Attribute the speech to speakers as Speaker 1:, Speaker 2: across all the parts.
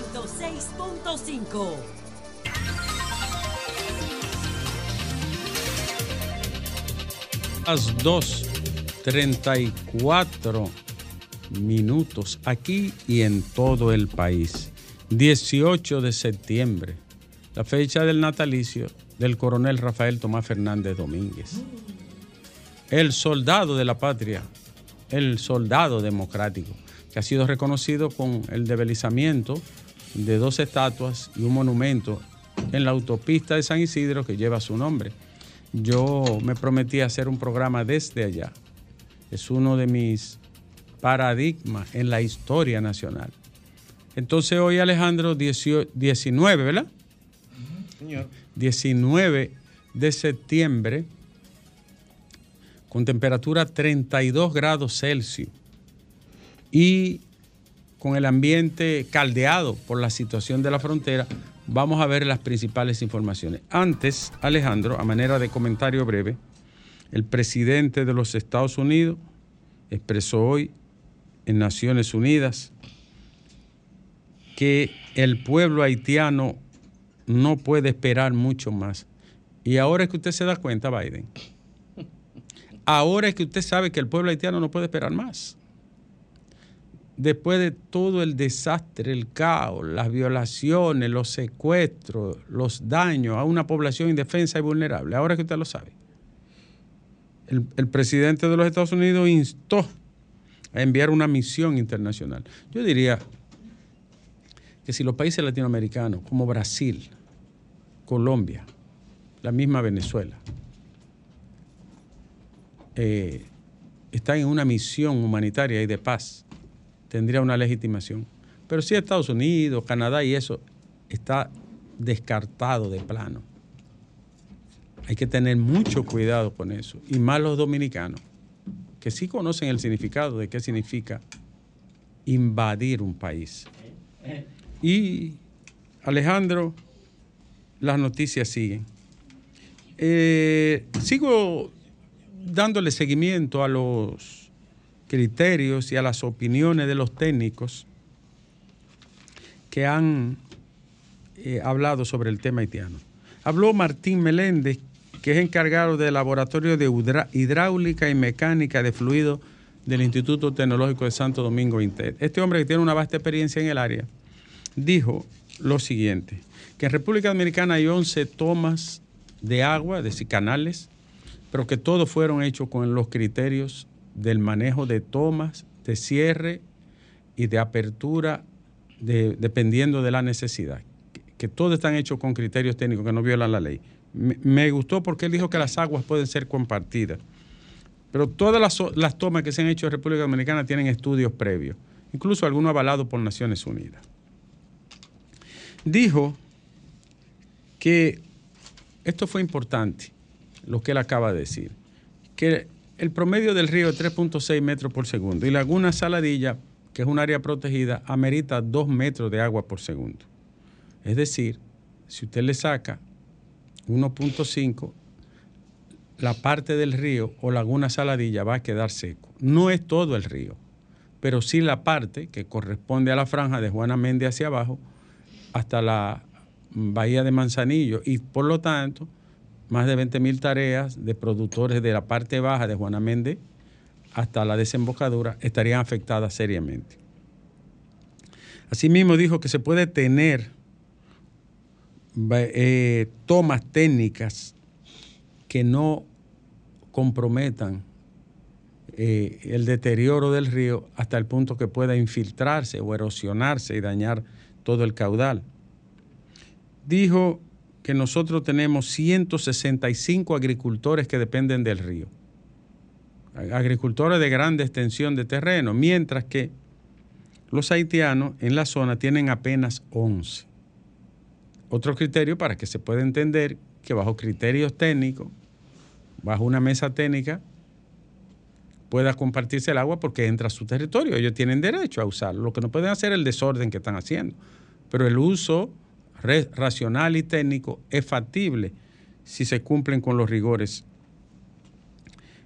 Speaker 1: 106.5.
Speaker 2: Las 2.34 minutos aquí y en todo el país. 18 de septiembre, la fecha del natalicio del coronel Rafael Tomás Fernández Domínguez. El soldado de la patria, el soldado democrático, que ha sido reconocido con el debilizamiento de dos estatuas y un monumento en la autopista de San Isidro que lleva su nombre. Yo me prometí hacer un programa desde allá. Es uno de mis paradigmas en la historia nacional. Entonces hoy Alejandro 19, ¿verdad?
Speaker 3: Señor.
Speaker 2: 19 de septiembre con temperatura 32 grados Celsius y con el ambiente caldeado por la situación de la frontera, vamos a ver las principales informaciones. Antes, Alejandro, a manera de comentario breve, el presidente de los Estados Unidos expresó hoy en Naciones Unidas que el pueblo haitiano no puede esperar mucho más. Y ahora es que usted se da cuenta, Biden. Ahora es que usted sabe que el pueblo haitiano no puede esperar más. Después de todo el desastre, el caos, las violaciones, los secuestros, los daños a una población indefensa y vulnerable. Ahora que usted lo sabe. El, el presidente de los Estados Unidos instó a enviar una misión internacional. Yo diría que si los países latinoamericanos, como Brasil, Colombia, la misma Venezuela, eh, están en una misión humanitaria y de paz, tendría una legitimación. Pero si Estados Unidos, Canadá y eso está descartado de plano. Hay que tener mucho cuidado con eso. Y más los dominicanos, que sí conocen el significado de qué significa invadir un país. Y Alejandro, las noticias siguen. Eh, sigo dándole seguimiento a los criterios y a las opiniones de los técnicos que han eh, hablado sobre el tema haitiano. Habló Martín Meléndez, que es encargado del Laboratorio de Hidráulica y Mecánica de Fluido del Instituto Tecnológico de Santo Domingo Inter. Este hombre que tiene una vasta experiencia en el área, dijo lo siguiente, que en República Dominicana hay 11 tomas de agua, decir, canales, pero que todos fueron hechos con los criterios del manejo de tomas, de cierre y de apertura, de, dependiendo de la necesidad. Que, que todos están hechos con criterios técnicos que no violan la ley. Me, me, gustó porque él dijo que las aguas pueden ser compartidas. Pero todas las, las tomas que se han hecho en República Dominicana tienen estudios previos, incluso algunos avalados por Naciones Unidas. Dijo que esto fue importante lo que él acaba de decir, que el promedio del río es 3.6 metros por segundo y Laguna Saladilla, que es un área protegida, amerita 2 metros de agua por segundo. Es decir, si usted le saca 1.5, la parte del río o Laguna Saladilla va a quedar seco. No es todo el río, pero sí la parte que corresponde a la franja de Juana Méndez hacia abajo hasta la bahía de Manzanillo y por lo tanto más de 20 mil tareas de productores de la parte baja de Juana Méndez hasta la desembocadura estarían afectadas seriamente. Asimismo dijo que se puede tener eh, tomas técnicas que no comprometan eh, el deterioro del río hasta el punto que pueda infiltrarse o erosionarse y dañar todo el caudal. Dijo que nosotros tenemos 165 agricultores que dependen del río. Agricultores de grande extensión de terreno, mientras que los haitianos en la zona tienen apenas 11. Otro criterio para que se pueda entender que bajo criterios técnicos, bajo una mesa técnica, pueda compartirse el agua porque entra a su territorio. Ellos tienen derecho a usarlo. Lo que no pueden hacer es el desorden que están haciendo. Pero el uso racional y técnico es factible si se cumplen con los rigores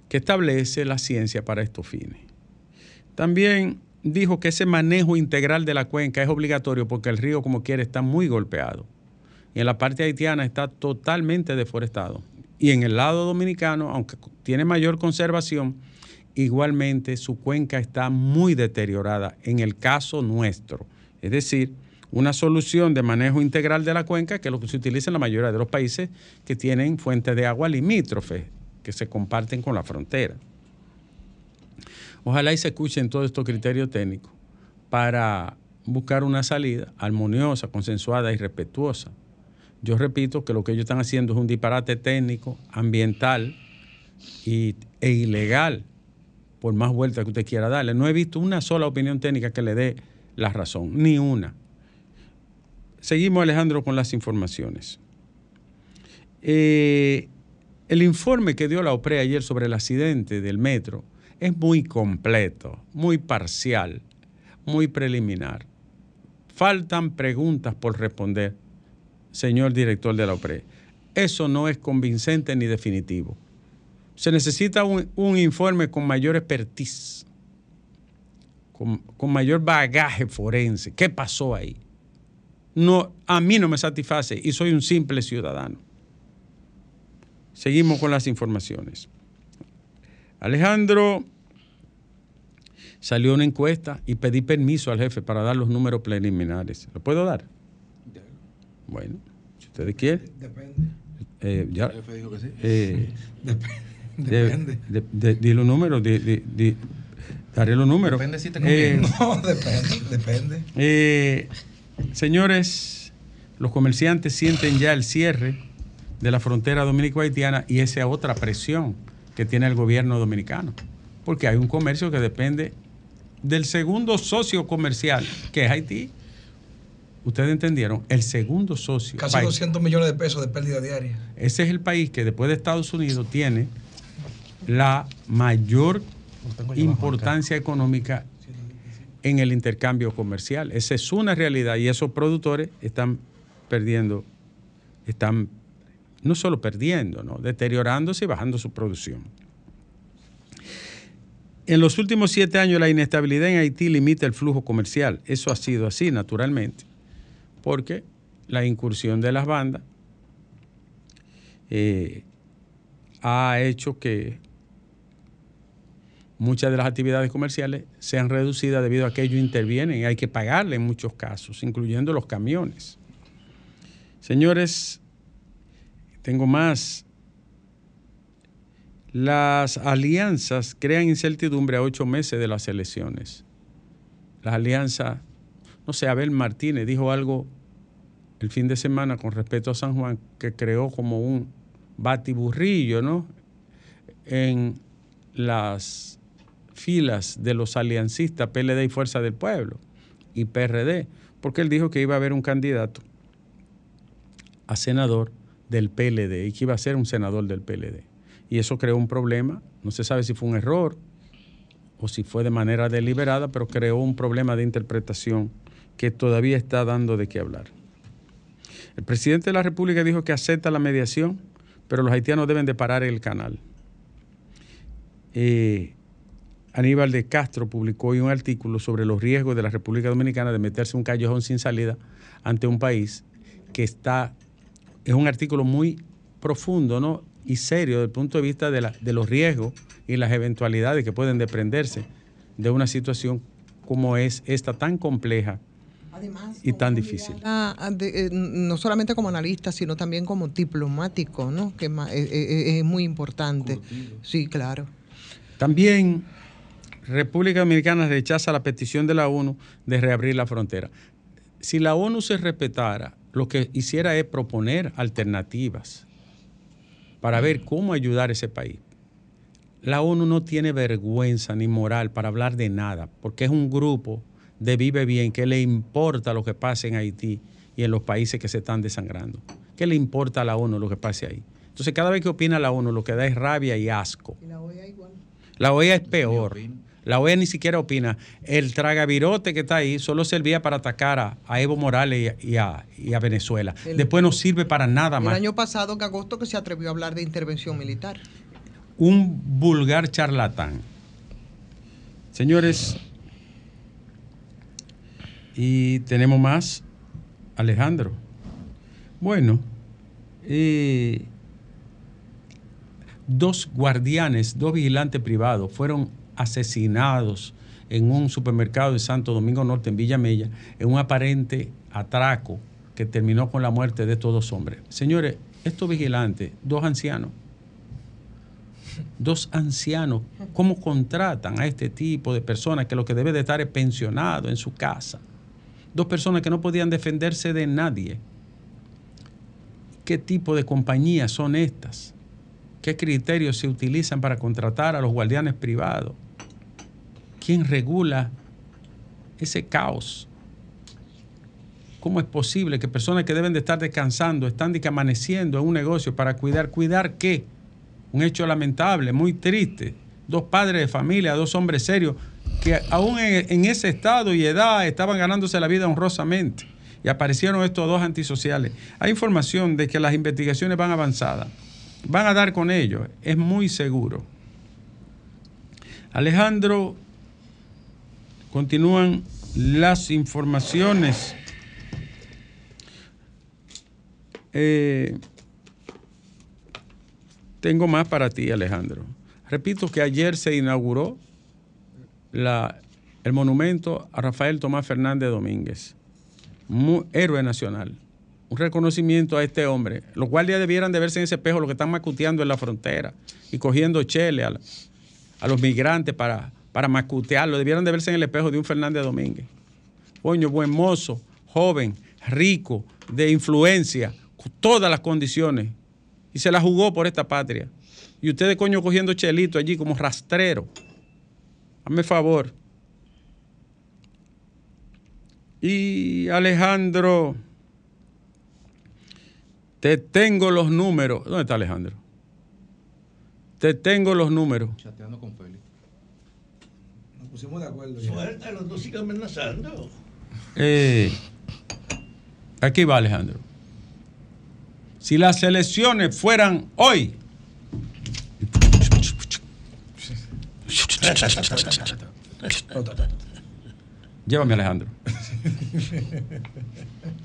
Speaker 2: que establece la ciencia para estos fines. También dijo que ese manejo integral de la cuenca es obligatorio porque el río, como quiere, está muy golpeado. Y en la parte haitiana está totalmente deforestado. Y en el lado dominicano, aunque tiene mayor conservación, igualmente su cuenca está muy deteriorada en el caso nuestro. Es decir, una solución de manejo integral de la cuenca, que es lo que se utiliza en la mayoría de los países que tienen fuentes de agua limítrofes, que se comparten con la frontera. Ojalá y se escuchen todos estos criterios técnicos para buscar una salida armoniosa, consensuada y respetuosa. Yo repito que lo que ellos están haciendo es un disparate técnico, ambiental y, e ilegal, por más vueltas que usted quiera darle. No he visto una sola opinión técnica que le dé la razón, ni una. Seguimos, Alejandro, con las informaciones. Eh, el informe que dio la OPRE ayer sobre el accidente del metro es muy completo, muy parcial, muy preliminar. Faltan preguntas por responder, señor director de la OPRE. Eso no es convincente ni definitivo. Se necesita un, informe con mayor expertise, con, con, mayor bagaje forense. ¿Qué pasó ahí? No, a mí no me satisface y soy un simple ciudadano. Seguimos con las informaciones. Alejandro, salió una encuesta y pedí permiso al jefe para dar los números preliminares. ¿Lo puedo dar? Bueno, si ustedes quieren. Depende. Eh, ya, el jefe dijo que sí. Eh, depende. De, di los números, daré los números. Depende si te eh, No, depende, depende. Señores, los comerciantes sienten ya el cierre de la frontera dominico-haitiana y esa es otra presión que tiene el gobierno dominicano, porque hay un comercio que depende del segundo socio comercial, que es Haití. Ustedes entendieron, el segundo socio.
Speaker 1: Casi 200 millones de pesos de pérdida diaria.
Speaker 2: Ese es el país que después de Estados Unidos tiene la mayor importancia económica en el intercambio comercial. Esa es una realidad y esos productores están perdiendo, están no solo perdiendo, deteriorándose y bajando su producción. En los últimos siete años la inestabilidad en Haití limita el flujo comercial. Eso ha sido así, naturalmente, porque la incursión de las bandas eh, ha hecho que muchas de las actividades comerciales sean reducidas debido a que ellos intervienen y hay que pagarle en muchos casos, incluyendo los camiones. Señores, tengo más. Las alianzas crean incertidumbre a ocho meses de las elecciones. Las alianzas, no sé, Abel Martínez dijo algo el fin de semana con respecto a San Juan que creó como un batiburrillo, ¿no? En las filas de los aliancistas PLD y Fuerza del Pueblo y PRD, porque él dijo que iba a haber un candidato a senador del PLD y que iba a ser un senador del PLD. Y eso creó un problema, no se sabe si fue un error o si fue de manera deliberada, pero creó un problema de interpretación que todavía está dando de qué hablar. El presidente de la República dijo que acepta la mediación, pero los haitianos deben de parar el canal. Eh, Aníbal de Castro publicó hoy un artículo sobre los riesgos de la República Dominicana de meterse en un callejón sin salida ante un país que está es un artículo muy profundo ¿no? y serio desde el punto de vista de, la, de los riesgos y las eventualidades que pueden desprenderse de una situación como es esta tan compleja y tan difícil.
Speaker 3: Eh, no solamente como analista, sino también como diplomático, ¿no? que es, muy importante. Sí, claro.
Speaker 2: También República Dominicana rechaza la petición de la ONU de reabrir la frontera. Si la ONU se respetara lo que hiciera es proponer alternativas para ver cómo ayudar a ese país. La ONU no tiene vergüenza ni moral para hablar de nada, porque es un grupo de vive bien que le importa lo que pase en Haití y en los países que se están desangrando. ¿Qué le importa a la ONU lo que pase ahí? Entonces, cada vez que opina la ONU, lo que da es rabia y asco. ¿Y la OEA igual? La OEA es peor. La OEA ni siquiera opina. El tragavirote que está ahí solo servía para atacar a, Evo Morales y a, Venezuela. Después no sirve para nada más.
Speaker 3: El año pasado, en agosto, que se atrevió a hablar de intervención militar.
Speaker 2: Un vulgar charlatán. Señores, Y tenemos más, Alejandro. Bueno, eh, dos guardianes, dos vigilantes privados fueron asesinados en un supermercado de Santo Domingo Norte, en Villa Mella, en un aparente atraco que terminó con la muerte de estos dos hombres. Señores, estos vigilantes, dos ancianos, dos ancianos, ¿cómo contratan a este tipo de personas que lo que debe de estar es pensionado en su casa? Dos personas que no podían defenderse de nadie. ¿Qué tipo de compañías son estas? ¿Qué criterios se utilizan para contratar a los guardianes privados? ¿Quién regula ese caos? ¿Cómo es posible que personas que deben de estar descansando, están de amaneciendo en un negocio para cuidar, cuidar qué? Un hecho lamentable, muy triste. Dos padres de familia, dos hombres serios, que aún en, ese estado y edad estaban ganándose la vida honrosamente. Y aparecieron estos dos antisociales. Hay información de que las investigaciones van avanzadas. Van a dar con ellos, es muy seguro. Alejandro, continúan las informaciones Eh, tengo más para ti, Alejandro. Repito que ayer se inauguró la, el monumento a Rafael Tomás Fernández Domínguez, héroe nacional. Un reconocimiento a este hombre. Los guardias debieran de verse en ese espejo, los que están macuteando en la frontera y cogiendo chele a, a los migrantes para, para macutearlo. Debieran de verse en el espejo de un Fernández Domínguez. Coño, buen mozo, joven, rico, de influencia, todas las condiciones y se la jugó por esta patria. Y ustedes, coño, cogiendo chelito allí como rastrero. Hazme favor. Y Alejandro, te tengo los números. ¿Dónde está Alejandro? Te tengo los números. Chateando con Félix.
Speaker 1: Pusimos de acuerdo. Suéltalo, no sigas amenazando.
Speaker 2: Eh, aquí va Alejandro. Si las elecciones fueran hoy, Llévame, Alejandro.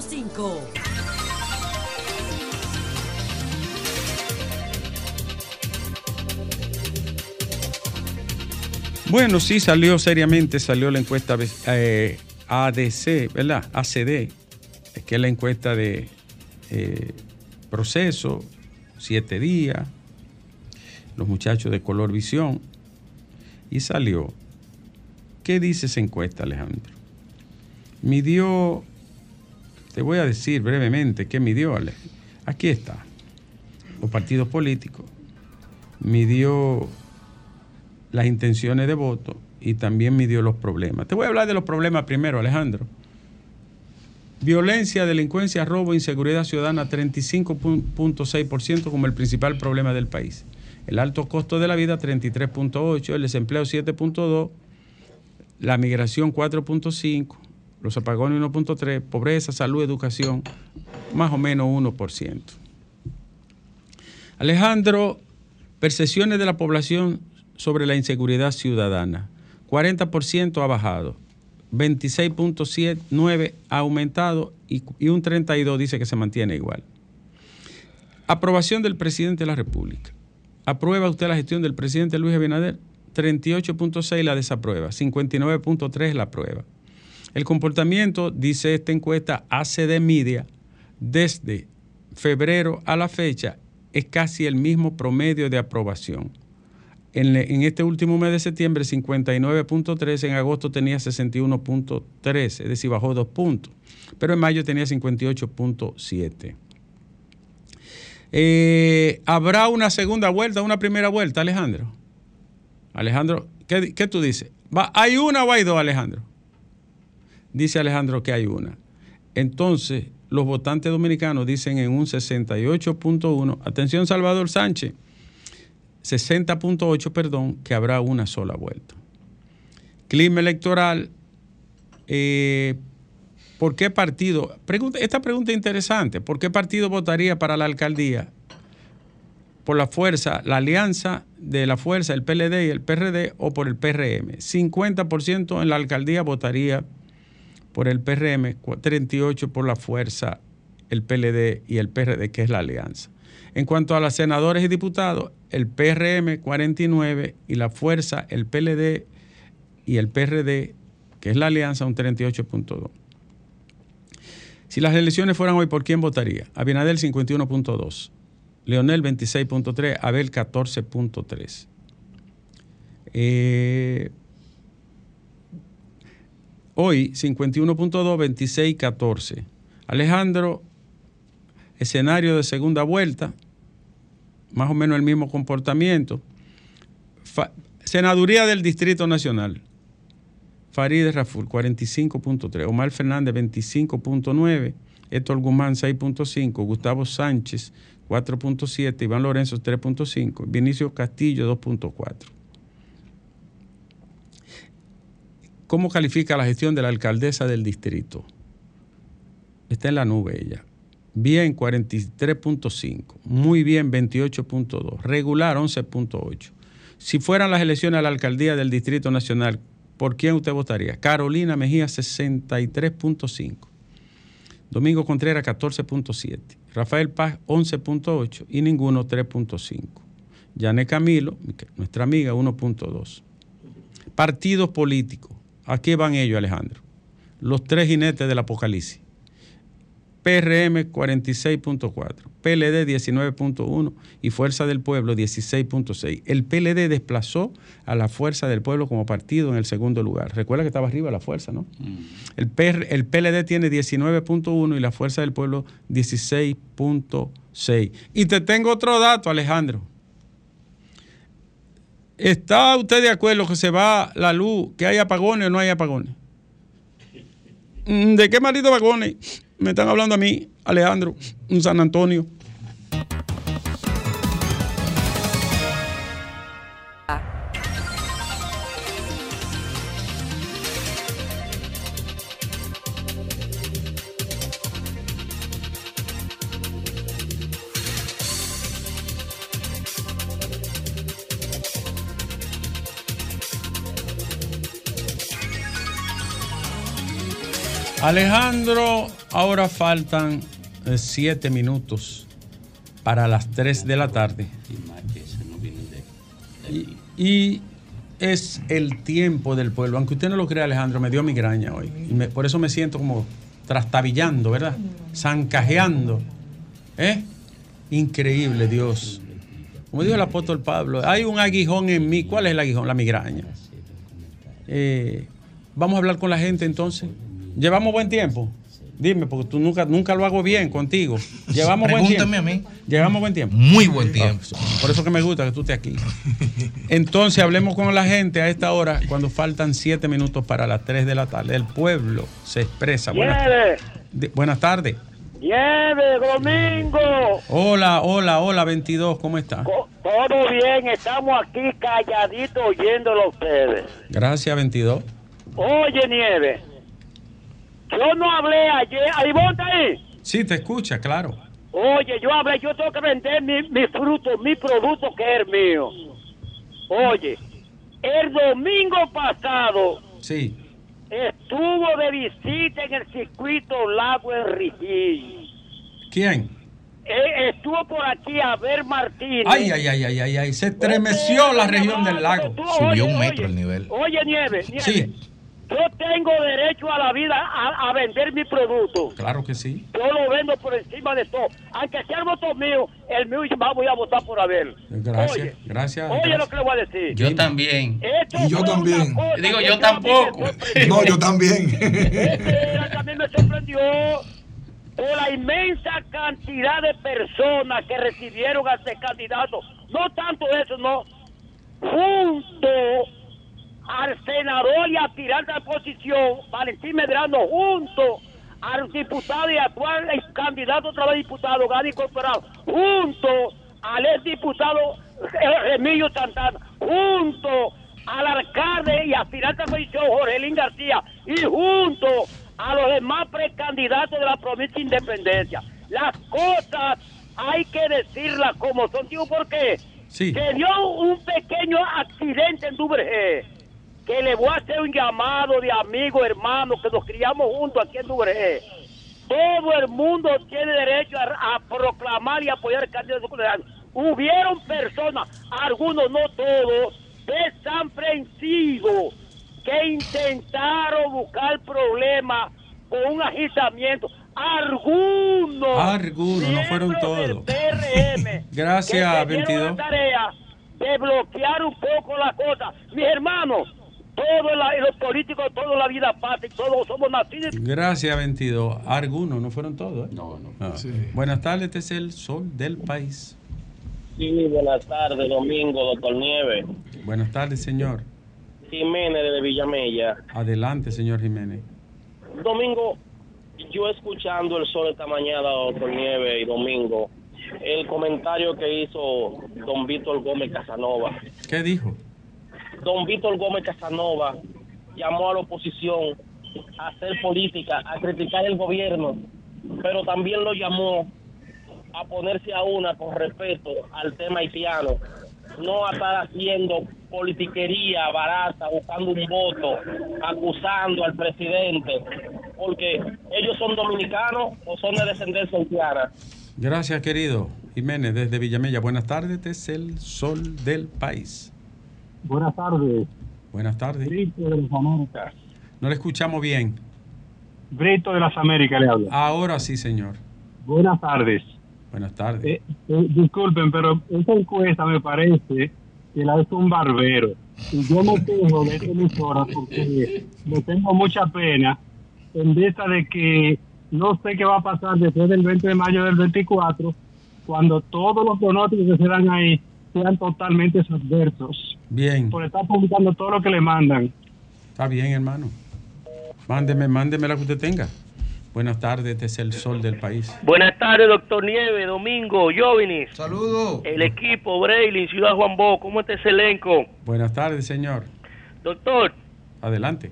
Speaker 4: 106.5.
Speaker 2: Bueno, sí salió seriamente, salió la encuesta eh, ADC, ¿verdad? ACD, que es la encuesta de eh, proceso, siete días, los muchachos de color visión, y salió. ¿Qué dice esa encuesta, Alejandro? Midió, te voy a decir brevemente qué midió. Aquí está, los partidos políticos. Midió las intenciones de voto y también midió los problemas. Te voy a hablar de los problemas primero, Alejandro. Violencia, delincuencia, robo, inseguridad ciudadana, 35.6% como el principal problema del país. El alto costo de la vida, 33.8%, el desempleo, 7.2%, la migración, 4.5%, los apagones, 1.3%, pobreza, salud, educación, más o menos 1%. Alejandro, percepciones de la población sobre la inseguridad ciudadana. 40% ha bajado, 26.9 ha aumentado y, un 32 dice que se mantiene igual. Aprobación del presidente de la República. ¿Aprueba usted la gestión del presidente Luis Abinader? 38.6 la desaprueba, 59.3 la aprueba. El comportamiento, dice esta encuesta ACD Media, desde febrero a la fecha es casi el mismo promedio de aprobación. En, este último mes de septiembre 59.3, en agosto tenía 61.3, es decir, bajó dos puntos. Pero en mayo tenía 58.7. Eh, ¿Habrá una segunda vuelta, una primera vuelta, Alejandro? Alejandro, ¿qué, tú dices? ¿Hay una o hay dos, Alejandro? Dice Alejandro que hay una. Entonces, los votantes dominicanos dicen en un 68.1, atención Salvador Sánchez, 60.8, perdón, que habrá una sola vuelta. Clima electoral, eh, ¿por qué partido? Esta pregunta es interesante. ¿Por qué partido votaría para la alcaldía? ¿Por la fuerza, la alianza de la fuerza, el PLD y el PRD o por el PRM? 50% en la alcaldía votaría por el PRM, 38% por la fuerza, el PLD y el PRD, que es la alianza. En cuanto a los senadores y diputados, el PRM 49 y la fuerza, el PLD y el PRD, que es la alianza, un 38.2. Si las elecciones fueran hoy, ¿por quién votaría? Abinadel 51.2, Leonel 26.3, Abel 14.3. Eh, hoy 51.2, 26, 14. Alejandro, escenario de segunda vuelta, más o menos el mismo comportamiento. Fa- Senaduría del Distrito Nacional. Farideh Raful, 45.3. Omar Fernández, 25.9. Héctor Guzmán, 6.5. Gustavo Sánchez, 4.7. Iván Lorenzo, 3.5. Vinicio Castillo, 2.4. ¿Cómo califica la gestión de la alcaldesa del distrito? Está en la nube ella. Bien, 43.5. Muy bien, 28.2. Regular, 11.8. Si fueran las elecciones a la alcaldía del Distrito Nacional, ¿por quién usted votaría? Carolina Mejía, 63.5. Domingo Contreras, 14.7. Rafael Paz, 11.8. Y ninguno, 3.5. Yané Camilo, nuestra amiga, 1.2. Partidos políticos. ¿A qué van ellos, Alejandro? Los tres jinetes del apocalipsis. PRM 46.4, PLD 19.1 y Fuerza del Pueblo 16.6. El PLD desplazó a la Fuerza del Pueblo como partido en el segundo lugar. Recuerda que estaba arriba la Fuerza, ¿no? El, PR el PLD tiene 19.1 y la Fuerza del Pueblo 16.6. Y te tengo otro dato, Alejandro. ¿Está usted de acuerdo que se va la luz, que hay apagones o no hay apagones? Mm, ¿De qué maldito apagones? Me están hablando a mí, Alejandro, San Antonio. Alejandro, ahora faltan eh, siete minutos para las 3 de la tarde. Y, es el tiempo del pueblo. Aunque usted no lo crea, Alejandro, me dio migraña hoy. Y por eso me siento como trastabillando, ¿verdad? Zancajeando. ¿Eh? Increíble, Dios. Como dijo el apóstol Pablo, hay un aguijón en mí. ¿Cuál es el aguijón? La migraña. Eh, Vamos a hablar con la gente entonces. ¿Llevamos buen tiempo? Dime, porque tú nunca, nunca lo hago bien contigo. ¿Llevamos buen tiempo?
Speaker 5: Pregúntame a mí.
Speaker 2: ¿Llevamos buen tiempo?
Speaker 5: Muy buen tiempo.
Speaker 2: Ah, por eso que me gusta que tú estés aquí. Entonces, hablemos con la gente a esta hora, cuando faltan siete minutos para las 3 de la tarde. El pueblo se expresa. Buenas, de- buenas tardes.
Speaker 6: nieve, domingo.
Speaker 2: Hola, hola, hola, 22, ¿cómo está?
Speaker 6: Todo bien, estamos aquí calladitos oyéndolo a ustedes.
Speaker 2: Gracias, 22.
Speaker 6: Oye, Nieve, yo no hablé ayer. ¿Ahí vos está ahí?
Speaker 2: Sí, te escucha, claro.
Speaker 6: Oye, yo hablé, yo tengo que vender mi, mi fruto, mi producto que es mío. Oye, el domingo pasado
Speaker 2: Sí.
Speaker 6: estuvo de visita en el circuito Lago Enriquillo.
Speaker 2: ¿Quién?
Speaker 6: Eh, estuvo por aquí a ver Martínez.
Speaker 2: Ay, ay, ay, ay, ay, ay. Se estremeció la región del lago.
Speaker 5: Subió un metro el nivel.
Speaker 6: Oye, Nieve, Nieve,
Speaker 2: Sí,
Speaker 6: yo tengo derecho a la vida a, a vender mi producto.
Speaker 2: claro que sí.
Speaker 6: Yo lo vendo por encima de todo. Aunque sea el voto mío, el mío y más voy a votar por Abel.
Speaker 2: Gracias,
Speaker 6: Oye,
Speaker 2: gracias,
Speaker 6: Oye
Speaker 2: gracias.
Speaker 6: lo que le voy a decir.
Speaker 5: Yo también.
Speaker 6: Esto
Speaker 7: Y yo también.
Speaker 5: Digo, yo tampoco.
Speaker 7: No, yo también.
Speaker 6: Este, también me sorprendió por la inmensa cantidad de personas que recibieron a este candidato. No tanto eso, no. Junto al senador y aspirante a la posición, Valentín Medrano, junto al diputado y actual candidato otra vez diputado, Gadi Corporado, junto al ex diputado Remilio Santana, junto al alcalde y aspirante a la posición, Jorge Lín García, y junto a los demás precandidatos de la provincia de Independencia. Las cosas hay que decirlas como son. Digo, ¿por qué?
Speaker 2: Sí.
Speaker 6: Se dio un pequeño accidente en Duvergé, que le voy a hacer un llamado de amigos, hermanos, que nos criamos juntos aquí en Duvergé. Todo el mundo tiene derecho a, a proclamar y apoyar el candidato colombiano. Hubieron personas, algunos, no todos, desaprensivos, que intentaron buscar problemas con un agitamiento. Algunos.
Speaker 2: Algunos, no fueron todos.
Speaker 6: PRM,
Speaker 2: Gracias,
Speaker 6: que se dieron
Speaker 2: 22.
Speaker 6: la tarea de bloquear un poco la cosa. Mis hermanos, todo en la- en los políticos, toda la vida pasa y todos somos nacidos.
Speaker 2: Gracias, 22. Algunos, no fueron todos. ¿eh? No, no. Buenas tardes, este es el sol del país.
Speaker 7: Sí, buenas tardes, Domingo, doctor Nieves.
Speaker 2: Buenas tardes, señor.
Speaker 7: Jiménez de Villamella.
Speaker 2: Adelante, señor Jiménez.
Speaker 7: Domingo, yo escuchando el sol esta mañana, doctor Nieves y Domingo, el comentario que hizo don Víctor Gómez Casanova.
Speaker 2: ¿Qué dijo?
Speaker 7: Don Víctor Gómez Casanova llamó a la oposición a hacer política, a criticar el gobierno, pero también lo llamó a ponerse a una con respeto al tema haitiano, no a estar haciendo politiquería barata, buscando un voto, acusando al presidente, porque ellos son dominicanos o son de descendencia haitiana.
Speaker 2: Gracias, querido. Jiménez, desde Villamella. Buenas tardes, es el sol del país.
Speaker 8: Buenas tardes.
Speaker 2: Buenas tardes.
Speaker 8: Brito de las Américas.
Speaker 2: No le escuchamos bien.
Speaker 8: Brito de las Américas le habla.
Speaker 2: Ahora sí, señor.
Speaker 8: Buenas tardes.
Speaker 2: Buenas tardes.
Speaker 8: Eh, eh, disculpen, pero esa encuesta me parece que la es un barbero. Y yo me quejo de esta emisora porque me tengo mucha pena en vista de que no sé qué va a pasar después del 20 de mayo del 24 cuando todos los pronósticos que se dan ahí sean totalmente adversos.
Speaker 2: Bien.
Speaker 8: Por estar publicando todo lo que le mandan.
Speaker 2: Está bien, hermano. Mándeme, mándeme la que usted tenga. Buenas tardes, este es el sol del país.
Speaker 6: Buenas tardes, doctor Nieves, Domingo, Jóvenes.
Speaker 1: Saludos.
Speaker 6: El equipo, Braille, Ciudad Juan Bo, ¿cómo está ese elenco?
Speaker 2: Buenas tardes, señor.
Speaker 6: Doctor,
Speaker 2: Adelante.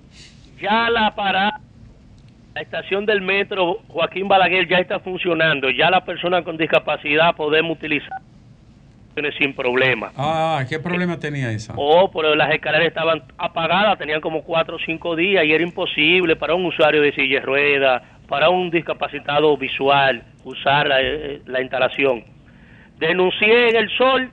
Speaker 6: ya la parada, la estación del metro Joaquín Balaguer ya está funcionando. Ya las personas con discapacidad podemos utilizar sin problema.
Speaker 2: Ah, ¿qué problema tenía esa?
Speaker 6: Oh, pero las escaleras estaban apagadas, tenían como cuatro o cinco días y era imposible para un usuario de silla de ruedas, para un discapacitado visual, usar la, eh, la instalación. Denuncié en el sol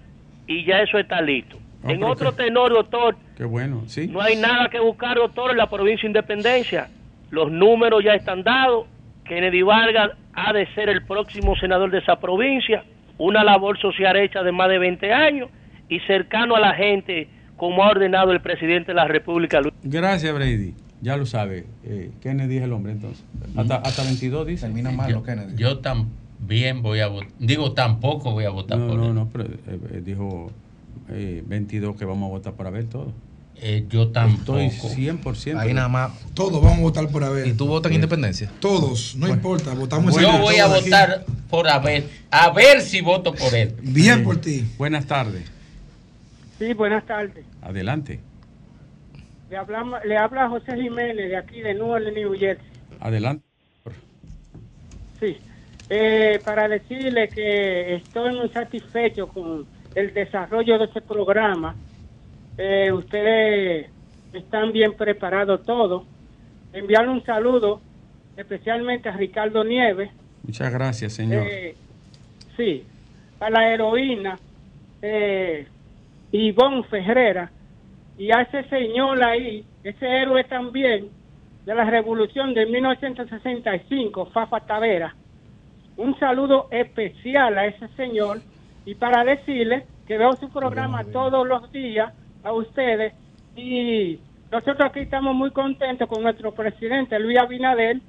Speaker 6: y ya eso está listo.
Speaker 2: Ah,
Speaker 6: en otro
Speaker 2: qué-
Speaker 6: tenor, doctor,
Speaker 2: Qué bueno, sí.
Speaker 6: no hay nada que buscar, doctor, en la provincia de Independencia. Los números ya están dados. Kennedy Vargas ha de ser el próximo senador de esa provincia. Una labor social hecha de más de 20 años y cercano a la gente, como ha ordenado el presidente de la República. Luis.
Speaker 2: Gracias, Brady. Ya lo sabe. Eh, Kennedy es el hombre, entonces. Hasta, hasta 22 dice.
Speaker 5: Termina mal lo Kennedy. Yo también voy a votar. Digo, tampoco voy a votar
Speaker 2: No,
Speaker 5: por
Speaker 2: no,
Speaker 5: él.
Speaker 2: no, pero eh, eh, dijo eh, 22 que vamos a votar por Abel todo.
Speaker 5: Eh, yo tampoco.
Speaker 2: Estoy 100%.
Speaker 5: Ahí nada más.
Speaker 1: Todos vamos a votar por Abel.
Speaker 5: ¿Y tú votas en independencia?
Speaker 1: Todos, no importa, votamos
Speaker 5: Yo voy a
Speaker 1: aquí.
Speaker 5: Por Abel. A ver si voto por él.
Speaker 1: Bien por ti.
Speaker 2: Buenas tardes.
Speaker 9: Sí, buenas tardes.
Speaker 2: Adelante.
Speaker 9: Le, hablamos, le habla José Jiménez de aquí de Newark, New Jersey.
Speaker 2: Adelante.
Speaker 9: Sí. Eh, para decirle que estoy muy satisfecho con el desarrollo de este programa. Eh, ustedes están bien preparados todos. Enviarle un saludo especialmente a Ricardo Nieves.
Speaker 2: Muchas gracias, señor.
Speaker 9: Eh, sí, a la heroína eh, Ivonne Ferrera y a ese señor ahí, ese héroe también de la revolución de 1965, Fafa Tavera. Un saludo especial a ese señor y para decirle que veo su programa todos los días a ustedes y nosotros aquí estamos muy contentos con nuestro presidente Luis Abinader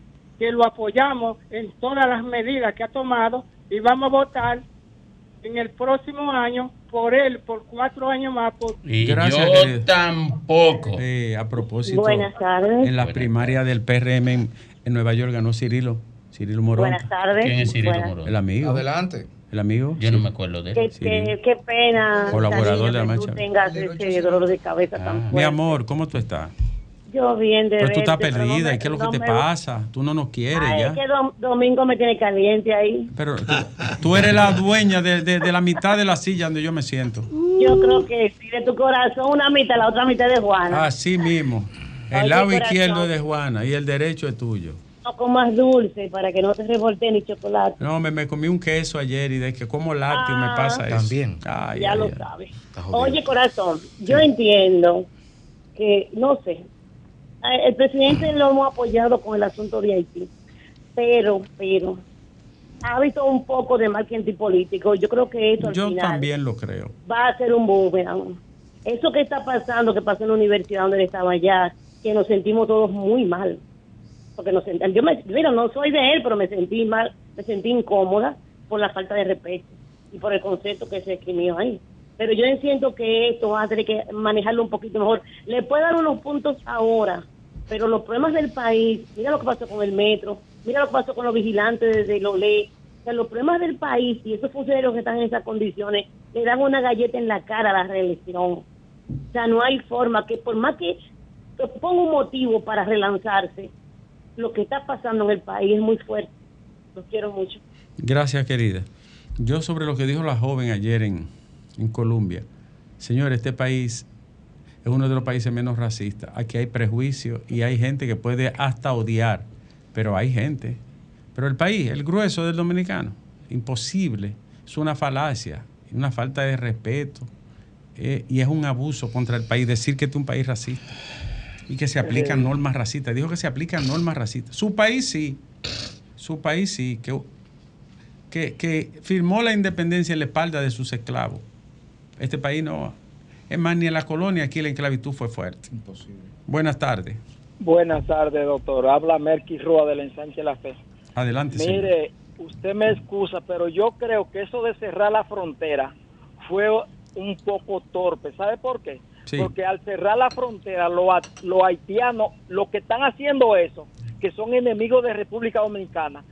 Speaker 9: que lo apoyamos en todas las medidas que ha tomado y vamos a votar en el próximo año por él por cuatro años más. Por...
Speaker 5: Y
Speaker 2: Gracias,
Speaker 5: yo
Speaker 2: querido.
Speaker 5: tampoco.
Speaker 2: Eh, a propósito,
Speaker 10: Buenas tardes.
Speaker 2: en la
Speaker 5: Buenas
Speaker 2: primaria del PRM en, en Nueva York ganó Cirilo, Cirilo Morón.
Speaker 10: Buenas tardes.
Speaker 5: ¿Quién es Cirilo
Speaker 10: Buenas-
Speaker 5: Morón?
Speaker 2: El amigo.
Speaker 5: Adelante.
Speaker 2: El amigo.
Speaker 5: Yo no
Speaker 2: sí.
Speaker 5: me acuerdo de
Speaker 10: Qué,
Speaker 5: él.
Speaker 2: Sí.
Speaker 10: qué- qué pena,
Speaker 2: Colaborador de la
Speaker 10: que tú
Speaker 2: marcha.
Speaker 10: tengas ese dolor de cabeza tan
Speaker 5: Ah.
Speaker 2: Mi
Speaker 10: fuerte.
Speaker 2: amor, ¿cómo tú estás?
Speaker 10: Yo bien de
Speaker 2: Pero tú estás
Speaker 10: no
Speaker 2: perdida.
Speaker 10: me-
Speaker 2: ¿Y qué es lo que
Speaker 10: no
Speaker 2: te
Speaker 10: me-
Speaker 2: pasa? Tú no nos quieres
Speaker 10: Ay,
Speaker 2: ya.
Speaker 10: es que Dom- Domingo me tiene caliente ahí.
Speaker 2: Pero tú, tú eres la dueña de, de- de la mitad de la silla donde yo me siento.
Speaker 10: Yo creo que sí, de tu corazón una mitad, la otra mitad de Juana.
Speaker 2: Así mismo. El
Speaker 10: Oye,
Speaker 2: lado
Speaker 10: corazón.
Speaker 2: izquierdo es de Juana y el derecho es tuyo.
Speaker 10: Un poco más dulce para que no te revolte ni chocolate.
Speaker 2: No, me, me comí un queso ayer y de que como lácteo me pasa eso.
Speaker 11: También.
Speaker 2: Ay,
Speaker 10: ya
Speaker 2: ay,
Speaker 10: lo sabes. Oye, corazón, yo entiendo que, no sé, el presidente lo hemos apoyado con el asunto de Haití, pero, pero, ha habido un poco de marketing político. Yo creo que esto al
Speaker 2: Yo
Speaker 10: final
Speaker 2: también lo creo.
Speaker 10: va a ser un boomerang. Eso que está pasando, que pasó en la universidad donde él estaba allá, que nos sentimos todos muy mal. Porque nos yo me, mira, no soy de él, pero me sentí mal, me sentí incómoda por la falta de respeto y por el concepto que se escribió ahí. Pero yo siento que esto va a tener que manejarlo un poquito mejor. Le puede dar unos puntos ahora, pero los problemas del país, mira lo que pasó con el metro, mira lo que pasó con los vigilantes desde los ley. O sea, los problemas del país y esos funcionarios que están en esas condiciones le dan una galleta en la cara a la reelección. O sea, no hay forma que por más que ponga un motivo para relanzarse, lo que está pasando en el país es muy fuerte. Los quiero mucho.
Speaker 2: Gracias, querida. Yo sobre lo que dijo la joven ayer en, en Colombia. Señor, este país es uno de los países menos racistas. Aquí hay prejuicio y hay gente que puede hasta odiar, pero hay gente. Pero el país, el grueso del dominicano, imposible. Es una falacia, una falta de respeto eh, y es un abuso contra el país decir que es un país racista y que se aplican normas racistas. Dijo que se aplican normas racistas. Su país sí, su país sí, que, que, que firmó la independencia en la espalda de sus esclavos. Este país no. Es más, ni en la colonia aquí la esclavitud fue fuerte.
Speaker 11: Imposible.
Speaker 2: Buenas tardes.
Speaker 12: Buenas tardes, doctor. Habla Merky Rúa del Ensanche La Fe.
Speaker 2: Adelante, señor.
Speaker 12: Mire, usted me excusa, pero yo creo que eso de cerrar la frontera fue un poco torpe. ¿Sabe por qué?
Speaker 2: Sí.
Speaker 12: Porque al cerrar la frontera, los lo haitianos, los que están haciendo eso, que son enemigos de República Dominicana,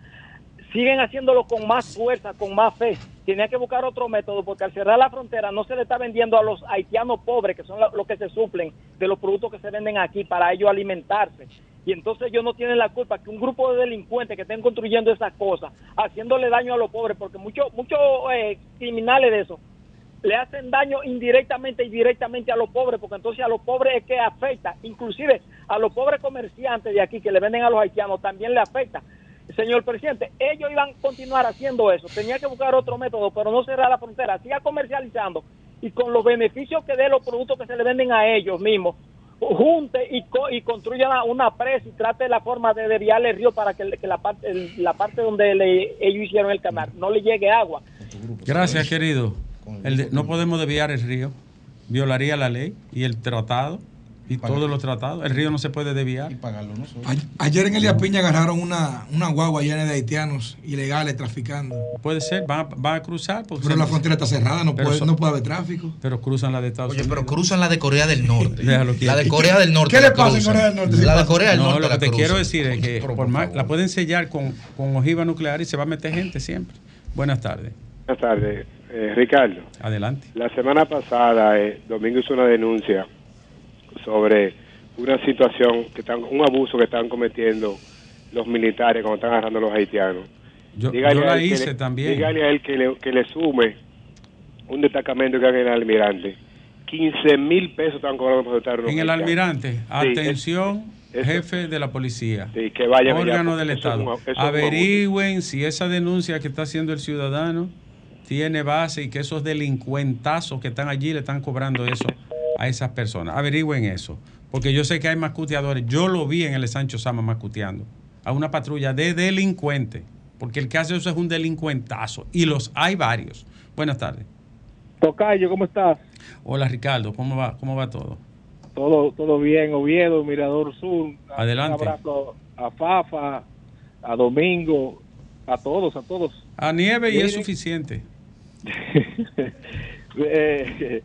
Speaker 12: siguen haciéndolo con más fuerza, con más fe. Tenía que buscar otro método porque al cerrar la frontera no se le está vendiendo a los haitianos pobres, que son los que se suplen de los productos que se venden aquí para ellos alimentarse. Y entonces ellos no tienen la culpa que un grupo de delincuentes que estén construyendo esas cosas, haciéndole daño a los pobres, porque muchos muchos eh, criminales de eso le hacen daño indirectamente y directamente a los pobres, porque entonces a los pobres es que afecta, inclusive a los pobres comerciantes de aquí que le venden a los haitianos también le afecta. Señor presidente, ellos iban a continuar haciendo eso, tenía que buscar otro método, pero no cerrar la frontera, siga comercializando y con los beneficios que dé los productos que se le venden a ellos mismos, junte y, co- y construya una, una presa y trate la forma de desviar el río para que, que la, parte, el- la parte donde le- ellos hicieron el canal no le llegue agua.
Speaker 2: Gracias, querido. El de- no podemos desviar el río. Violaría la ley y el tratado y todos los tratados. El río no se puede desviar.
Speaker 13: A- Ayer en Elia Piña agarraron una, una guagua llena de haitianos ilegales traficando.
Speaker 2: Puede ser, van a, van a cruzar. porque
Speaker 13: Pero la frontera está cerrada, no puede,
Speaker 2: son-
Speaker 13: no puede haber tráfico.
Speaker 2: Pero cruzan la de Estados
Speaker 11: Oye,
Speaker 2: Unidos.
Speaker 11: pero cruzan la de Corea del Norte. La de Corea del Norte.
Speaker 13: ¿Qué le pasa en. Corea del Norte?
Speaker 11: La de. Corea del
Speaker 2: no,
Speaker 11: Norte.
Speaker 2: lo que te
Speaker 11: cruzan.
Speaker 2: quiero decir es que por más- la pueden sellar con, con ojiva nuclear y se va a meter gente siempre. Buenas tardes.
Speaker 14: Buenas tardes, Eh, Ricardo.
Speaker 2: Adelante.
Speaker 14: La semana pasada, eh, Domingo hizo una denuncia sobre una situación, que están, un abuso que están cometiendo los militares cuando están agarrando a los haitianos.
Speaker 2: Yo,
Speaker 14: Dígale
Speaker 2: yo la hice
Speaker 14: le-
Speaker 2: también.
Speaker 14: Dígale a él que le, que le sume un destacamento que haga en el almirante. 15 mil pesos están cobrando por estar
Speaker 2: En el almirante,
Speaker 14: Sí,
Speaker 2: atención,
Speaker 14: es-
Speaker 2: jefe de la policía,
Speaker 14: Sí, que vaya
Speaker 2: órgano
Speaker 14: allá,
Speaker 2: del
Speaker 14: es
Speaker 2: Estado.
Speaker 14: un- un
Speaker 2: Averigüen si esa denuncia que está haciendo el ciudadano tiene base y que esos delincuentazos que están allí le están cobrando eso a esas personas. Averigüen eso, porque yo sé que hay mascuteadores. Yo lo vi en el Sancho Sama mascuteando a una patrulla de delincuentes, porque el que hace eso es un delincuentazo y los hay varios. Buenas tardes.
Speaker 12: Tocayo, ¿cómo estás?
Speaker 2: Hola Ricardo, ¿cómo va, cómo va todo?
Speaker 12: Todo, todo bien, Oviedo, Mirador Sur.
Speaker 2: Adelante.
Speaker 12: Un abrazo a Fafa, a Domingo, a todos, a todos.
Speaker 2: A nieve y es suficiente.
Speaker 12: Eh,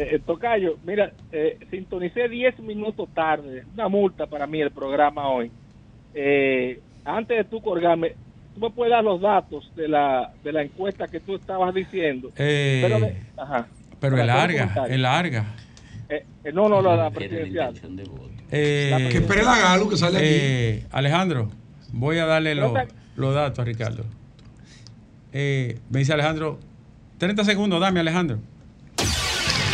Speaker 12: eh, Tocayo, mira, eh, sintonicé 10 minutos tarde, una multa para mí el programa hoy. Eh, antes de tú colgarme, tú me puedes dar los datos de la, de la encuesta que tú estabas diciendo.
Speaker 2: Eh,
Speaker 12: Pero, de- ajá.
Speaker 2: Pero es larga, es larga.
Speaker 12: Eh, eh, no, no, la, la presidencial.
Speaker 2: Eh,
Speaker 13: Que espere la Galo que sale aquí.
Speaker 2: eh, Alejandro, voy a darle los, los datos a Ricardo. Eh, me dice Alejandro, 30 segundos, dame Alejandro.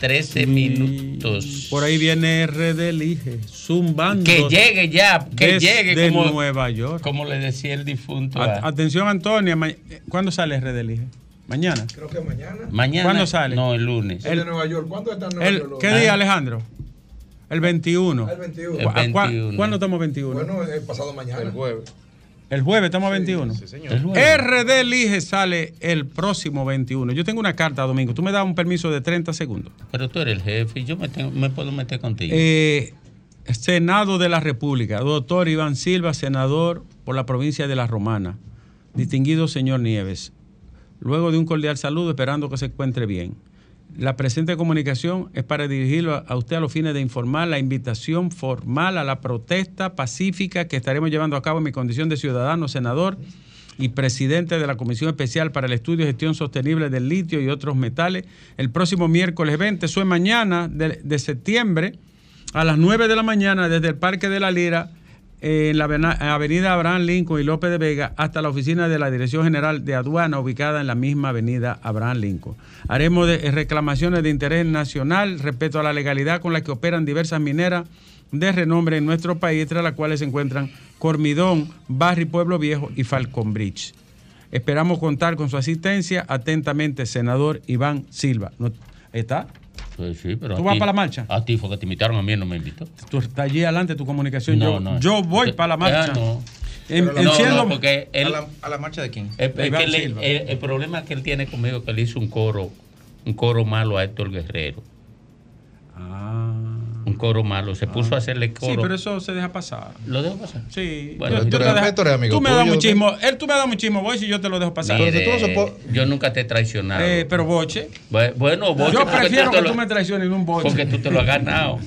Speaker 5: 3:13 minutos.
Speaker 2: Por ahí viene RD Elige, zumbando.
Speaker 5: Que llegue ya, que
Speaker 2: desde
Speaker 5: llegue como,
Speaker 2: Nueva York.
Speaker 5: como le decía el difunto. A-
Speaker 2: atención, Antonia. ¿Cuándo sale RD Elige? Mañana.
Speaker 1: Creo que mañana.
Speaker 5: Mañana.
Speaker 2: ¿Cuándo sale?
Speaker 5: No, el lunes.
Speaker 1: El de Nueva York. ¿Cuándo está en Nueva
Speaker 2: El-
Speaker 1: York?
Speaker 2: ¿Qué día, Alejandro? El 21.
Speaker 1: El 21.
Speaker 2: ¿Cu- a- cua-
Speaker 5: 21.
Speaker 2: ¿Cuándo estamos 21?
Speaker 1: Bueno, el pasado mañana. El
Speaker 15: jueves.
Speaker 2: El jueves estamos a 21.
Speaker 5: El jueves.
Speaker 2: RD Elige sale el próximo 21. Yo tengo una carta, Domingo. Tú me das un permiso de 30 segundos.
Speaker 5: Pero tú eres el jefe y yo me, tengo- me puedo meter contigo.
Speaker 2: Eh, Senado de la República. Doctor Iván Silva, senador por la provincia de La Romana. Distinguido señor Nieves. Luego de un cordial saludo, esperando que se encuentre bien. La presente comunicación es para dirigirlo a- usted a los fines de informar la invitación formal a la protesta pacífica que estaremos llevando a cabo en mi condición de ciudadano, senador y presidente de la Comisión Especial para el Estudio y Gestión Sostenible del Litio y otros metales el próximo miércoles 20, eso es mañana de, de septiembre, a las 9 de la mañana desde el Parque de la Lira, en la avenida Abraham Lincoln y López de Vega, hasta la oficina de la Dirección General de Aduana, ubicada en la misma avenida Abraham Lincoln. Haremos eh, reclamaciones de interés nacional respecto a la legalidad con la que operan diversas mineras de renombre en nuestro país, entre las cuales se encuentran Cormidón, Barry Pueblo Viejo y Falcon Bridge. Esperamos contar con su asistencia. Atentamente, senador Iván Silva. ¿No- ¿Está?
Speaker 5: Sí, pero
Speaker 2: ¿Tú vas para la marcha?
Speaker 5: A ti fue que te invitaron, a mí no me invitó.
Speaker 2: Tú estás allí adelante tu comunicación.
Speaker 5: No,
Speaker 2: yo,
Speaker 5: no.
Speaker 2: yo voy para la marcha.
Speaker 5: Ah, no.
Speaker 2: En-
Speaker 5: no, no, porque él,
Speaker 15: ¿A la, a la marcha de quién?
Speaker 5: que le-
Speaker 2: Silva.
Speaker 5: el, el problema que él tiene conmigo es que le hizo un coro, un coro malo a Héctor Guerrero. Un coro malo. Se puso a hacerle coro.
Speaker 2: Ah. Sí, pero eso se deja pasar.
Speaker 5: ¿Lo dejo pasar?
Speaker 2: Sí.
Speaker 5: Bueno,
Speaker 2: Yo-
Speaker 15: Héctor
Speaker 2: te
Speaker 15: amigo
Speaker 2: Tú me das muchísimo. Él tú me das muchísimo voy si yo te lo dejo pasar.
Speaker 5: Mire,
Speaker 15: tú no sopo-
Speaker 5: yo nunca te he traicionado.
Speaker 2: Eh, pero boche.
Speaker 5: Bu- bueno, Boche,
Speaker 2: yo prefiero que
Speaker 5: lo-
Speaker 2: tú me traiciones en un boche.
Speaker 5: Porque tú te lo has ganado.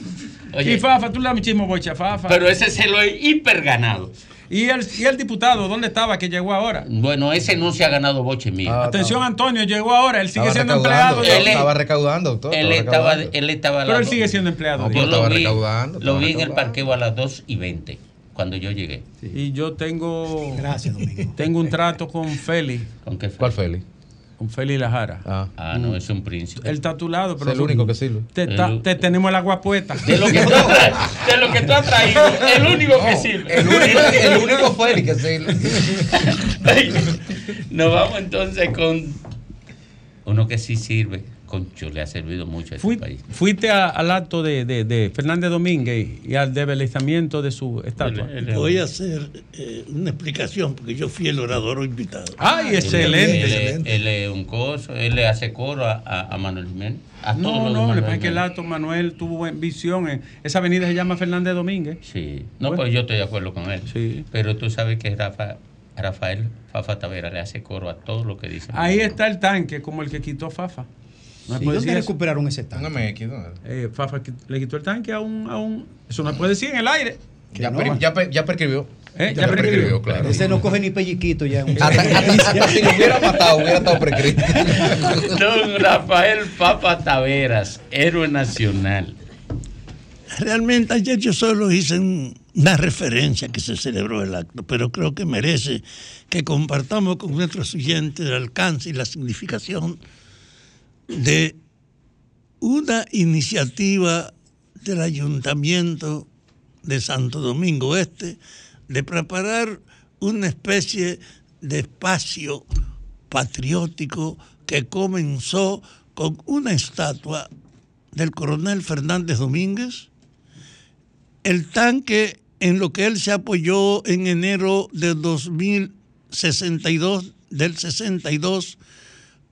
Speaker 5: Oye,
Speaker 2: y Fafa, tú le das muchísimo boche a Fafa.
Speaker 5: pero ese se lo he hiper ganado.
Speaker 2: ¿Y el, ¿Y el diputado dónde estaba que llegó ahora?
Speaker 5: Bueno, ese no se ha ganado boche mío.
Speaker 15: Ah,
Speaker 2: Atención, Antonio, llegó ahora. Él sigue
Speaker 15: Estaba
Speaker 2: siendo empleado.
Speaker 5: Él es-
Speaker 15: Estaba recaudando, doctor.
Speaker 5: él,
Speaker 15: estaba
Speaker 5: él estaba
Speaker 2: Pero él sigue siendo empleado.
Speaker 15: No,
Speaker 5: Yo lo
Speaker 15: estaba
Speaker 5: vi,
Speaker 15: recaudando,
Speaker 5: lo vi en el parqueo a las 2 y 20, cuando yo llegué.
Speaker 2: Y yo tengo.
Speaker 16: Gracias, Domingo.
Speaker 2: Tengo un trato con Félix.
Speaker 5: ¿Con qué fue?
Speaker 15: ¿Cuál Félix?
Speaker 2: Con Félix Lajara.
Speaker 15: Ah.
Speaker 5: Ah, no, es un príncipe.
Speaker 2: Él está a tu lado, pero.
Speaker 15: Es el único que sirve.
Speaker 2: Te, ta-
Speaker 5: El-
Speaker 2: te tenemos el agua puesta.
Speaker 5: De lo que tú has tra- de lo que tú has traído, el único que sirve.
Speaker 15: El único, el único Félix que sirve.
Speaker 5: Nos vamos entonces con uno que sí sirve. Concho, le ha servido mucho a este
Speaker 2: Fui-
Speaker 5: país.
Speaker 2: fuiste a- al acto de, de- de Fernández Domínguez y al debelezamiento de su estatua.
Speaker 5: Él-
Speaker 17: Voy a hacer eh, una explicación porque yo fui el orador invitado.
Speaker 2: ¡Ay,
Speaker 5: Él,
Speaker 2: excelente!
Speaker 5: él- es un coso, él le hace coro a, a- a Manuel Jiménez. A
Speaker 2: No, no, le pasa que el acto Manuel tuvo visión. en- esa avenida se llama Fernández Domínguez.
Speaker 5: Sí, no,
Speaker 2: Bueno.
Speaker 5: pues yo estoy de acuerdo con él.
Speaker 2: Sí.
Speaker 5: Pero tú sabes que Rafa, Rafael Fafa Tavera le hace coro a todo lo que dice.
Speaker 2: Ahí está el tanque, como el que quitó Fafa. No
Speaker 16: ¿Y
Speaker 2: puede
Speaker 16: dónde recuperaron ese tanque?
Speaker 15: Un MX, ¿dónde?
Speaker 2: Eh, Fafa le quitó el tanque a un, a un. Eso no se puede decir en el aire.
Speaker 15: Ya,
Speaker 16: no.
Speaker 15: per- ya, per- ya prescribió.
Speaker 2: Eh, ya prescribió.
Speaker 15: claro.
Speaker 16: Ese no coge ni pelliquito ya.
Speaker 15: Hasta, hasta- hasta si lo hubiera matado, hubiera estado prescrito.
Speaker 5: Don Rafael Papa Taveras, héroe nacional.
Speaker 17: Realmente ayer yo solo hice un- una referencia que se celebró el acto, pero creo que merece que compartamos con nuestros oyentes el alcance y la significación de una iniciativa del Ayuntamiento de Santo Domingo Este de preparar una especie de espacio patriótico que comenzó con una estatua del coronel Fernández Domínguez, el tanque en lo que él se apoyó en enero de 2062, del 62,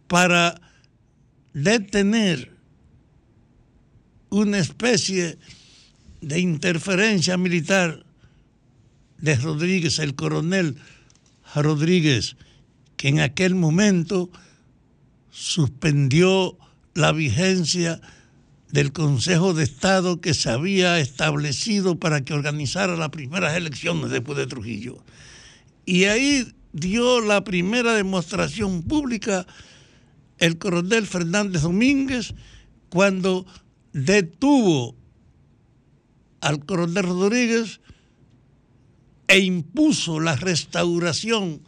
Speaker 17: para detener una especie de interferencia militar de Rodríguez, el coronel Rodríguez, que en aquel momento suspendió la vigencia del Consejo de Estado que se había establecido para que organizara las primeras elecciones después de Trujillo. Y ahí dio la primera demostración pública el coronel Fernández Domínguez cuando detuvo al coronel Rodríguez e impuso la restauración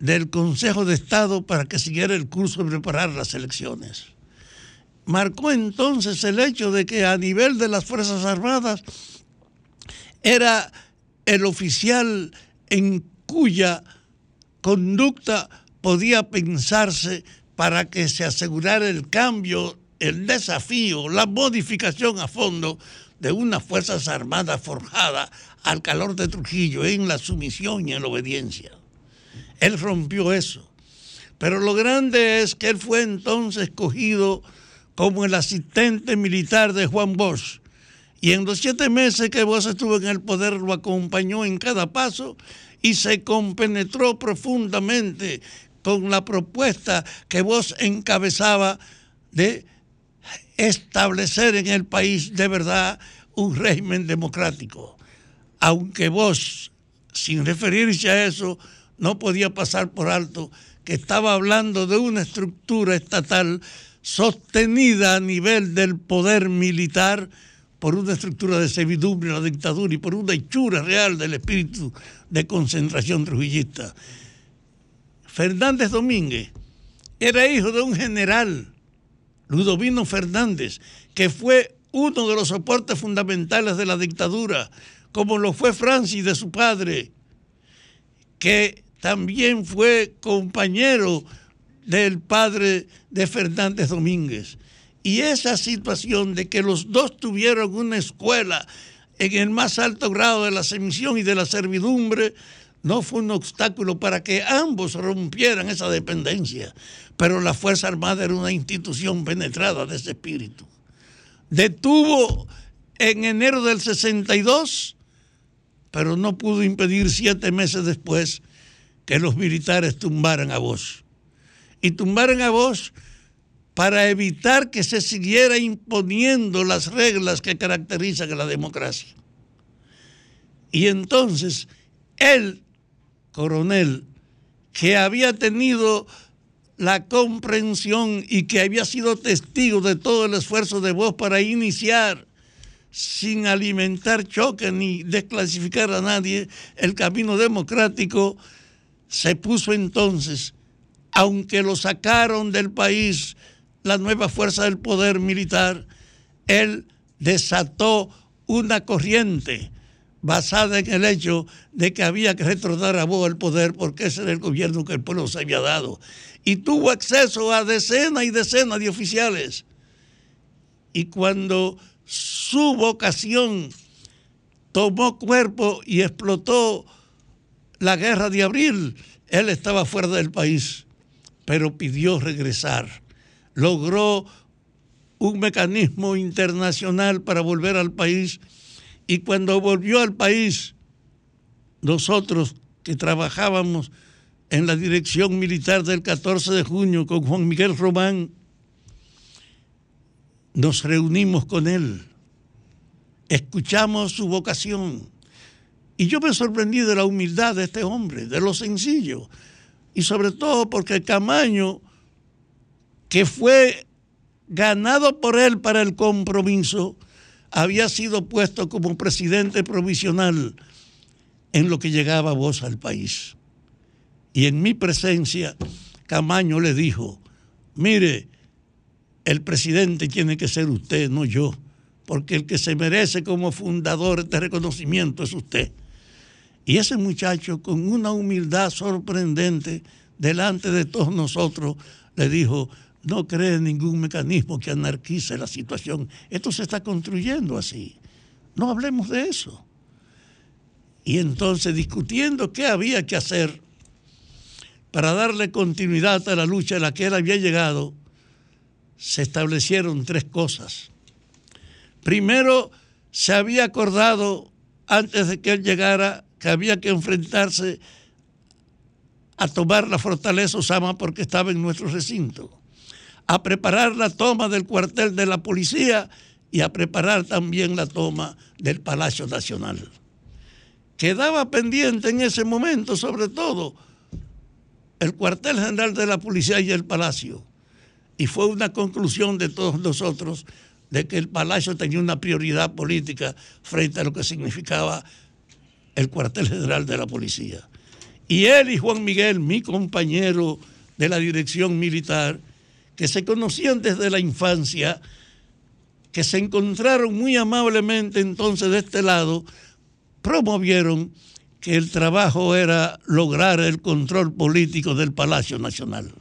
Speaker 17: del Consejo de Estado para que siguiera el curso de preparar las elecciones. Marcó entonces el hecho de que a nivel de las Fuerzas Armadas era el oficial en cuya conducta podía pensarse para que se asegurara el cambio, el desafío, la modificación a fondo de unas Fuerzas Armadas forjadas al calor de Trujillo en la sumisión y en la obediencia. Él rompió eso. Pero lo grande es que él fue entonces escogido como el asistente militar de Juan Bosch. Y en los siete meses que Bosch estuvo en el poder lo acompañó en cada paso y se compenetró profundamente con la propuesta que Bosch encabezaba de establecer en el país de verdad un régimen democrático. Aunque Bosch, sin referirse a eso, no podía pasar por alto que estaba hablando de una estructura estatal sostenida a nivel del poder militar por una estructura de servidumbre la dictadura y por una hechura real del espíritu de concentración trujillista. Fernández Domínguez era hijo de un general, Ludovino Fernández, que fue uno de los soportes fundamentales de la dictadura, como lo fue Francis de su padre, que también fue compañero del padre de Fernández Domínguez. Y esa situación de que los dos tuvieron una escuela en el más alto grado de la sumisión y de la servidumbre, no fue un obstáculo para que ambos rompieran esa dependencia. Pero la Fuerza Armada era una institución penetrada de ese espíritu. Detuvo en enero del 62, pero no pudo impedir siete meses después que los militares tumbaran a Bosch. Y tumbaran a Bosch para evitar que se siguiera imponiendo las reglas que caracterizan a la democracia. Y entonces el coronel, que había tenido la comprensión y que había sido testigo de todo el esfuerzo de Bosch para iniciar sin alimentar choque ni desclasificar a nadie el camino democrático, se puso entonces, aunque lo sacaron del país la nueva fuerza del poder militar, él desató una corriente basada en el hecho de que había que retornar a vos el poder porque ese era el gobierno que el pueblo se había dado. Y tuvo acceso a decenas y decenas de oficiales. Y cuando su vocación tomó cuerpo y explotó la guerra de abril, él estaba fuera del país, pero pidió regresar. Logró un mecanismo internacional para volver al país y cuando volvió al país, nosotros que trabajábamos en la dirección militar del 14 de junio con Juan Miguel Román, nos reunimos con él, escuchamos su vocación y yo me sorprendí de la humildad de este hombre, de lo sencillo. Y sobre todo porque Camaño, que fue ganado por él para el compromiso, había sido puesto como presidente provisional en lo que llegaba voz al país. Y en mi presencia, Camaño le dijo, mire, el presidente tiene que ser usted, no yo, porque el que se merece como fundador este reconocimiento es usted. Y ese muchacho, con una humildad sorprendente, delante de todos nosotros, le dijo, no cree en ningún mecanismo que anarquice la situación. Esto se está construyendo así. No hablemos de eso. Y entonces, discutiendo qué había que hacer para darle continuidad a la lucha a la que él había llegado, se establecieron tres cosas. Primero, se había acordado, antes de que él llegara, que había que enfrentarse a tomar la fortaleza Osama porque estaba en nuestro recinto, a preparar la toma del cuartel de la policía y a preparar también la toma del Palacio Nacional. Quedaba pendiente en ese momento, sobre todo, el cuartel general de la policía y el palacio. Y fue una conclusión de todos nosotros de que el palacio tenía una prioridad política frente a lo que significaba el cuartel general de la policía. Y él y Juan Miguel, mi compañero de la dirección militar, que se conocían desde la infancia, que se encontraron muy amablemente entonces de este lado, promovieron que el trabajo era lograr el control político del Palacio Nacional.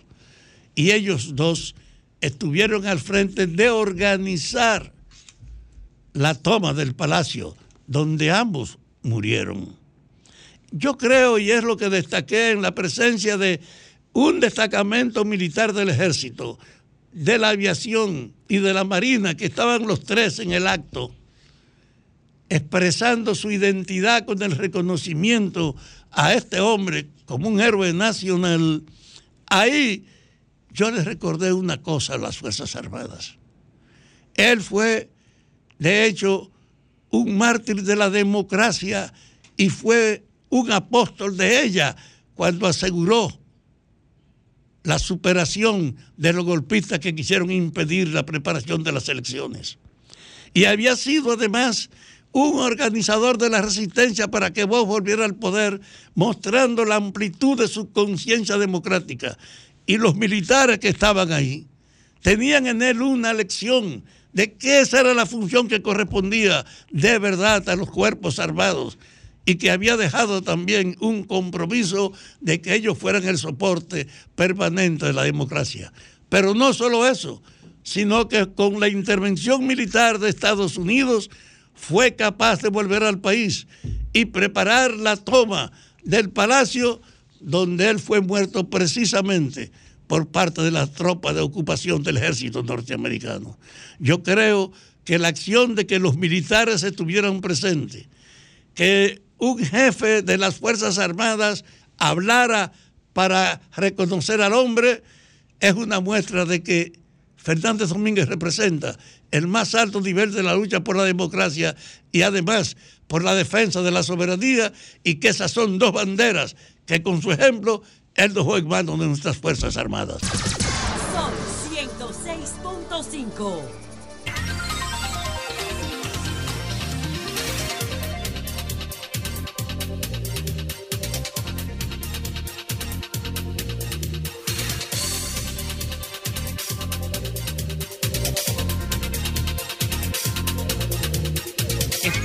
Speaker 17: Y ellos dos estuvieron al frente de organizar la toma del palacio, donde ambos murieron. Yo creo, y es lo que destaqué en la presencia de un destacamento militar del ejército, de la aviación y de la marina, que estaban los tres en el acto, expresando su identidad con el reconocimiento a este hombre como un héroe nacional, ahí yo les recordé una cosa a las Fuerzas Armadas. Él fue, de hecho, un mártir de la democracia y fue un apóstol de ella cuando aseguró la superación de los golpistas que quisieron impedir la preparación de las elecciones. Y había sido además un organizador de la resistencia para que vos volviera al poder, mostrando la amplitud de su conciencia democrática. Y los militares que estaban ahí tenían en él una lección de que esa era la función que correspondía de verdad a los cuerpos armados y que había dejado también un compromiso de que ellos fueran el soporte permanente de la democracia. Pero no solo eso, sino que con la intervención militar de Estados Unidos fue capaz de volver al país y preparar la toma del palacio donde él fue muerto precisamente por parte de las tropas de ocupación del ejército norteamericano. Yo creo que la acción de que los militares estuvieran presentes, que un jefe de las Fuerzas Armadas hablara para reconocer al hombre, es una muestra de que Fernández Domínguez representa el más alto nivel de la lucha por la democracia y además por la defensa de la soberanía y que esas son dos banderas que con su ejemplo él dejó en manos de nuestras Fuerzas Armadas.
Speaker 18: Son 106.5.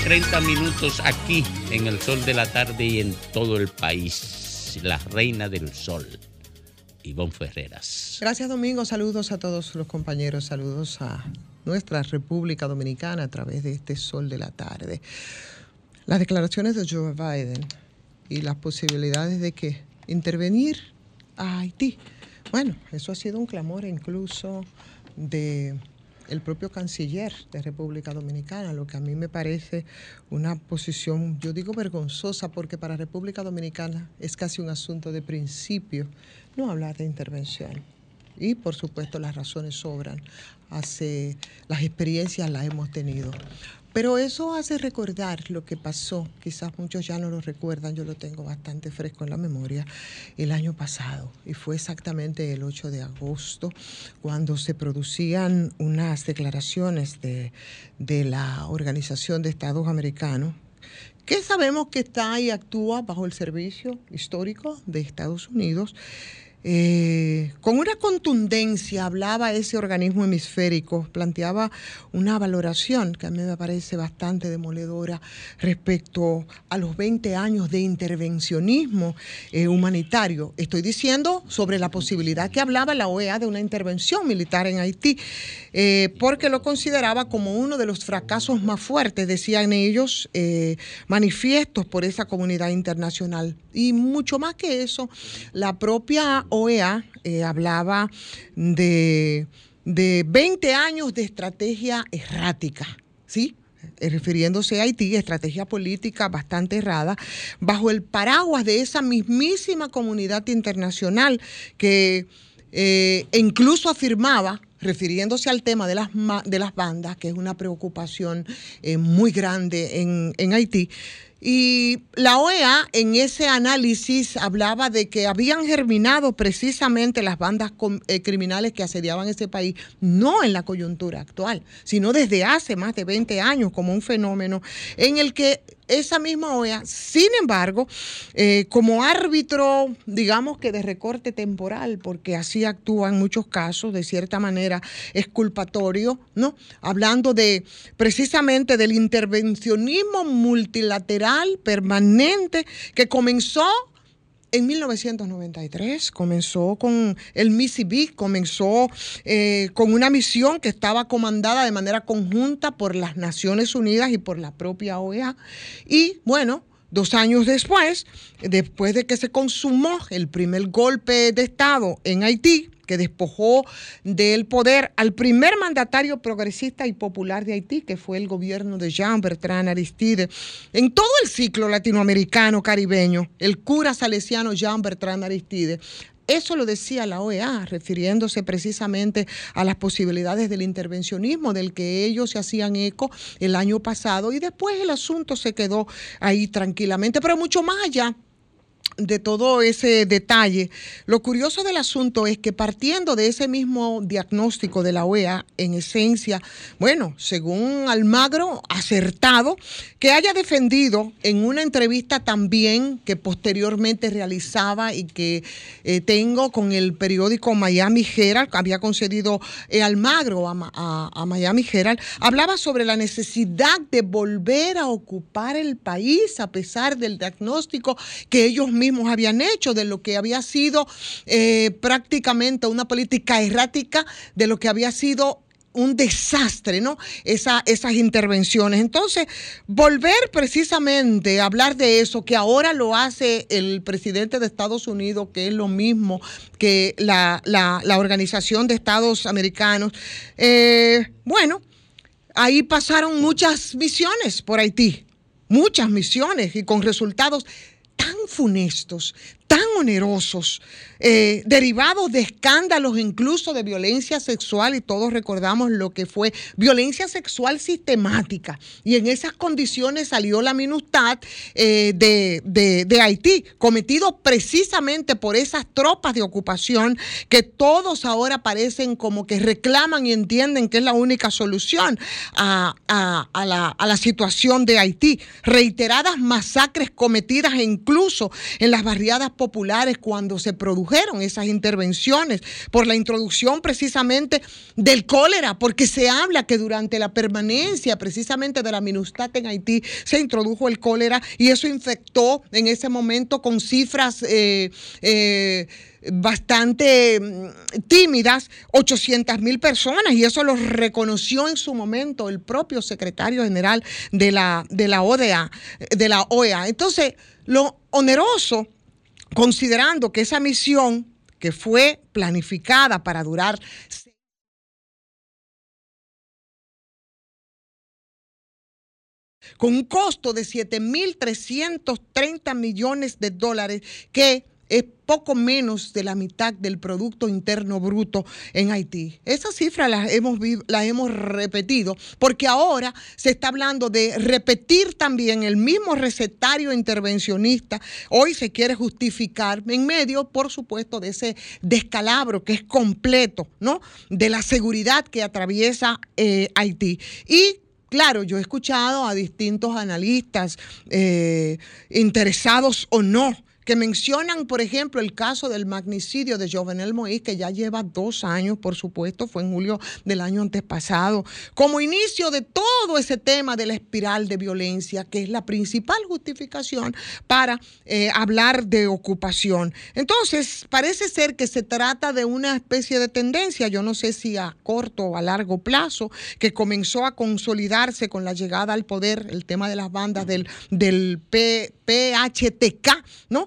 Speaker 5: 30 minutos aquí en el sol de la tarde y en todo el país. La reina del sol, Ivonne Ferreras.
Speaker 3: Gracias Domingo, saludos a todos los compañeros, saludos a nuestra República Dominicana a través de este sol de la tarde. Las declaraciones de Joe Biden y las posibilidades de que intervenir a Haití. Bueno, eso ha sido un clamor incluso de el propio canciller de República Dominicana, lo que a mí me parece una posición, yo digo vergonzosa, porque para República Dominicana es casi un asunto de principio no hablar de intervención. Y por supuesto las razones sobran, hace, las experiencias las hemos tenido. Pero eso hace recordar lo que pasó, quizás muchos ya no lo recuerdan, yo lo tengo bastante fresco en la memoria, el año pasado, y fue exactamente el 8 de agosto, cuando se producían unas declaraciones de, de la Organización de Estados Americanos, que sabemos que está y actúa bajo el servicio histórico de Estados Unidos. Eh, con una contundencia hablaba ese organismo hemisférico, planteaba una valoración que a mí me parece bastante demoledora respecto a los 20 años de intervencionismo eh, humanitario. Estoy diciendo sobre la posibilidad que hablaba la OEA de una intervención militar en Haití, eh, porque lo consideraba como uno de los fracasos más fuertes, decían ellos, manifiestos por esa comunidad internacional. Y mucho más que eso, la propia OEA eh, hablaba de, de 20 años de estrategia errática, ¿sí? eh, refiriéndose a Haití, estrategia política bastante errada, bajo el paraguas de esa mismísima comunidad internacional que eh, incluso afirmaba refiriéndose al tema de las, de las bandas, que es una preocupación muy grande en, en Haití. Y la OEA en ese análisis hablaba de que habían germinado precisamente las bandas eh, criminales que asediaban ese país, no en la coyuntura actual, sino desde hace más de 20 años como un fenómeno en el que esa misma OEA, sin embargo, eh, como árbitro, digamos que de recorte temporal, porque así actúa en muchos casos, de cierta manera exculpatorio, ¿no? Hablando de precisamente del intervencionismo multilateral permanente que comenzó en 1993 comenzó con el Mississippi, comenzó eh, con una misión que estaba comandada de manera conjunta por las Naciones Unidas y por la propia OEA. Y bueno, dos años después, después de que se consumó el primer golpe de Estado en Haití, que despojó del poder al primer mandatario progresista y popular de Haití, que fue el gobierno de Jean Bertrand Aristide. En todo el ciclo latinoamericano caribeño, el cura salesiano Jean Bertrand Aristide eso lo decía la OEA, refiriéndose precisamente a las posibilidades del intervencionismo del que ellos se hacían eco el año pasado y después el asunto se quedó ahí tranquilamente, pero mucho más allá de todo ese detalle, lo curioso del asunto es que partiendo de ese mismo diagnóstico de la OEA, en esencia, bueno, según Almagro, acertado, que haya defendido en una entrevista también que posteriormente realizaba y que eh, tengo con el periódico Miami Herald, que había concedido eh, Almagro a, a Miami Herald, hablaba sobre la necesidad de volver a ocupar el país a pesar del diagnóstico que ellos mismos habían hecho de lo que había sido eh, prácticamente una política errática, de lo que había sido un desastre, ¿no? Esa- esas intervenciones. Entonces, volver precisamente a hablar de eso, que ahora lo hace el presidente de Estados Unidos, que es lo mismo que la Organización de Estados Americanos, eh, bueno, ahí pasaron muchas misiones por Haití, muchas misiones y con resultados tan funestos, tan onerosos, eh, derivados de escándalos incluso de violencia sexual, y todos recordamos lo que fue violencia sexual sistemática. Y en esas condiciones salió la minustad eh, de, de- Haití, cometido precisamente por esas tropas de ocupación que todos ahora parecen como que reclaman y entienden que es la única solución a, a- a la, a la situación de Haití. Reiteradas masacres cometidas incluso en las barriadas populares cuando se produjeron esas intervenciones por la introducción precisamente del cólera, porque se habla que durante la permanencia precisamente de la minustad en Haití se introdujo el cólera y eso infectó en ese momento con cifras eh, eh, bastante mm, tímidas 800 mil personas y eso lo reconoció en su momento el propio secretario general de la, de la ODA, de la OEA. Entonces, lo oneroso, considerando que esa misión que fue planificada para durar con un costo de 7.330 millones de dólares, que es poco menos de la mitad del Producto Interno Bruto en Haití. Esas cifras las hemos, hemos repetido porque ahora se está hablando de repetir también el mismo recetario intervencionista. Hoy se quiere justificar en medio, por supuesto, de ese descalabro que es completo, ¿no? De la seguridad que atraviesa eh, Haití. Y Claro, yo he escuchado a distintos analistas, eh, interesados o no, que mencionan, por ejemplo, el caso del magnicidio de Jovenel Moïse, que ya lleva dos años, por supuesto, fue en julio del año antepasado, como inicio de todo ese tema de la espiral de violencia, que es la principal justificación para eh, hablar de ocupación. Entonces, parece ser que se trata de una especie de tendencia, yo no sé si a corto o a largo plazo, que comenzó a consolidarse con la llegada al poder, el tema de las bandas del, del P- PHTK, ¿no?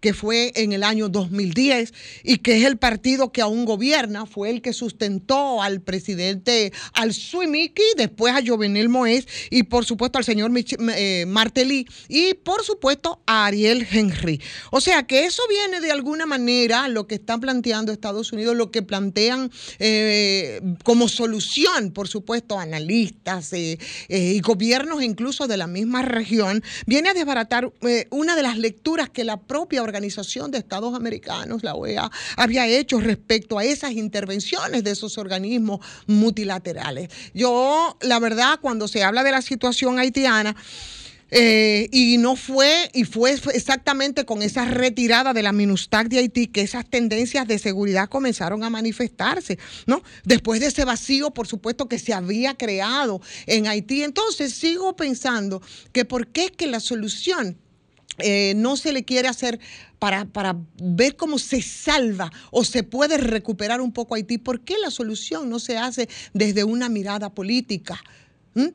Speaker 3: que fue en el año 2010 y que es el partido que aún gobierna, fue el que sustentó al presidente al Suimiki, después a Jovenel Moés y por supuesto al señor Mich- eh, Martelly y por supuesto a Ariel Henry. O sea que eso viene de alguna manera lo que están planteando Estados Unidos, lo que plantean eh, como solución, por supuesto, analistas eh, y gobiernos incluso de la misma región, viene a desbaratar una de las lecturas que la propia Organización de Estados Americanos, la OEA, había hecho respecto a esas intervenciones de esos organismos multilaterales. Yo, la verdad, cuando se habla de la situación haitiana, eh, y no fue, y fue exactamente con esa retirada de la MINUSTAC de Haití que esas tendencias de seguridad comenzaron a manifestarse, ¿no? Después de ese vacío, por supuesto, que se había creado en Haití. Entonces, sigo pensando que por qué es que la solución eh, no se le quiere hacer para, para ver cómo se salva o se puede recuperar un poco Haití. ¿Por qué la solución no se hace desde una mirada política? ¿Mm?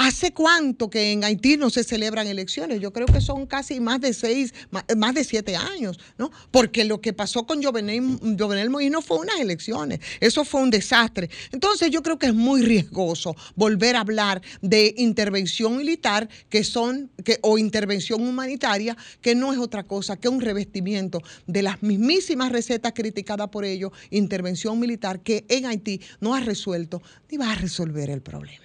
Speaker 3: ¿Hace cuánto que en Haití no se celebran elecciones? Yo creo que son casi más de seis, ma- más de siete años, ¿no? Porque lo que pasó con Jovenel, Jovenel Moïse no fue unas elecciones, eso fue un desastre. Entonces yo creo que es muy riesgoso volver a hablar de intervención militar que son, o intervención humanitaria, que no es otra cosa que un revestimiento de las mismísimas recetas criticadas por ellos, intervención militar que en Haití no ha resuelto ni va a resolver el problema.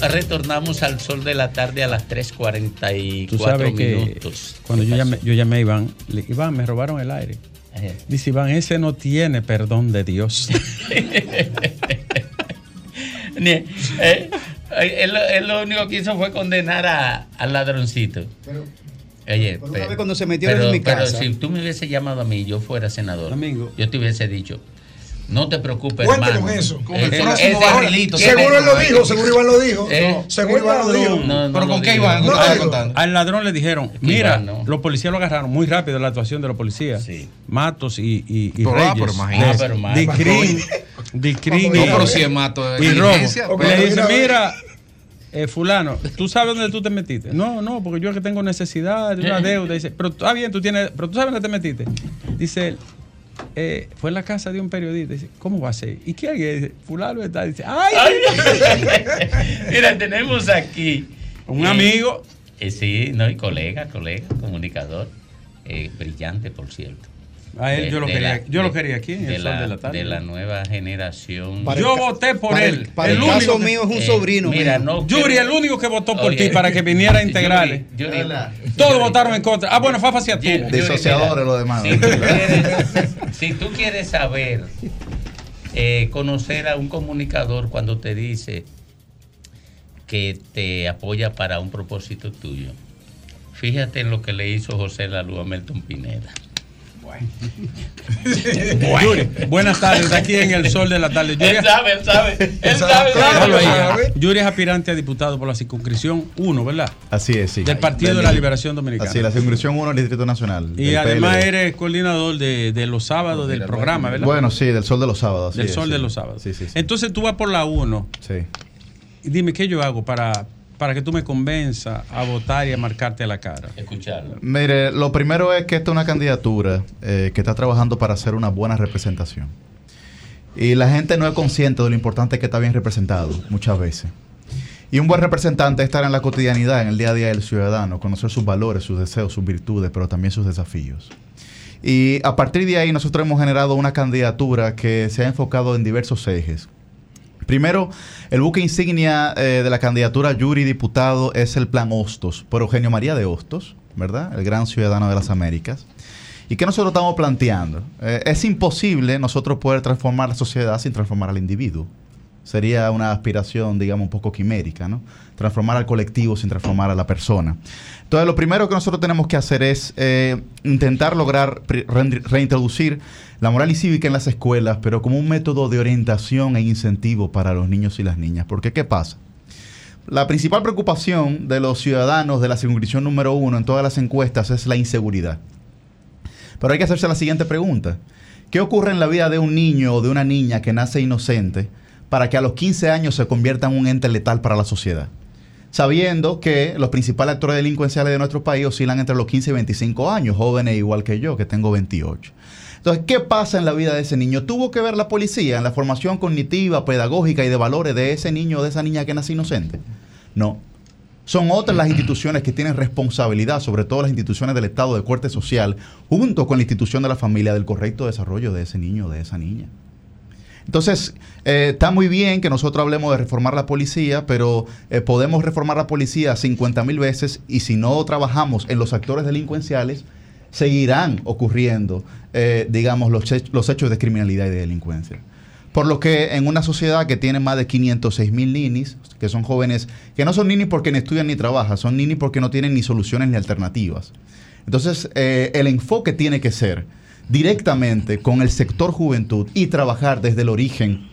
Speaker 5: Retornamos al sol de la tarde a las 3.44
Speaker 2: Tú sabes que
Speaker 5: minutos.
Speaker 2: cuando yo llamé, yo llamé a Iván, le Iván, me robaron el aire. Dice Iván, ese no tiene perdón de Dios.
Speaker 5: Ni- eh, eh, él, él lo único que hizo fue condenar a- al ladroncito. Oye,
Speaker 16: Pero una
Speaker 5: pe-
Speaker 16: vez cuando se
Speaker 5: pero-
Speaker 16: en mi
Speaker 5: pero
Speaker 16: casa-
Speaker 5: si tú me hubiese llamado a mí y yo fuera senador, yo te hubiese dicho, no te preocupes,
Speaker 13: Cuente
Speaker 5: hermano.
Speaker 13: con eso, con
Speaker 5: Eh,
Speaker 13: el
Speaker 5: eh,
Speaker 13: próximo
Speaker 5: ese
Speaker 13: varón.
Speaker 5: Angelito,
Speaker 13: Seguro
Speaker 5: ¿qué
Speaker 13: él lo dijo, seguro Iván lo dijo.
Speaker 5: Eh,
Speaker 13: No, seguro Iván lo dijo.
Speaker 5: No, no
Speaker 2: ¿Pero con qué. Iván?
Speaker 13: No
Speaker 2: ¿Qué
Speaker 13: lo
Speaker 2: estaba
Speaker 13: digo.
Speaker 2: Al ladrón le dijeron,
Speaker 5: que
Speaker 2: mira,
Speaker 5: Iván no.
Speaker 2: los policías lo agarraron muy rápido la actuación de los policías. Matos y, y, y
Speaker 15: Pero, ah,
Speaker 2: Reyes.
Speaker 15: pero imagínate. Ah, pero más.
Speaker 2: Dicrin, Dicrin
Speaker 15: No,
Speaker 2: y-
Speaker 15: pero si es Mato de
Speaker 2: y robo. Le dice, mira, eh, fulano, ¿tú sabes dónde tú te metiste? No, no, porque yo es que tengo necesidad de una deuda. Dice, pero está bien, tú tienes, pero tú sabes dónde te metiste. Dice él, eh, fue en la casa de un periodista. Dice, ¿cómo va a ser? ¿Y quién es? Dice, fulano está. Dice, ¡ay!
Speaker 5: Mira, tenemos aquí
Speaker 2: Un
Speaker 5: eh,
Speaker 2: amigo.
Speaker 5: eh, sí, no, y colega, colega, comunicador, eh, brillante, por cierto.
Speaker 2: A él
Speaker 5: De-
Speaker 2: yo lo quería-
Speaker 5: la-
Speaker 2: yo lo quería aquí en el
Speaker 5: de
Speaker 2: Sol
Speaker 5: la,
Speaker 2: de la Tarde.
Speaker 5: De la nueva generación.
Speaker 2: Para Yo el voté por
Speaker 16: para
Speaker 2: él.
Speaker 16: el- para
Speaker 2: El
Speaker 16: el, caso
Speaker 2: único que-
Speaker 16: mío es un
Speaker 5: Eh,
Speaker 16: sobrino.
Speaker 5: mira,
Speaker 16: mío.
Speaker 5: no
Speaker 2: Yuri, el único que votó por ti para que viniera a.
Speaker 5: Yuri,
Speaker 2: Todos votaron en contra. Ah, bueno, Fafa sí a tú.
Speaker 15: Disociadores los demás.
Speaker 5: Si tú quieres, si tú quieres saber, eh, conocer a un comunicador cuando te dice que te apoya para un propósito tuyo, fíjate en lo que le hizo José Lalu a Melton Pineda.
Speaker 2: Yuri, buenas tardes, aquí en el sol de la tarde. Yuri,
Speaker 5: Él sabe, él sabe, él sabe. Sabe.
Speaker 2: Yuri es aspirante a diputado por la circunscripción 1, ¿verdad?
Speaker 19: Así es, sí.
Speaker 2: Del Partido de la Liberación Dominicana.
Speaker 19: Así la circunscripción 1 del Distrito Nacional.
Speaker 2: Y además
Speaker 19: PLD.
Speaker 2: eres coordinador de, de los sábados del programa, ¿verdad?
Speaker 19: Bueno, sí, del sol de los sábados.
Speaker 2: del
Speaker 19: es,
Speaker 2: sol
Speaker 19: sí.
Speaker 2: de los sábados.
Speaker 19: Sí, sí, sí.
Speaker 2: Entonces tú vas por la 1.
Speaker 19: Sí.
Speaker 2: Y dime, ¿qué yo hago para, para que tú me convenzas a votar y a marcarte la cara?
Speaker 5: Escucharlo.
Speaker 19: Mire, lo primero es que esta es una candidatura eh, que está trabajando para hacer una buena representación. Y la gente no es consciente de lo importante que está bien representado muchas veces. Y un buen representante es estar en la cotidianidad, en el día a día del ciudadano, conocer sus valores, sus deseos, sus virtudes, pero también sus desafíos. Y a partir de ahí nosotros hemos generado una candidatura que se ha enfocado en diversos ejes. Primero, el buque insignia eh, de la candidatura Yuri Diputado es el Plan Hostos, por Eugenio María de Hostos, ¿verdad? El gran ciudadano de las Américas. ¿Y qué nosotros estamos planteando? Eh, es imposible nosotros poder transformar la sociedad sin transformar al individuo. Sería una aspiración, digamos, un poco quimérica, ¿no? Transformar al colectivo sin transformar a la persona. Entonces, lo primero que nosotros tenemos que hacer es eh, intentar lograr reintroducir la moral y cívica en las escuelas, pero como un método de orientación e incentivo para los niños y las niñas. Porque, ¿qué pasa? La principal preocupación de los ciudadanos de la circunscripción número uno en todas las encuestas es la inseguridad. Pero hay que hacerse la siguiente pregunta. ¿Qué ocurre en la vida de un niño o de una niña que nace inocente para que a los 15 años se convierta en un ente letal para la sociedad? Sabiendo que los principales actores delincuenciales de nuestro país oscilan entre los 15 y 25 años, jóvenes igual que yo, que tengo 28. Entonces, ¿qué pasa en la vida de ese niño? ¿Tuvo que ver la policía en la formación cognitiva, pedagógica y de valores de ese niño o de esa niña que nace inocente? No. Son otras las instituciones que tienen responsabilidad, sobre todo las instituciones del Estado de corte social, junto con la institución de la familia, del correcto desarrollo de ese niño o de esa niña. Entonces, eh, está muy bien que nosotros hablemos de reformar la policía, pero eh, podemos reformar la policía 50 mil veces y si no trabajamos en los actores delincuenciales, seguirán ocurriendo, eh, digamos, los, los hechos de criminalidad y de delincuencia. Por lo que en una sociedad que tiene más de 506 mil ninis, que son jóvenes que no son ninis porque ni estudian ni trabajan, son ninis porque no tienen ni soluciones ni alternativas. Entonces, el enfoque tiene que ser directamente con el sector juventud y trabajar desde el origen,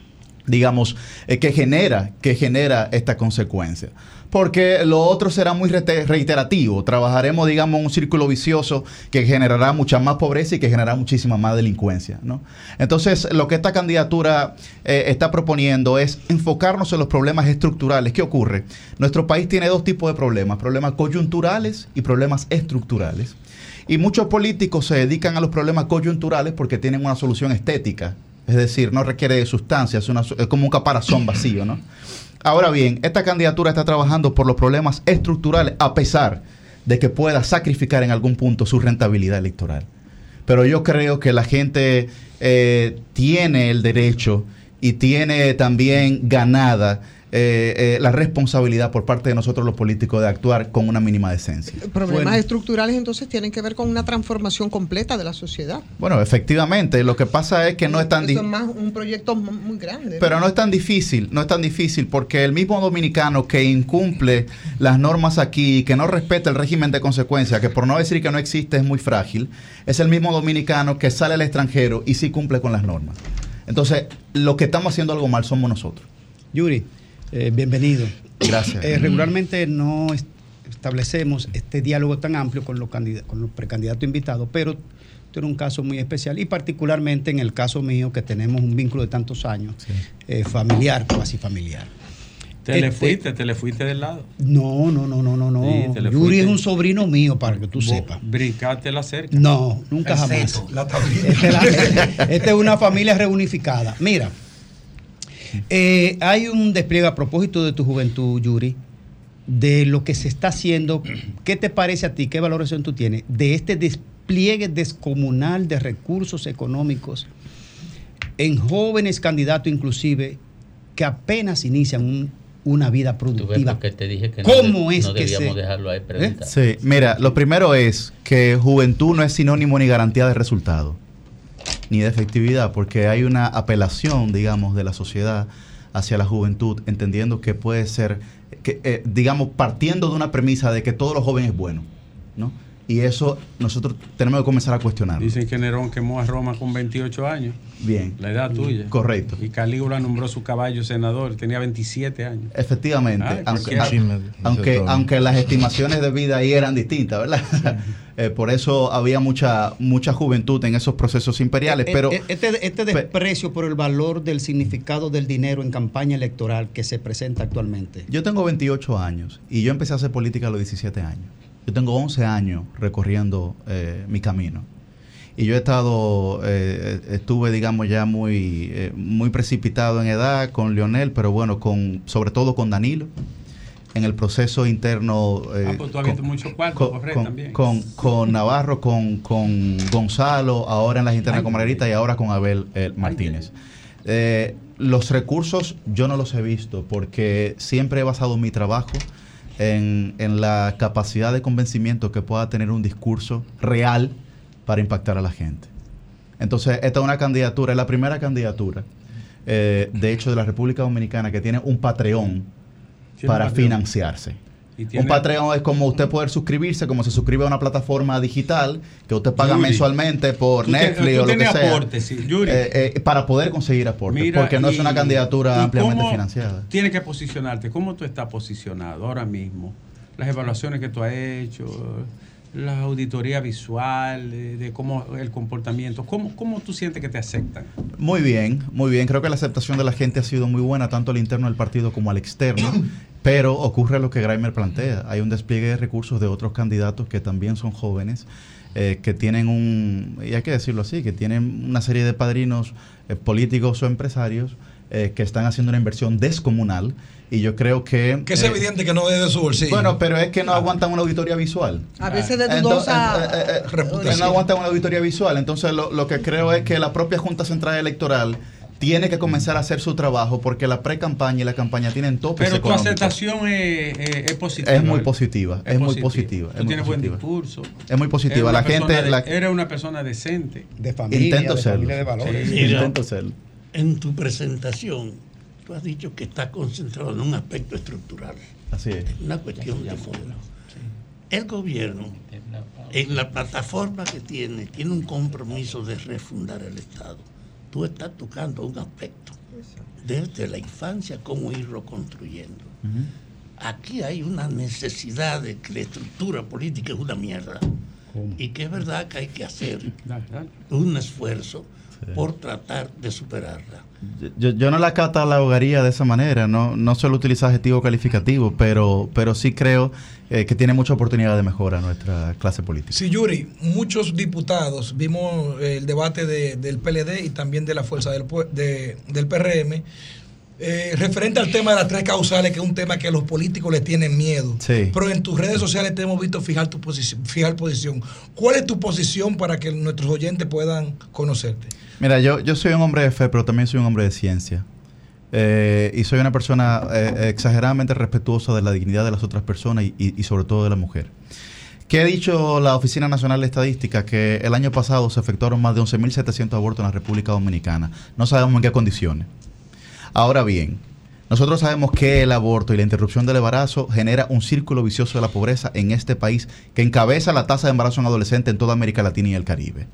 Speaker 19: digamos, eh, que genera, que genera esta consecuencia. Porque lo otro será muy reiterativo. Trabajaremos, digamos, un círculo vicioso que generará mucha más pobreza y que generará muchísima más delincuencia. ¿no? Entonces, lo que esta candidatura eh, está proponiendo es enfocarnos en los problemas estructurales. ¿Qué ocurre? Nuestro país tiene dos tipos de problemas, problemas coyunturales y problemas estructurales. Y muchos políticos se dedican a los problemas coyunturales porque tienen una solución estética. Es decir, no requiere de sustancias, es, una como un caparazón vacío, ¿no? Ahora bien, esta candidatura está trabajando por los problemas estructurales a pesar de que pueda sacrificar en algún punto su rentabilidad electoral. Pero yo creo que la gente eh, tiene el derecho y tiene también ganada eh, eh, la responsabilidad por parte de nosotros los políticos de actuar con una mínima decencia.
Speaker 3: Problemas
Speaker 19: Bueno.
Speaker 3: estructurales entonces tienen que ver con una transformación completa de la sociedad.
Speaker 19: Bueno, efectivamente, lo que pasa es que no es tan
Speaker 3: Eso
Speaker 19: di-
Speaker 3: es más un proyecto mu- muy grande.
Speaker 19: Pero no es tan difícil, no es tan difícil porque el mismo dominicano que incumple las normas aquí, que no respeta el régimen de consecuencia, que por no decir que no existe es muy frágil, es el mismo dominicano que sale al extranjero y sí cumple con las normas. Entonces, lo que estamos haciendo algo mal somos nosotros.
Speaker 16: Yuri, eh, bienvenido.
Speaker 19: Gracias.
Speaker 16: Eh, regularmente no es- establecemos este diálogo tan amplio con los, con los precandidatos invitados, pero tiene un caso muy especial y particularmente en el caso mío que tenemos un vínculo de tantos años, eh, familiar, cuasi familiar.
Speaker 2: Te le
Speaker 16: Este-
Speaker 2: fuiste, te le fuiste del lado.
Speaker 16: No, no, no, no, no, no.
Speaker 2: Sí,
Speaker 16: Yuri
Speaker 2: fuiste.
Speaker 16: es un sobrino mío, para que tú sepas.
Speaker 2: Brincaste la cerca.
Speaker 16: No, nunca
Speaker 2: El
Speaker 16: jamás.
Speaker 2: seto.
Speaker 16: Esta es, la- esta es una familia reunificada. Mira, eh, hay un despliegue a propósito de tu juventud, Yuri, de lo que se está haciendo. ¿Qué te parece a ti? ¿Qué valoración tú tienes de este despliegue descomunal de recursos económicos en jóvenes candidatos inclusive que apenas inician un- una vida
Speaker 5: Tú ves
Speaker 16: productiva?
Speaker 5: porque te dije que no,
Speaker 16: ¿Cómo
Speaker 5: de-
Speaker 16: es
Speaker 5: no
Speaker 16: que
Speaker 5: debíamos
Speaker 16: se-
Speaker 5: dejarlo ahí preguntar.
Speaker 19: Sí, mira, lo primero es que juventud no es sinónimo ni garantía de resultado, ni de efectividad, porque hay una apelación, digamos, de la sociedad hacia la juventud, entendiendo que puede ser, que, eh, digamos, partiendo de una premisa de que todos los jóvenes es bueno, ¿no? Y eso nosotros tenemos que comenzar a cuestionar.
Speaker 2: Dicen que Nerón quemó a Roma con 28 años.
Speaker 19: Bien.
Speaker 2: La edad tuya.
Speaker 19: Correcto.
Speaker 2: Y Calígula nombró su caballo senador. Tenía 27 años.
Speaker 19: Efectivamente,
Speaker 2: Ah,
Speaker 19: aunque, aunque, aunque las estimaciones de vida ahí eran distintas, ¿verdad? Eh, por eso había mucha mucha juventud en esos procesos imperiales,
Speaker 16: Eh,
Speaker 19: pero
Speaker 16: eh, este, este desprecio por el valor del significado del dinero en campaña electoral que se presenta actualmente.
Speaker 19: yo tengo 28 años y yo empecé a hacer política a los 17 años. Yo tengo 11 años recorriendo eh, mi camino. Y yo he estado, eh, estuve, digamos, ya muy, eh, muy precipitado en edad con Leonel, pero bueno, con, sobre todo con Danilo, en el proceso interno. eh,
Speaker 2: Ah, pues tú has
Speaker 19: con-
Speaker 2: visto mucho cuarto,
Speaker 19: con,
Speaker 2: también.
Speaker 19: con, con Navarro, con, con Gonzalo, ahora en las internas
Speaker 2: Ay,
Speaker 19: con Margarita y ahora con Abel eh, Martínez. Eh, los recursos yo no los he visto porque siempre he basado mi trabajo en, en la capacidad de convencimiento que pueda tener un discurso real para impactar a la gente. Entonces, esta es una candidatura, es la primera candidatura, eh, de hecho, de la República Dominicana que tiene un Patreon para
Speaker 2: Patreon.
Speaker 19: financiarse.
Speaker 2: Y tiene-
Speaker 19: Un Patreon es como usted poder suscribirse, como se suscribe a una plataforma digital que usted paga
Speaker 2: Yuri,
Speaker 19: mensualmente por
Speaker 2: te-
Speaker 19: Netflix o lo que sea.
Speaker 2: aportes, sí, Yuri.
Speaker 19: Eh, eh, para poder conseguir aportes,
Speaker 2: Mira,
Speaker 19: porque no es una candidatura ampliamente financiada.
Speaker 2: Tienes que posicionarte. ¿Cómo tú estás posicionado ahora mismo? Las evaluaciones que tú has hecho, la auditoría visual, de cómo el comportamiento. ¿Cómo, cómo tú sientes que te aceptan?
Speaker 19: Muy bien, muy bien. Creo que la aceptación de la gente ha sido muy buena, tanto al interno del partido como al externo. Pero ocurre lo que Grimer plantea. Hay un despliegue de recursos de otros candidatos que también son jóvenes, eh, que tienen un, y hay que decirlo así, que tienen una serie de padrinos eh, políticos o empresarios eh, que están haciendo una inversión descomunal. Y yo creo que...
Speaker 13: Que es
Speaker 19: eh,
Speaker 13: evidente que no es de su bolsillo.
Speaker 19: Bueno, pero es que no aguantan una auditoría visual.
Speaker 3: A veces de dudosa
Speaker 19: eh, eh, eh,
Speaker 3: reputación.
Speaker 19: no aguantan una auditoría visual. Entonces, lo, lo que creo es que la propia Junta Central Electoral tiene que comenzar a hacer su trabajo porque la pre-campaña y la campaña tienen topes
Speaker 2: Pero tu aceptación es, es- es positiva.
Speaker 19: Es muy positiva, es, muy positiva.
Speaker 2: Tú tienes buen discurso.
Speaker 19: Es muy positiva.
Speaker 2: Eres
Speaker 19: La
Speaker 2: una persona
Speaker 19: gente...
Speaker 2: de-
Speaker 19: la-
Speaker 2: Eres una persona decente.
Speaker 16: De
Speaker 19: Intento serlo.
Speaker 2: Sí.
Speaker 17: Mira,
Speaker 19: Intento serlo.
Speaker 17: En tu presentación, tú has dicho que estás concentrado en un aspecto estructural,
Speaker 19: Así es.
Speaker 17: una cuestión de fondo. El gobierno, en la plataforma que tiene, tiene un compromiso de refundar el Estado. Tú estás tocando un aspecto desde la infancia, cómo irlo construyendo. Aquí hay una necesidad de que la estructura política es una mierda. Y que es verdad que hay que hacer un esfuerzo por tratar de superarla.
Speaker 19: Yo, yo no la catalogaría de esa manera, no, no suelo utilizar adjetivo calificativo, pero, pero sí creo eh, que tiene mucha oportunidad de mejora nuestra clase política.
Speaker 13: Sí, Yuri, muchos diputados, vimos el debate de- del PLD y también de la fuerza del, pue- de- del PRM, eh, referente al tema de las tres causales, que es un tema que los políticos le tienen miedo.
Speaker 19: Sí.
Speaker 13: Pero en tus redes sociales te hemos visto fijar tu posición, fijar posición. ¿Cuál es tu posición para que nuestros oyentes puedan conocerte?
Speaker 19: Mira, yo, yo soy un hombre de fe, pero también soy un hombre de ciencia. Eh, y soy una persona eh, exageradamente respetuosa de la dignidad de las otras personas y, y- y sobre todo de la mujer. ¿Qué ha dicho la Oficina Nacional de Estadística? Que el año pasado se efectuaron más de 11.700 abortos en la República Dominicana. No sabemos en qué condiciones. Ahora bien, nosotros sabemos que el aborto y la interrupción del embarazo genera un círculo vicioso de la pobreza en este país que encabeza la tasa de embarazo en adolescente en toda América Latina y el Caribe.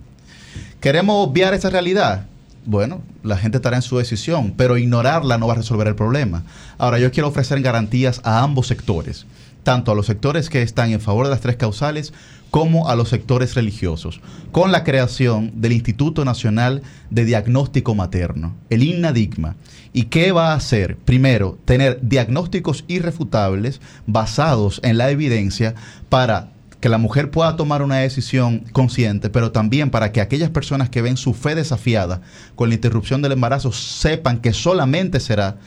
Speaker 19: ¿Queremos obviar esa realidad? Bueno, la gente estará en su decisión, pero ignorarla no va a resolver el problema. Ahora, yo quiero ofrecer garantías a ambos sectores, tanto a los sectores que están en favor de las tres causales como a los sectores religiosos, con la creación del Instituto Nacional de Diagnóstico Materno, el INNADIGMA. ¿Y qué va a hacer? Primero, tener diagnósticos irrefutables basados en la evidencia para que la mujer pueda tomar una decisión consciente, pero también para que aquellas personas que ven su fe desafiada con la interrupción del embarazo sepan que solamente será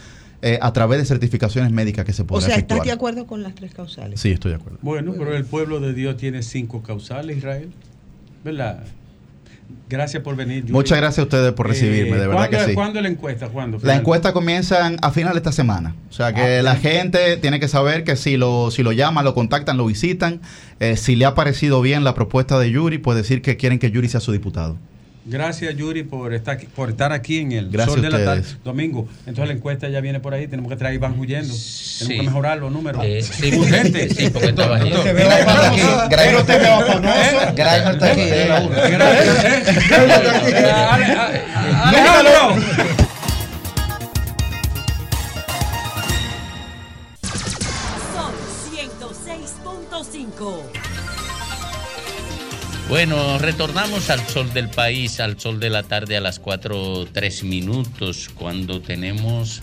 Speaker 19: eh, a través de certificaciones médicas que se
Speaker 3: O
Speaker 19: podrá
Speaker 3: sea,
Speaker 19: efectuar.
Speaker 3: ¿estás de acuerdo con las tres causales?
Speaker 19: Sí, estoy de acuerdo.
Speaker 2: Bueno, pero el pueblo de Dios tiene cinco causales, Israel. ¿Verdad? Gracias por venir.
Speaker 19: Muchas gracias a ustedes por recibirme, de verdad
Speaker 2: ¿cuándo-
Speaker 19: que sí.
Speaker 2: ¿Cuándo la encuesta? ¿Cuándo?
Speaker 19: La encuesta comienza a final de esta semana. O sea que
Speaker 2: Ah,
Speaker 19: la gente tiene que saber que si lo, si lo llaman, lo contactan, lo visitan, eh, si le ha parecido bien la propuesta de Yuri, pues decir que quieren que Yuri sea su diputado.
Speaker 2: Gracias, Yuri, por estar, aquí- por estar aquí en el
Speaker 19: Gracias
Speaker 2: sol de la tarde. Domingo, entonces la encuesta ya viene por ahí. Tenemos que traer Iván huyendo. Tenemos que mejorar los números.
Speaker 5: Eh, sí,
Speaker 2: Urgente.
Speaker 5: sí, porque estaba allí.
Speaker 2: Entonces,
Speaker 5: Te veo
Speaker 2: Grimer
Speaker 5: aquí.
Speaker 2: te veo.
Speaker 5: Bueno, retornamos al sol del país, al sol de la tarde a las 4, 3 minutos, cuando tenemos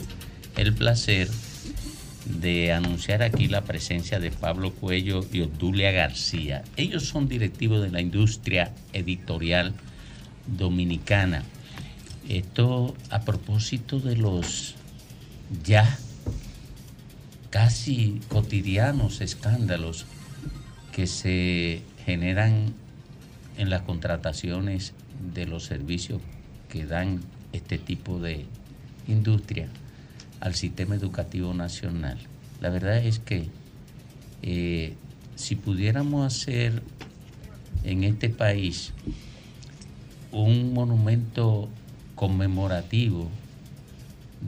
Speaker 5: el placer de anunciar aquí la presencia de Pablo Cuello y Obdulia García. Ellos son directivos de la industria editorial dominicana. Esto a propósito de los ya casi cotidianos escándalos que se generan en las contrataciones de los servicios que dan este tipo de industria al sistema educativo nacional. La verdad es que eh, si pudiéramos hacer en este país un monumento conmemorativo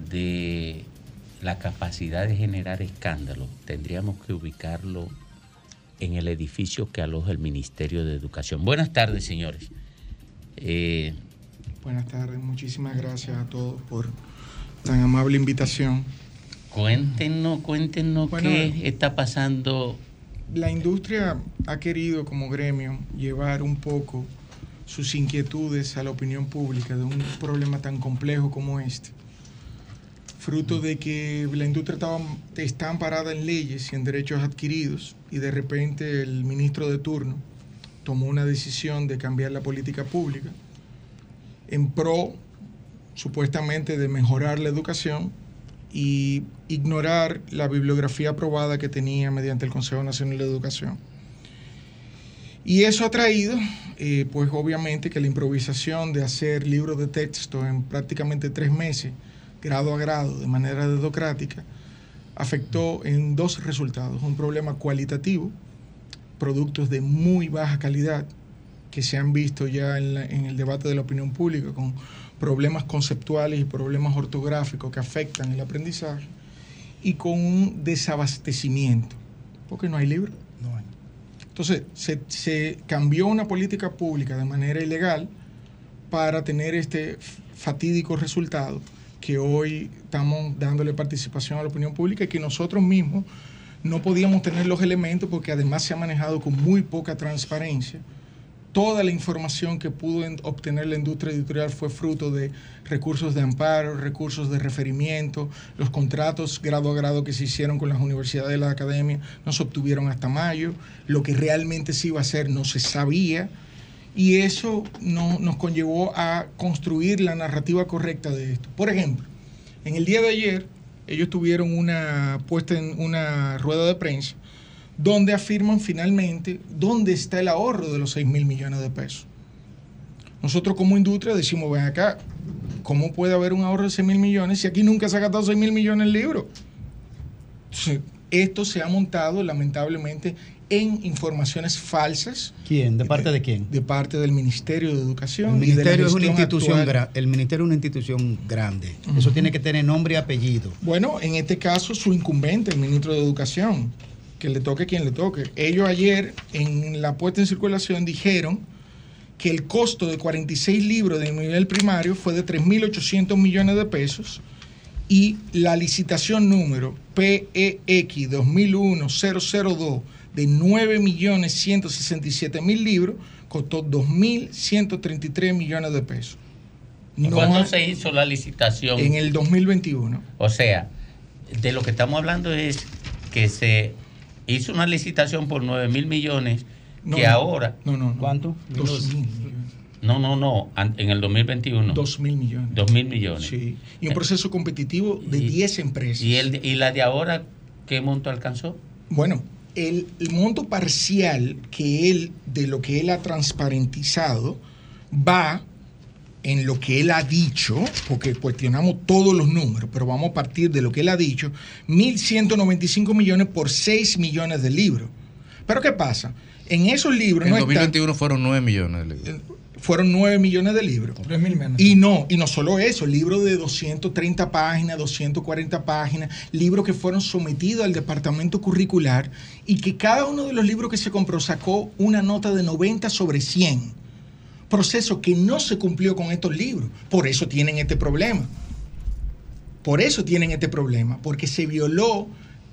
Speaker 5: de la capacidad de generar escándalo, tendríamos que ubicarlo en el edificio que aloja el Ministerio de Educación. Buenas tardes, señores. Eh,
Speaker 20: Buenas tardes, muchísimas gracias a todos por tan amable invitación.
Speaker 5: cuéntenos, cuéntenos
Speaker 20: Bueno,
Speaker 5: qué está pasando.
Speaker 20: La industria ha querido como gremio llevar un poco sus inquietudes a la opinión pública de un problema tan complejo como este. Fruto de que la industria estaba, está amparada en leyes y en derechos adquiridos y de repente el ministro de turno tomó una decisión de cambiar la política pública en pro supuestamente de mejorar la educación y ignorar la bibliografía aprobada que tenía mediante el Consejo Nacional de Educación. Y eso ha traído, eh, pues obviamente, que la improvisación de hacer libros de texto en prácticamente tres meses, grado a grado, de manera dedocrática, afectó en dos resultados. Un problema cualitativo, productos de muy baja calidad, que se han visto ya en, la- en el debate de la opinión pública, con problemas conceptuales y problemas ortográficos que afectan el aprendizaje, y con un desabastecimiento, porque no hay libro. Entonces, se, se cambió una política pública de manera ilegal para tener este fatídico resultado que hoy estamos dándole participación a la opinión pública y que nosotros mismos no podíamos tener los elementos porque además se ha manejado con muy poca transparencia. Toda la información que pudo en- obtener la industria editorial fue fruto de recursos de amparo, recursos de referimiento, los contratos grado a grado que se hicieron con las universidades y las academias no se obtuvieron hasta mayo, lo que realmente se iba a hacer no se sabía y eso no- nos conllevó a construir la narrativa correcta de esto. Por ejemplo, en el día de ayer ellos tuvieron una puesta en una rueda de prensa donde afirman finalmente dónde está el ahorro de los 6 mil millones de pesos. Nosotros como industria decimos, ven acá, ¿cómo puede haber un ahorro de 6 mil millones si aquí nunca se ha gastado 6 mil millones en libros? Esto se ha montado lamentablemente en informaciones falsas.
Speaker 16: ¿Quién? ¿De parte de quién?
Speaker 20: De parte del Ministerio de Educación.
Speaker 16: El
Speaker 20: y
Speaker 16: ministerio es una institución el ministerio es una institución grande. Eso tiene que tener nombre y apellido.
Speaker 20: Bueno, en este caso su incumbente, el ministro de Educación, que le toque quien le toque. Ellos ayer en la puesta en circulación dijeron que el costo de 46 libros de nivel primario fue de 3.800 millones de pesos y la licitación número PEX 2001-002 de 9.167.000 libros costó 2.133 millones de pesos. No
Speaker 5: ¿Cuándo se hizo la licitación?
Speaker 20: En el 2021.
Speaker 5: O sea, de lo que estamos hablando es que se hizo una licitación por 9 mil millones
Speaker 20: No,
Speaker 5: que
Speaker 20: no.
Speaker 5: ahora...
Speaker 20: No, no, no.
Speaker 16: ¿Cuánto?
Speaker 20: Dos mil
Speaker 5: No, no, no, en el 2021.
Speaker 20: Dos mil millones.
Speaker 5: Dos mil millones.
Speaker 20: Sí. Y un proceso competitivo de 10 empresas.
Speaker 5: ¿Y, el, ¿Y la de ahora qué monto alcanzó?
Speaker 20: Bueno, el, el monto parcial que él, de lo que él ha transparentizado, va en lo que él ha dicho, porque cuestionamos todos los números, pero vamos a partir de lo que él ha dicho, 1.195 millones por 6 millones de libros. Pero ¿qué pasa? En esos libros
Speaker 15: En
Speaker 20: no están-
Speaker 15: 2021 fueron 9 millones de libros.
Speaker 20: Fueron 9 millones de libros. Y no, y no solo eso, libros de 230 páginas, 240 páginas, libros que fueron sometidos al departamento curricular y que cada uno de los libros que se compró sacó una nota de 90 sobre 100. Proceso que no se cumplió con estos libros. Por eso tienen este problema. Por eso tienen este problema, porque se violó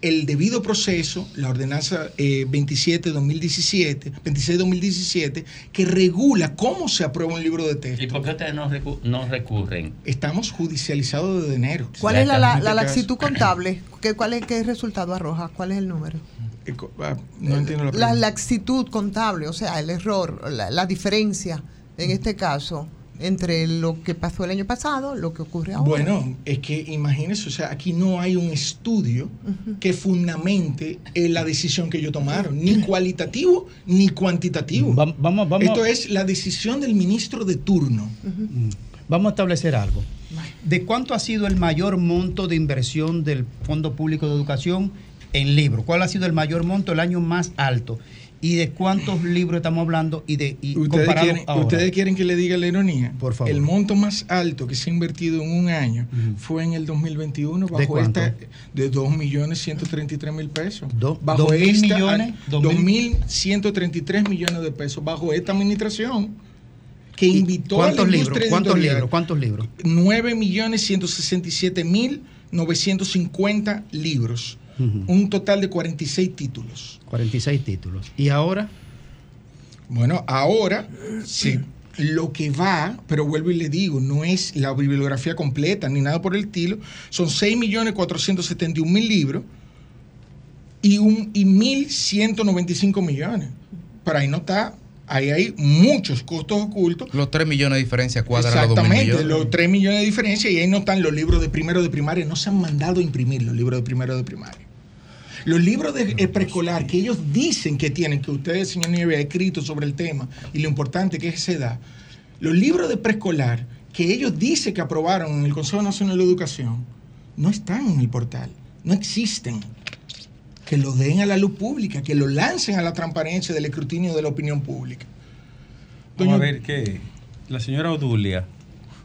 Speaker 20: el debido proceso, la ordenanza eh, 27-2017, 26-2017, que regula cómo se aprueba un libro de texto.
Speaker 5: ¿Y por qué ustedes no, recu- no recurren?
Speaker 20: Estamos judicializados desde enero.
Speaker 3: ¿Cuál es la, laxitud contable? ¿Qué, cuál es, ¿Qué resultado arroja? ¿Cuál es el número?
Speaker 20: eh, ah, No entiendo la
Speaker 3: La laxitud contable, o sea, el error, la, la diferencia en este caso entre lo que pasó el año pasado, lo que ocurre ahora.
Speaker 20: Bueno, es que imagínense, o sea, aquí no hay un estudio que fundamente eh, la decisión que ellos tomaron, ni cualitativo ni cuantitativo.
Speaker 16: vamos, vamos.
Speaker 20: Esto es la decisión del ministro de turno.
Speaker 16: Vamos a establecer algo. ¿De cuánto ha sido el mayor monto de inversión del Fondo Público de Educación en libros? ¿Cuál ha sido el mayor monto, el año más alto? Y de cuántos libros estamos hablando y de y
Speaker 20: ¿Ustedes quieren,
Speaker 16: ahora.
Speaker 20: ustedes quieren que le diga la ironía?
Speaker 16: Por favor.
Speaker 20: El monto más alto que se ha invertido en un año fue en el 2021 bajo
Speaker 16: cuánto?
Speaker 20: esta de 2.133.000 pesos.
Speaker 16: Do-
Speaker 20: bajo
Speaker 16: ¿dos mil
Speaker 20: esta-
Speaker 16: millones? ¿Dos mil?
Speaker 20: 2.133 millones de pesos bajo esta administración que invitó a la
Speaker 16: ¿Cuántos libros? ¿Cuántos libros? ¿Cuántos libros?
Speaker 20: 9.167.950 libros. Un total de 46 títulos.
Speaker 16: 46 títulos. ¿Y ahora?
Speaker 20: Bueno, ahora sí, lo que va, pero vuelvo y le digo, no es la bibliografía completa ni nada por el estilo, son 6.471.000 libros y, un, y 1.195 millones. Pero ahí no está, ahí hay muchos costos ocultos.
Speaker 15: Los 3 millones de diferencia cuadran a los 2 mil
Speaker 20: Exactamente,
Speaker 15: millones.
Speaker 20: los 3 millones de diferencia y ahí no están los libros de primero de primaria, no se han mandado a imprimir los libros de primero de primaria. Los libros de eh, preescolar que ellos dicen que tienen, que ustedes, señor Nieves, ha escrito sobre el tema y lo importante que es esa edad, los libros de preescolar que ellos dicen que aprobaron en el Consejo Nacional de Educación no están en el portal, no existen. Que lo den a la luz pública, que lo lancen a la transparencia del escrutinio de la opinión pública.
Speaker 2: Vamos a ver qué. La señora Odulia,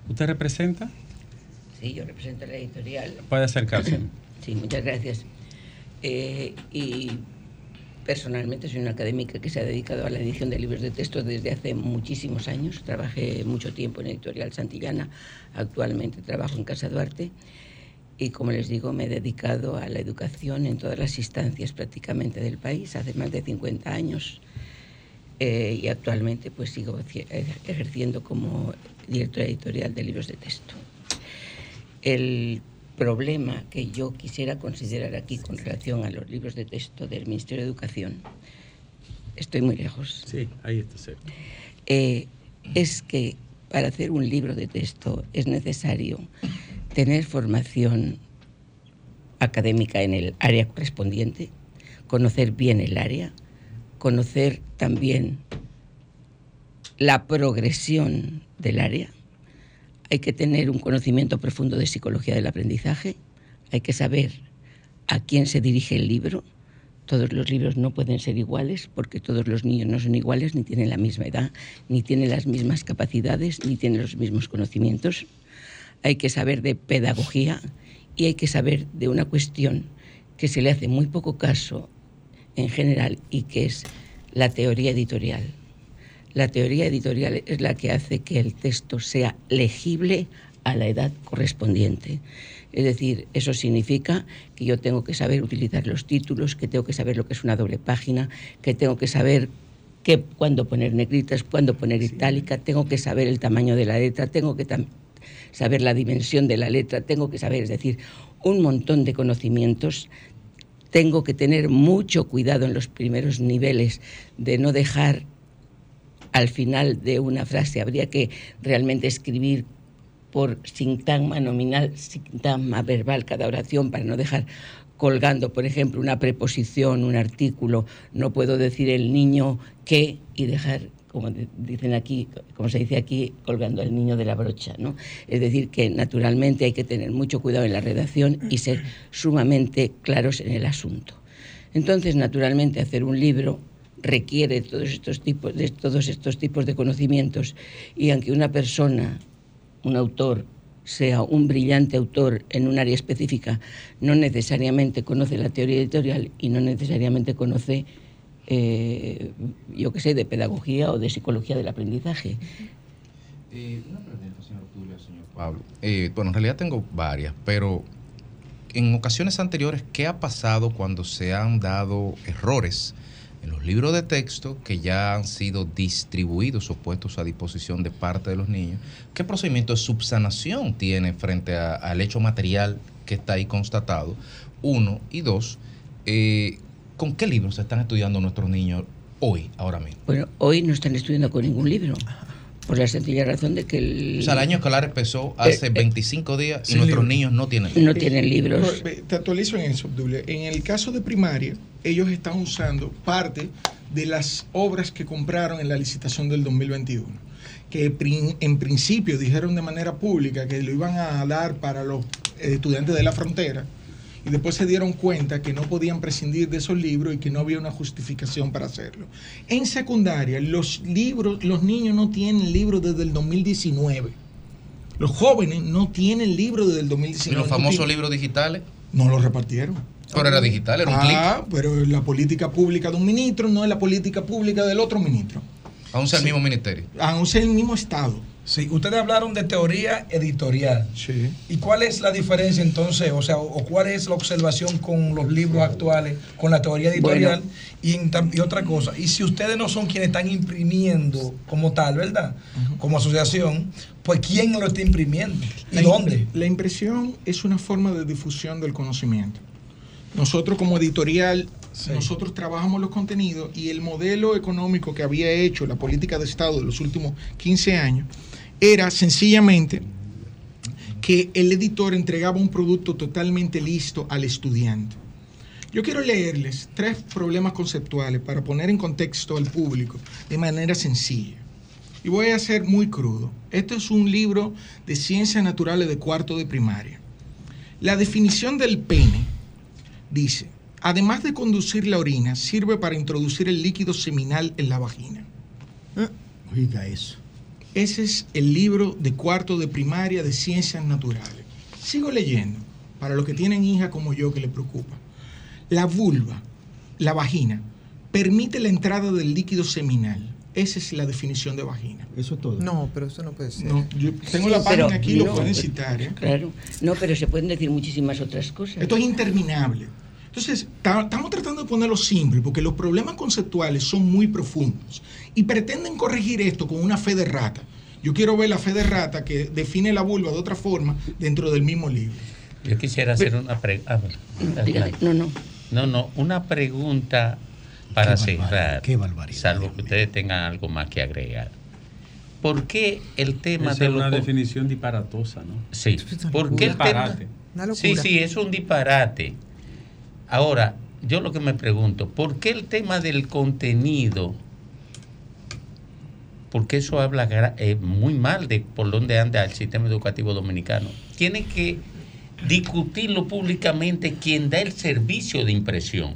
Speaker 2: ¿usted representa?
Speaker 21: Sí, yo represento la editorial.
Speaker 2: Puede acercarse.
Speaker 21: Sí, muchas gracias. Eh, y personalmente soy una académica que se ha dedicado a la edición de libros de texto desde hace muchísimos años. Trabajé mucho tiempo en Editorial Santillana, actualmente trabajo en Casa Duarte. Y como les digo, me he dedicado a la educación en todas las instancias prácticamente del país, hace más de 50 años. Eh, y actualmente pues sigo eje- ejerciendo como directora editorial de libros de texto. El problema que yo quisiera considerar aquí con relación a los libros de texto del Ministerio de Educación, estoy muy lejos,
Speaker 2: Sí, ahí está cerca.
Speaker 21: eh, es que para hacer un libro de texto es necesario tener formación académica en el área correspondiente, conocer bien el área, conocer también la progresión del área. Hay que tener un conocimiento profundo de psicología del aprendizaje, hay que saber a quién se dirige el libro. Todos los libros no pueden ser iguales porque todos los niños no son iguales, ni tienen la misma edad, ni tienen las mismas capacidades, ni tienen los mismos conocimientos. Hay que saber de pedagogía y hay que saber de una cuestión que se le hace muy poco caso en general y que es la teoría editorial. La teoría editorial es la que hace que el texto sea legible a la edad correspondiente. Es decir, eso significa que yo tengo que saber utilizar los títulos, que tengo que saber lo que es una doble página, que tengo que saber qué, cuándo poner negritas, cuándo poner itálica, tengo que saber el tamaño de la letra, tengo que saber la dimensión de la letra, tengo que saber, es decir, un montón de conocimientos tengo que tener mucho cuidado en los primeros niveles de no dejar al final de una frase. Habría que realmente escribir por sintagma nominal, sintagma verbal cada oración para no dejar colgando, por ejemplo, una preposición, un artículo. No puedo decir el niño que y dejar, como dicen aquí, como se dice aquí, colgando al niño de la brocha, ¿no? Es decir, que naturalmente hay que tener mucho cuidado en la redacción y ser sumamente claros en el asunto. Entonces, naturalmente, hacer un libro requiere todos estos tipos de todos estos tipos de conocimientos y aunque una persona, un autor sea un brillante autor en un área específica, no necesariamente conoce la teoría editorial y no necesariamente conoce, eh, yo qué sé, de pedagogía o de psicología del aprendizaje.
Speaker 15: Eh, una pregunta, señor Tulio, señor Pablo. Eh, bueno, en realidad tengo varias, pero en ocasiones anteriores, ¿qué ha pasado cuando se han dado errores en los libros de texto que ya han sido distribuidos o puestos a disposición de parte de los niños? ¿Qué procedimiento de subsanación tiene frente al hecho material que está ahí constatado? Uno. Y dos, eh, ¿con qué libros se están estudiando nuestros niños hoy, ahora mismo?
Speaker 21: Bueno, hoy no están estudiando con ningún libro, por la sencilla razón de que el...
Speaker 15: O sea, el año escolar empezó hace
Speaker 21: Eh, eh,
Speaker 15: 25 días y nuestros
Speaker 20: libros.
Speaker 15: niños no tienen
Speaker 21: No tienen libros.
Speaker 20: Te actualizo en eso, Obdulio. En el caso de primaria, ellos están usando parte de las obras que compraron en la licitación del 2021, que prin- en principio dijeron de manera pública que lo iban a dar para los estudiantes de la frontera, y después se dieron cuenta que no podían prescindir de esos libros y que no había una justificación para hacerlo. En secundaria, los libros, los niños no tienen libros desde el 2019. Los jóvenes no tienen libros desde el
Speaker 15: ¿Y
Speaker 20: 2019.
Speaker 15: los
Speaker 20: No
Speaker 15: famosos libros digitales?
Speaker 20: No los repartieron.
Speaker 15: Pero era digital, era un clic.
Speaker 20: Ah, pero la política pública de un ministro no es la política pública del otro ministro.
Speaker 15: Aún sea el mismo ministerio.
Speaker 20: Aún sea el mismo Estado.
Speaker 13: Sí, ustedes hablaron de teoría editorial.
Speaker 20: Sí.
Speaker 13: ¿Y cuál es la diferencia entonces, o sea, o, cuál es la observación con los libros actuales, con la teoría editorial y, en otra cosa? Y si ustedes no son quienes están imprimiendo como tal, ¿verdad? Como asociación, pues ¿quién lo está imprimiendo? ¿Y
Speaker 20: La
Speaker 13: dónde?
Speaker 20: La impresión es una forma de difusión del conocimiento. Nosotros como editorial, nosotros trabajamos los contenidos y el modelo económico que había hecho la política de Estado de los últimos 15 años era sencillamente que el editor entregaba un producto totalmente listo al estudiante. Yo quiero leerles tres problemas conceptuales para poner en contexto al público de manera sencilla. Y voy a ser muy crudo. Esto es un libro de ciencias naturales de cuarto de primaria. La definición del pene dice, además de conducir la orina, sirve para introducir el líquido seminal en la vagina.
Speaker 16: Oiga eso.
Speaker 20: Ese es el libro de cuarto de primaria de ciencias naturales. Sigo leyendo, para los que tienen hija como yo que le preocupa. La vulva, la vagina, permite la entrada del líquido seminal. Esa es la definición de vagina.
Speaker 16: Eso es todo.
Speaker 3: No, pero eso no puede ser.
Speaker 20: No, yo tengo
Speaker 21: Sí,
Speaker 20: la página aquí, lo
Speaker 21: no,
Speaker 20: pueden
Speaker 21: pero-
Speaker 20: citar. ¿eh?
Speaker 21: Claro. No, pero se pueden decir muchísimas otras cosas.
Speaker 20: Esto es interminable. Entonces, ta- estamos tratando de ponerlo simple porque los problemas conceptuales son muy profundos y pretenden corregir esto con una fe de rata. Yo quiero ver la fe de rata que define la vulva de otra forma dentro del mismo libro.
Speaker 5: Yo quisiera hacer una pregunta.
Speaker 21: Dígale, no, no.
Speaker 5: No, no, una pregunta para
Speaker 16: Qué barbaridad,
Speaker 5: cerrar.
Speaker 16: qué barbaridad,
Speaker 5: Salvo que ustedes tengan algo más que agregar. ¿Por qué el tema
Speaker 2: Esa
Speaker 5: de
Speaker 2: es una definición disparatosa, ¿no?
Speaker 5: Sí. ¿Por qué el tema? Sí, sí, es un disparate. Ahora, yo lo que me pregunto, ¿por qué el tema del contenido? Porque eso habla eh, muy mal de por dónde anda el sistema educativo dominicano. Tiene que discutirlo públicamente quien da el servicio de impresión.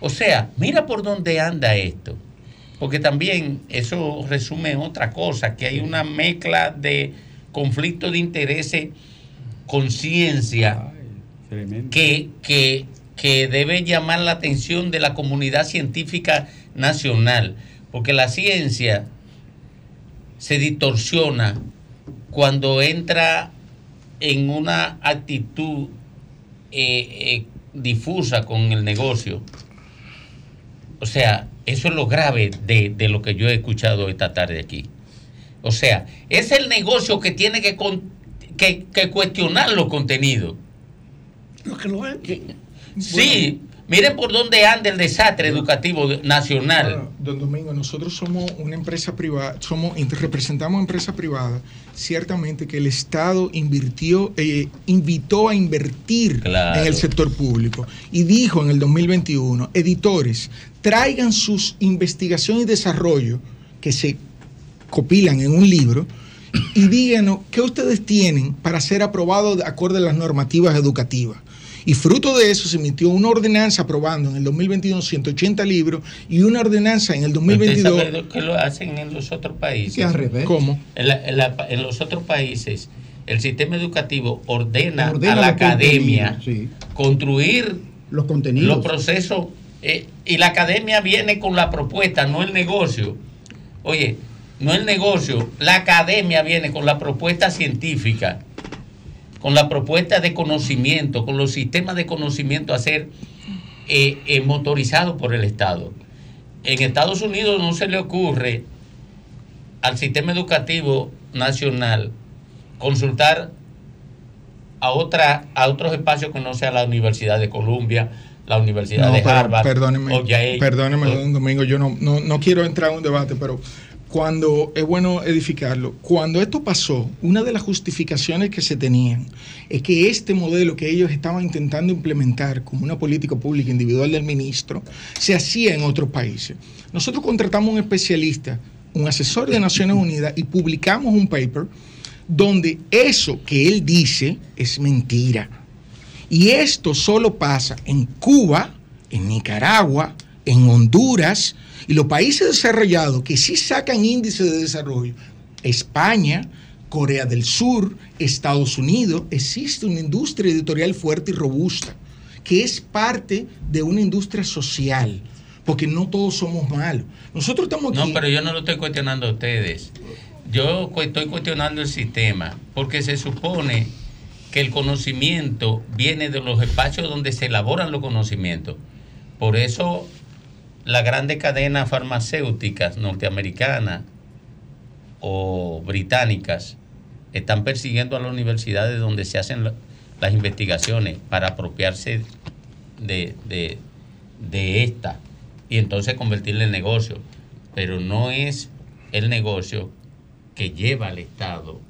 Speaker 5: O sea, mira por dónde anda esto. Porque también eso resume otra cosa, que hay una mezcla de conflicto de intereses, conciencia, que, que, que debe llamar la atención de la comunidad científica nacional. Porque la ciencia se distorsiona cuando entra en una actitud eh, eh, difusa con el negocio. O sea, eso es lo grave de, de lo que yo he escuchado esta tarde aquí. O sea, es el negocio que tiene que, con- que, que cuestionar los contenidos.
Speaker 17: Lo que lo.
Speaker 20: Bueno.
Speaker 5: Sí, miren por dónde anda el desastre educativo nacional.
Speaker 20: Bueno, don Domingo, nosotros somos una empresa privada, somos representamos empresa privada. Ciertamente que el Estado invirtió, eh, invitó a invertir
Speaker 5: Claro.
Speaker 20: en el sector público y dijo en el 2021, editores, traigan sus investigación y desarrollo que se copilan en un libro y díganos qué ustedes tienen para ser aprobado de acorde a las normativas educativas. Y fruto de eso se emitió una ordenanza aprobando en el 2021 180 libros y una ordenanza en el
Speaker 5: ¿Usted
Speaker 20: 2022.
Speaker 5: sabe lo que lo hacen en los otros países?
Speaker 20: Que al revés. ¿Cómo?
Speaker 5: En, la- en la- en los otros países, el sistema educativo ordena,
Speaker 16: Ordena
Speaker 5: a la academia construir
Speaker 16: Los contenidos.
Speaker 5: los procesos eh, y la academia viene con la propuesta, no el negocio. Oye, no el negocio, la academia viene con la propuesta científica, con la propuesta de conocimiento, con los sistemas de conocimiento a ser eh, eh, motorizados por el Estado. En Estados Unidos no se le ocurre al sistema educativo nacional consultar a otra a otros espacios que no sea la Universidad de Columbia, la Universidad
Speaker 20: No,
Speaker 5: de Harvard,
Speaker 20: perdóneme,
Speaker 5: o Yale,
Speaker 20: perdóneme,
Speaker 5: o-
Speaker 20: don Domingo, yo no, no, no quiero entrar en un debate, pero cuando es bueno edificarlo, cuando esto pasó, una de las justificaciones que se tenían es que este modelo que ellos estaban intentando implementar como una política pública individual del ministro se hacía en otros países. Nosotros contratamos un especialista, un asesor de Naciones Unidas y publicamos un paper donde eso que él dice es mentira. Y esto solo pasa en Cuba, en Nicaragua, en Honduras y los países desarrollados que sí sacan índice de desarrollo, España, Corea del Sur, Estados Unidos, existe una industria editorial fuerte y robusta, que es parte de una industria social, porque no todos somos malos. Nosotros estamos aquí...
Speaker 5: No, pero yo no lo estoy cuestionando a ustedes. Yo estoy cuestionando el sistema, porque se supone que el conocimiento viene de los espacios donde se elaboran los conocimientos. Por eso las grandes cadenas farmacéuticas norteamericanas o británicas están persiguiendo a las universidades donde se hacen la- las investigaciones para apropiarse de, de, de esta y entonces convertirla en negocio. Pero no es el negocio que lleva al Estado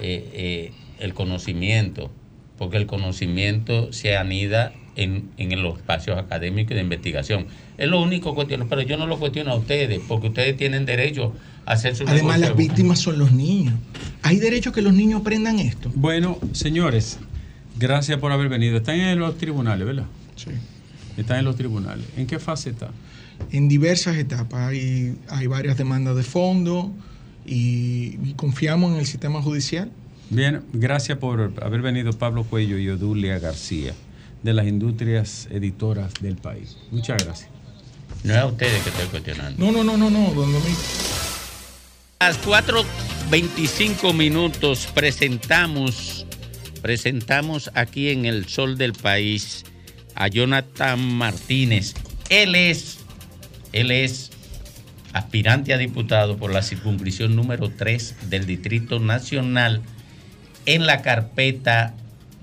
Speaker 5: eh, eh, el conocimiento, porque el conocimiento se anida en, en los espacios académicos y de investigación. Es lo único cuestiono, pero yo no lo cuestiono a ustedes, porque ustedes tienen derecho a hacer su
Speaker 20: Además, las víctimas son los niños. Hay derecho a que los niños aprendan esto.
Speaker 2: Bueno, señores, gracias por haber venido. Están en los tribunales, ¿verdad?
Speaker 20: Sí.
Speaker 2: Están en los tribunales. ¿En qué fase está?
Speaker 20: En diversas etapas. Hay, hay varias demandas de fondo y, y confiamos en el sistema judicial.
Speaker 2: Bien, gracias por haber venido Pablo Cuello y Odulia García, de las industrias editoras del país. Muchas gracias.
Speaker 5: No es a ustedes que estoy cuestionando.
Speaker 20: No, no, no, no, no, don Domingo.
Speaker 5: A las 4.25 minutos presentamos, presentamos aquí en el Sol del País a Jonathan Martínez. Él es, él es aspirante a diputado por la circunscripción número 3 del Distrito Nacional en la carpeta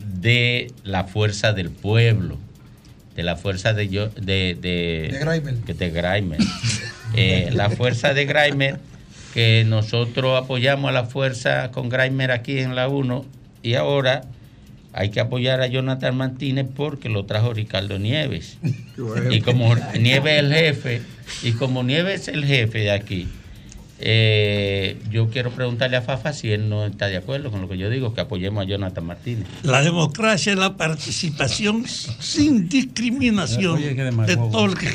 Speaker 5: de la Fuerza del Pueblo, de la Fuerza de... yo- de, de,
Speaker 13: De Graimer.
Speaker 5: que de Graimer. Eh, la Fuerza de Graimer, que nosotros apoyamos a la Fuerza con Graimer aquí en la 1 y ahora hay que apoyar a Jonathan Martínez porque lo trajo Ricardo Nieves.
Speaker 22: bueno.
Speaker 5: Y como Nieves es el jefe, y como Nieves es el jefe de aquí, eh, yo quiero preguntarle a Fafa si él no está de acuerdo con lo que yo digo, que apoyemos a Jonathan Martínez.
Speaker 17: La democracia es la participación sin discriminación
Speaker 5: Oye,
Speaker 17: de todo el que
Speaker 5: No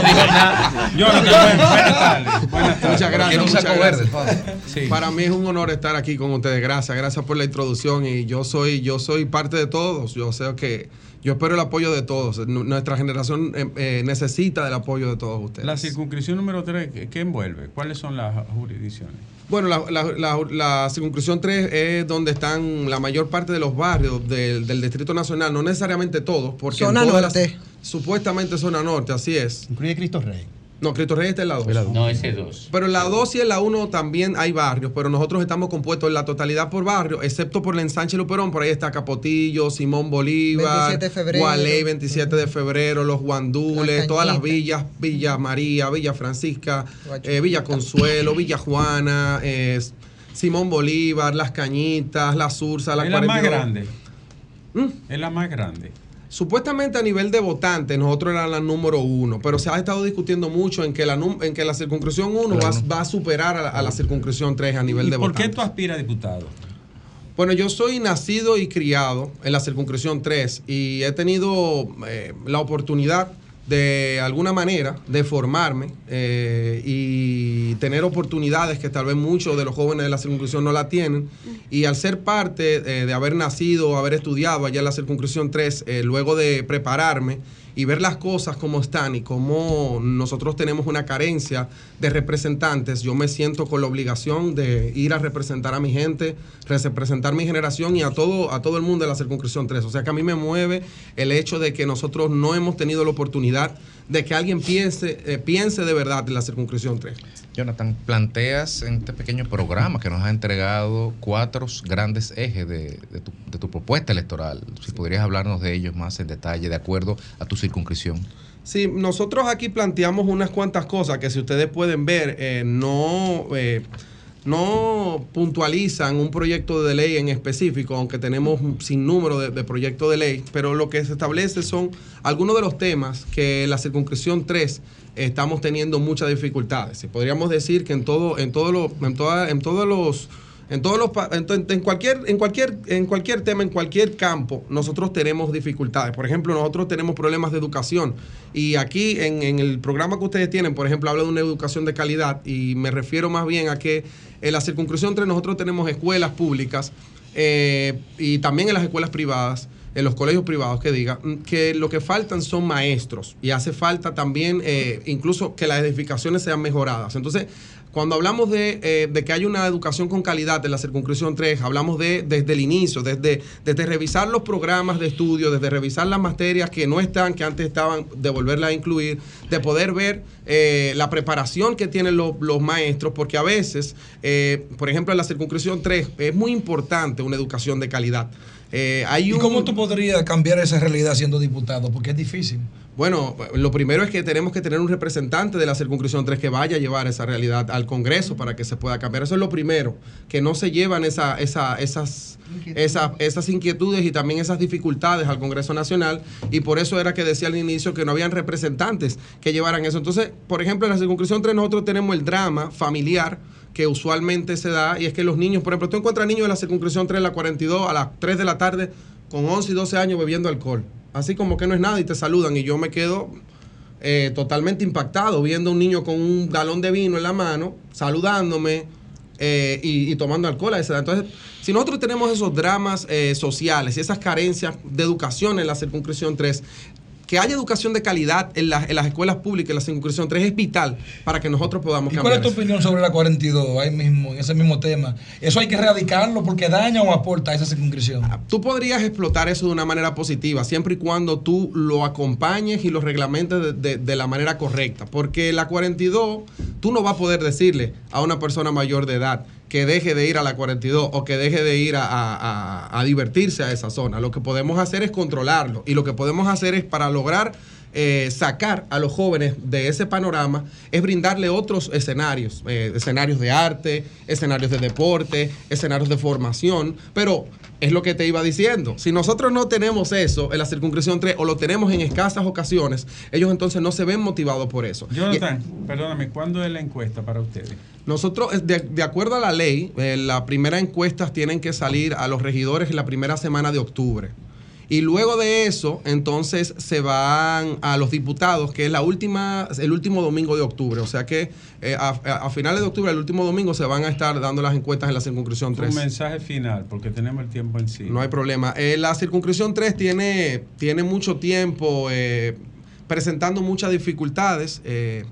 Speaker 5: dijo nada.
Speaker 17: Yo
Speaker 5: no, buenas tardes. Buenas tardes.
Speaker 22: Muchas gracias. Muchas gracias.
Speaker 5: verde, Sí.
Speaker 22: Para mí es un honor estar aquí con ustedes. Gracias, gracias por la introducción y yo soy yo soy parte de todos. Yo sé que yo espero el apoyo de todos. N- Nuestra generación eh, eh, necesita del apoyo de todos ustedes.
Speaker 2: La circunscripción número 3, ¿qué envuelve? ¿Cuáles son las jurisdicciones?
Speaker 22: Bueno, la, la- la- la circunscripción 3 es donde están la mayor parte de los barrios del, del Distrito Nacional, no necesariamente todos, porque en
Speaker 3: Zona
Speaker 22: todas las-
Speaker 3: norte.
Speaker 22: supuestamente zona norte, así es.
Speaker 16: Incluye Cristo Rey.
Speaker 22: No, Cristo Rey está en la 2.
Speaker 5: No, ese 2.
Speaker 22: Pero en la 2 y en la 1 también hay barrios, pero nosotros estamos compuestos en la totalidad por barrios, excepto por la ensanche Luperón, por ahí está Capotillo, Simón Bolívar,
Speaker 3: 27 de febrero.
Speaker 22: Gualey, 27 de febrero, Los Guandules,
Speaker 3: La
Speaker 22: todas las villas, Villa María, Villa Francisca, eh, Villa Consuelo, Villa Juana, eh, Simón Bolívar, Las Cañitas, La Sursa, la
Speaker 2: es la más
Speaker 22: 42.
Speaker 2: grande.
Speaker 22: ¿Mm?
Speaker 2: Es la más grande.
Speaker 22: Supuestamente a nivel de votantes, nosotros era la número uno, pero se ha estado discutiendo mucho en que la, en que la circunscripción 1 va, va a superar a la, a la circunscripción 3 a nivel
Speaker 2: ¿Y
Speaker 22: de
Speaker 2: por
Speaker 22: votantes.
Speaker 2: qué tú aspiras a diputado?
Speaker 22: Bueno, yo soy nacido y criado en la circunscripción 3 y he tenido eh, la oportunidad de alguna manera de formarme eh, y tener oportunidades que tal vez muchos de los jóvenes de la circunscripción no la tienen. Y al ser parte eh, de haber nacido, haber estudiado allá en la circunscripción 3, eh, luego de prepararme y ver las cosas como están y cómo nosotros tenemos una carencia de representantes, yo me siento con la obligación de ir a representar a mi gente, representar mi generación y a todo, a todo el mundo de la circunscripción 3. O sea que a mí me mueve el hecho de que nosotros no hemos tenido la oportunidad de que alguien piense, eh, piense de verdad en la circunscripción 3.
Speaker 15: Jonathan, planteas en este pequeño programa que nos ha entregado cuatro grandes ejes de, de tu, de tu propuesta electoral. Si podrías hablarnos de ellos más en detalle, de acuerdo a tu circunscripción.
Speaker 22: Sí, nosotros aquí planteamos unas cuantas cosas que si ustedes pueden ver, eh, no, eh, no puntualizan un proyecto de ley en específico, aunque tenemos un sinnúmero de, de proyectos de ley, pero lo que se establece son algunos de los temas que la circunscripción 3 estamos teniendo muchas dificultades. Y podríamos decir que en todo, en todo lo, en toda- en todos los En todos los en, en cualquier en cualquier en cualquier tema, en cualquier campo, nosotros tenemos dificultades. Por ejemplo, nosotros tenemos problemas de educación y aquí en, en el programa que ustedes tienen, por ejemplo, habla de una educación de calidad y me refiero más bien a que en la circunscripción entre nosotros tenemos escuelas públicas eh, y también en las escuelas privadas en los colegios privados que diga mm, que lo que faltan son maestros y hace falta también eh, incluso que las edificaciones sean mejoradas. Entonces, cuando hablamos de, eh, de que hay una educación con calidad en la circunscripción 3, hablamos de desde el inicio, desde, desde revisar los programas de estudio, desde revisar las materias que no están, que antes estaban, de volverlas a incluir, de poder ver eh, la preparación que tienen lo- los maestros, porque a veces, eh, por ejemplo, en la circunscripción 3, es muy importante una educación de calidad. Eh, hay
Speaker 13: ¿Y
Speaker 22: un-
Speaker 13: cómo tú podrías cambiar esa realidad siendo diputado? Porque es difícil.
Speaker 22: Bueno, lo primero es que tenemos que tener un representante de la circunscripción 3 que vaya a llevar esa realidad al Congreso para que se pueda cambiar. Eso es lo primero, que no se llevan esa, esa, esas, esa- esas inquietudes y también esas dificultades al Congreso Nacional y por eso era que decía al inicio que no habían representantes que llevaran eso. Entonces, por ejemplo, en la circunscripción 3 nosotros tenemos el drama familiar que usualmente se da y es que los niños, por ejemplo, tú encuentras niños en la circunscripción 3, la 42, a las 3 de la tarde con 11 y 12 años bebiendo alcohol. Así como que no es nada y te saludan y yo me quedo eh, totalmente impactado viendo a un niño con un galón de vino en la mano, saludándome eh, y, tomando alcohol a esa edad. Entonces, si nosotros tenemos esos dramas eh, sociales y esas carencias de educación en la circunscripción 3, que haya educación de calidad en, las- en las escuelas públicas en la circunscripción 3 es vital para que nosotros podamos
Speaker 13: ¿Y cuál
Speaker 22: cambiar.
Speaker 13: es tu
Speaker 22: eso.
Speaker 13: opinión sobre la 42, ahí mismo, en ese mismo tema? ¿Eso hay que erradicarlo porque daña o aporta a esa circunscripción?
Speaker 22: Tú podrías explotar eso de una manera positiva, siempre y cuando tú lo acompañes y lo reglamentes de, de- de la manera correcta. Porque la 42, tú no vas a poder decirle a una persona mayor de edad que deje de ir a la 42 o que deje de ir a, a- a- divertirse a esa zona. Lo que podemos hacer es controlarlo y lo que podemos hacer es para lograr eh, sacar a los jóvenes de ese panorama es brindarle otros escenarios, eh, escenarios de arte, escenarios de deporte, escenarios de formación, pero es lo que te iba diciendo. Si nosotros no tenemos eso en la circunscripción 3 o lo tenemos en escasas ocasiones, ellos entonces no se ven motivados por eso.
Speaker 2: Jonathan, perdóname, ¿cuándo es la encuesta para ustedes?
Speaker 22: Nosotros, eh, de, de acuerdo a la ley, eh, las primeras encuestas tienen que salir a los regidores en la primera semana de octubre. Y luego de eso, entonces se van a los diputados, que es la última, el último domingo de octubre. O sea que eh, a, finales de octubre, el último domingo, se van a estar dando las encuestas en la circunscripción 3.
Speaker 2: Un mensaje final, porque tenemos el tiempo en sí.
Speaker 22: No hay problema. Eh, la circunscripción 3 tiene, tiene mucho tiempo eh, presentando muchas dificultades. Eh,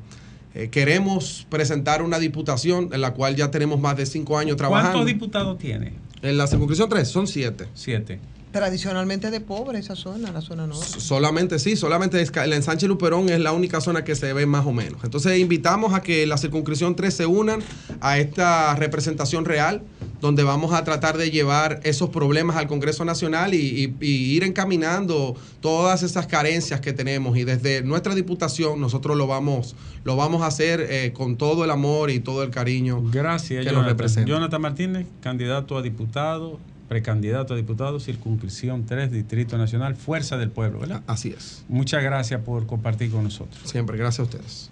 Speaker 22: queremos presentar una diputación en la cual ya tenemos más de cinco años trabajando.
Speaker 2: ¿Cuántos diputados tiene?
Speaker 22: En la circunscripción 3 son siete.
Speaker 2: Siete.
Speaker 3: Tradicionalmente de pobre esa zona, la zona norte.
Speaker 22: Solamente sí, solamente es- el ensanche Luperón es la única zona que se ve más o menos. Entonces invitamos a que la circunscripción 3 se unan a esta representación real, donde vamos a tratar de llevar esos problemas al Congreso Nacional y, y- y ir encaminando todas esas carencias que tenemos. Y desde nuestra diputación nosotros lo vamos, lo vamos a hacer eh, con todo el amor y todo el cariño
Speaker 2: Gracias,
Speaker 22: que nos representa.
Speaker 2: Jonathan Martínez, candidato a diputado, precandidato a diputado, circunscripción 3, Distrito Nacional, Fuerza del Pueblo, ¿verdad?
Speaker 22: Así es.
Speaker 2: Muchas gracias por compartir con nosotros.
Speaker 22: Siempre, gracias a ustedes.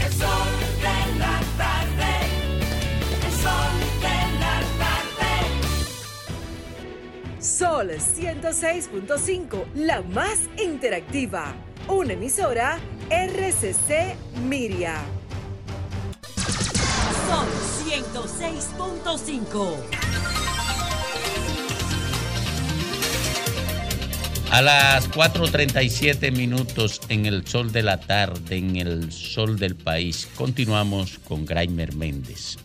Speaker 4: El sol de la tarde. El sol de la tarde.
Speaker 18: Sol 106.5, la más interactiva. Una emisora RCC Miria.
Speaker 23: Sol 106.5.
Speaker 5: A las 4.37 minutos en el sol de la tarde, en el sol del país, continuamos con Graimer Méndez.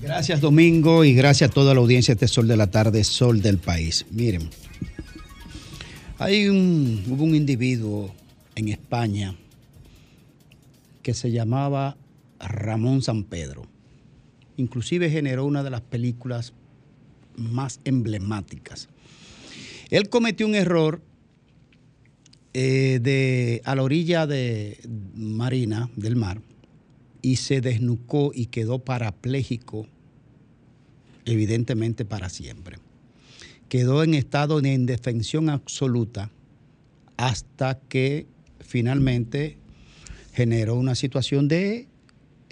Speaker 16: Gracias Domingo y gracias a toda la audiencia de este Sol de la Tarde, Sol del País. Miren, hay un, hubo un individuo en España que se llamaba Ramón San Pedro. Inclusive generó una de las películas más emblemáticas. Él cometió un error eh, de, a la orilla de marina del mar y se desnucó y quedó parapléjico, evidentemente para siempre. Quedó en estado de indefensión absoluta hasta que finalmente generó una situación de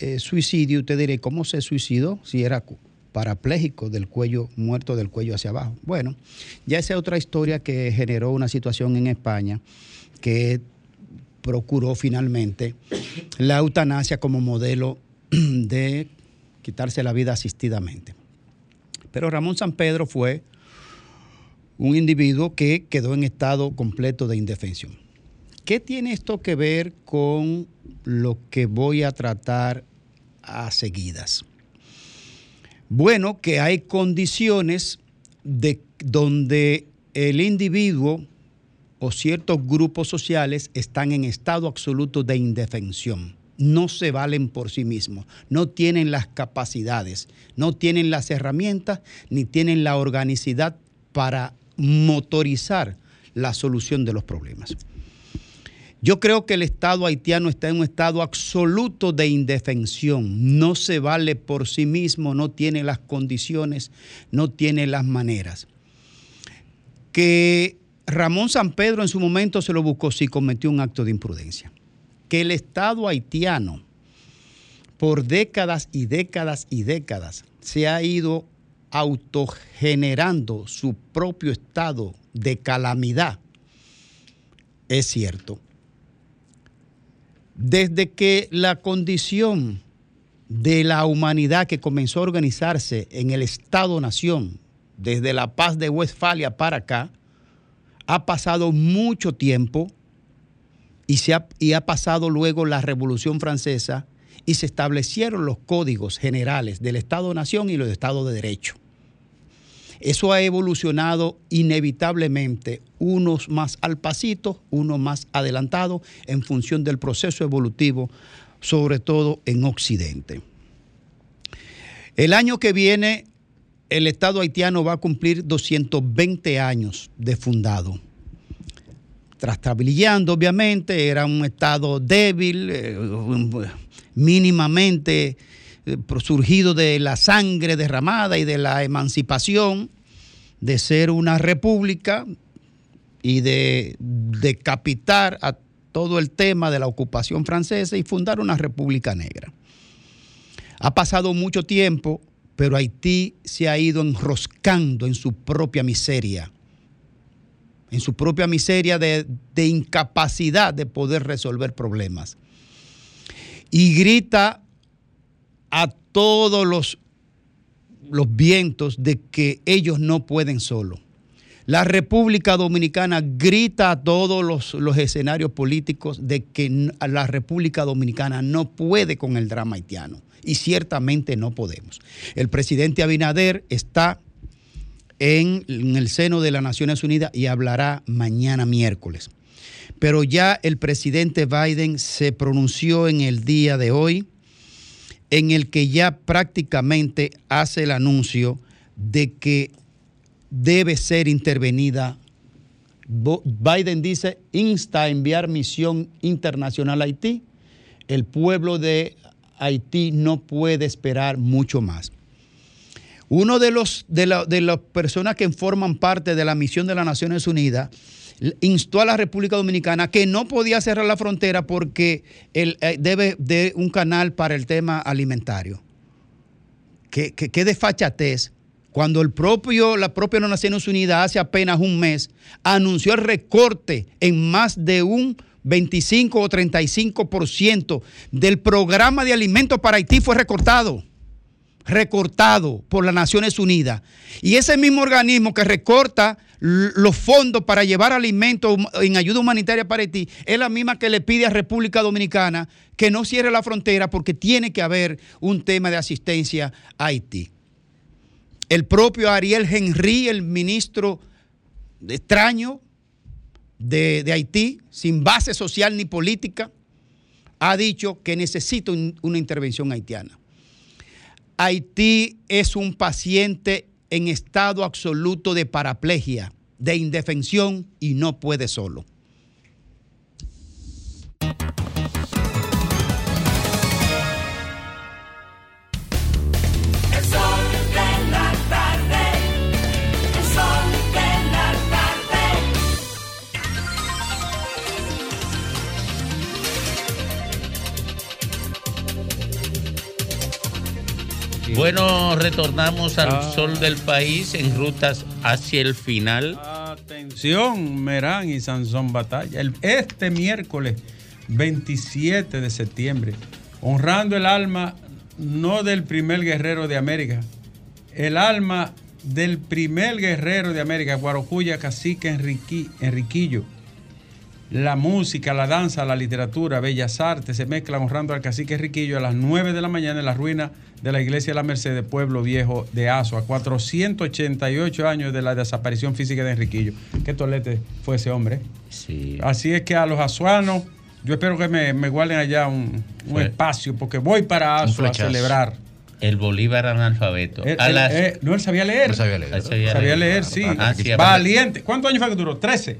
Speaker 16: eh, suicidio. Usted dirá, ¿cómo se suicidó? Si era parapléjico del cuello, muerto del cuello hacia abajo. Bueno, ya esa es otra historia que generó una situación en España que procuró finalmente la eutanasia como modelo de quitarse la vida asistidamente. Pero Ramón San Pedro fue un individuo que quedó en estado completo de indefensión. ¿Qué tiene esto que ver con lo que voy a tratar a seguidas? Bueno, que hay condiciones de donde el individuo o ciertos grupos sociales están en estado absoluto de indefensión. No se valen por sí mismos, no tienen las capacidades, no tienen las herramientas, ni tienen la organicidad para motorizar la solución de los problemas. Yo creo que el Estado haitiano está en un estado absoluto de indefensión. No se vale por sí mismo, no tiene las condiciones, no tiene las maneras. Que Ramón San Pedro en su momento se lo buscó si cometió un acto de imprudencia. Que el Estado haitiano por décadas y décadas y décadas se ha ido autogenerando su propio estado de calamidad. Es cierto. Desde que la condición de la humanidad que comenzó a organizarse en el Estado-Nación, desde la paz de Westfalia para acá, ha pasado mucho tiempo y, se ha, y ha pasado luego la Revolución Francesa y se establecieron los códigos generales del Estado-Nación y los Estados de Derecho. Eso ha evolucionado inevitablemente, unos más al pasito, unos más adelantados, en función del proceso evolutivo, sobre todo en Occidente. El año que viene, el Estado haitiano va a cumplir 220 años de fundado. Trastabillando, obviamente, era un Estado débil, eh, mínimamente eh, surgido de la sangre derramada y de la emancipación, de ser una república y de decapitar a todo el tema de la ocupación francesa y fundar una república negra. Ha pasado mucho tiempo, pero Haití se ha ido enroscando en su propia miseria, en su propia miseria de, incapacidad de poder resolver problemas. Y grita a todos los, los vientos de que ellos no pueden solo. La República Dominicana grita a todos los, escenarios políticos de que la República Dominicana no puede con el drama haitiano. Y ciertamente no podemos. El presidente Abinader está en el seno de las Naciones Unidas y hablará mañana miércoles. Pero ya el presidente Biden se pronunció en el día de hoy en el que ya prácticamente hace el anuncio de que debe ser intervenida. Biden dice, insta a enviar misión internacional a Haití. El pueblo de Haití no puede esperar mucho más. Uno de los de, la- de las personas que forman parte de la misión de las Naciones Unidas instó a la República Dominicana que no podía cerrar la frontera porque eh, debe de un canal para el tema alimentario. Qué, qué- qué desfachatez cuando el propio, la propia Naciones Unidas hace apenas un mes anunció el recorte en más de un 25 o 35% del programa de alimentos para Haití fue recortado recortado por las Naciones Unidas. Y ese mismo organismo que recorta los fondos para llevar alimentos en ayuda humanitaria para Haití es la misma que le pide a República Dominicana que no cierre la frontera porque tiene que haber un tema de asistencia a Haití. El propio Ariel Henry, el ministro extraño de, Haití, sin base social ni política, ha dicho que necesita un- una intervención haitiana. Haití es un paciente en estado absoluto de paraplegia, de indefensión y no puede solo.
Speaker 5: Bueno, retornamos al
Speaker 2: Ah.
Speaker 5: sol del país en rutas hacia el final.
Speaker 2: Atención, Merán y Sansón Batalla. El- este miércoles 27 de septiembre, honrando el alma no del primer guerrero de América, el alma del primer guerrero de América, Guarocuya Cacique Enriqui- Enriquillo. La música, la danza, la literatura, bellas artes se mezclan honrando al cacique Enriquillo a las 9 de la mañana en la ruina de la iglesia de la Merced, pueblo viejo de Azo, a 488 años de la desaparición física de Enriquillo. Qué tolete fue ese hombre.
Speaker 5: Sí.
Speaker 2: Así es que a los azuanos, yo espero que me, me guarden allá un, un espacio, porque voy para Azo a celebrar.
Speaker 5: El Bolívar analfabeto. Las-
Speaker 2: eh, no, él sabía leer.
Speaker 5: Él sabía leer. Él sabía
Speaker 2: Sabía
Speaker 5: leer.
Speaker 2: leer, sí.
Speaker 5: Ah, sí,
Speaker 2: Valiente. ¿Cuántos años fue que duró? 13.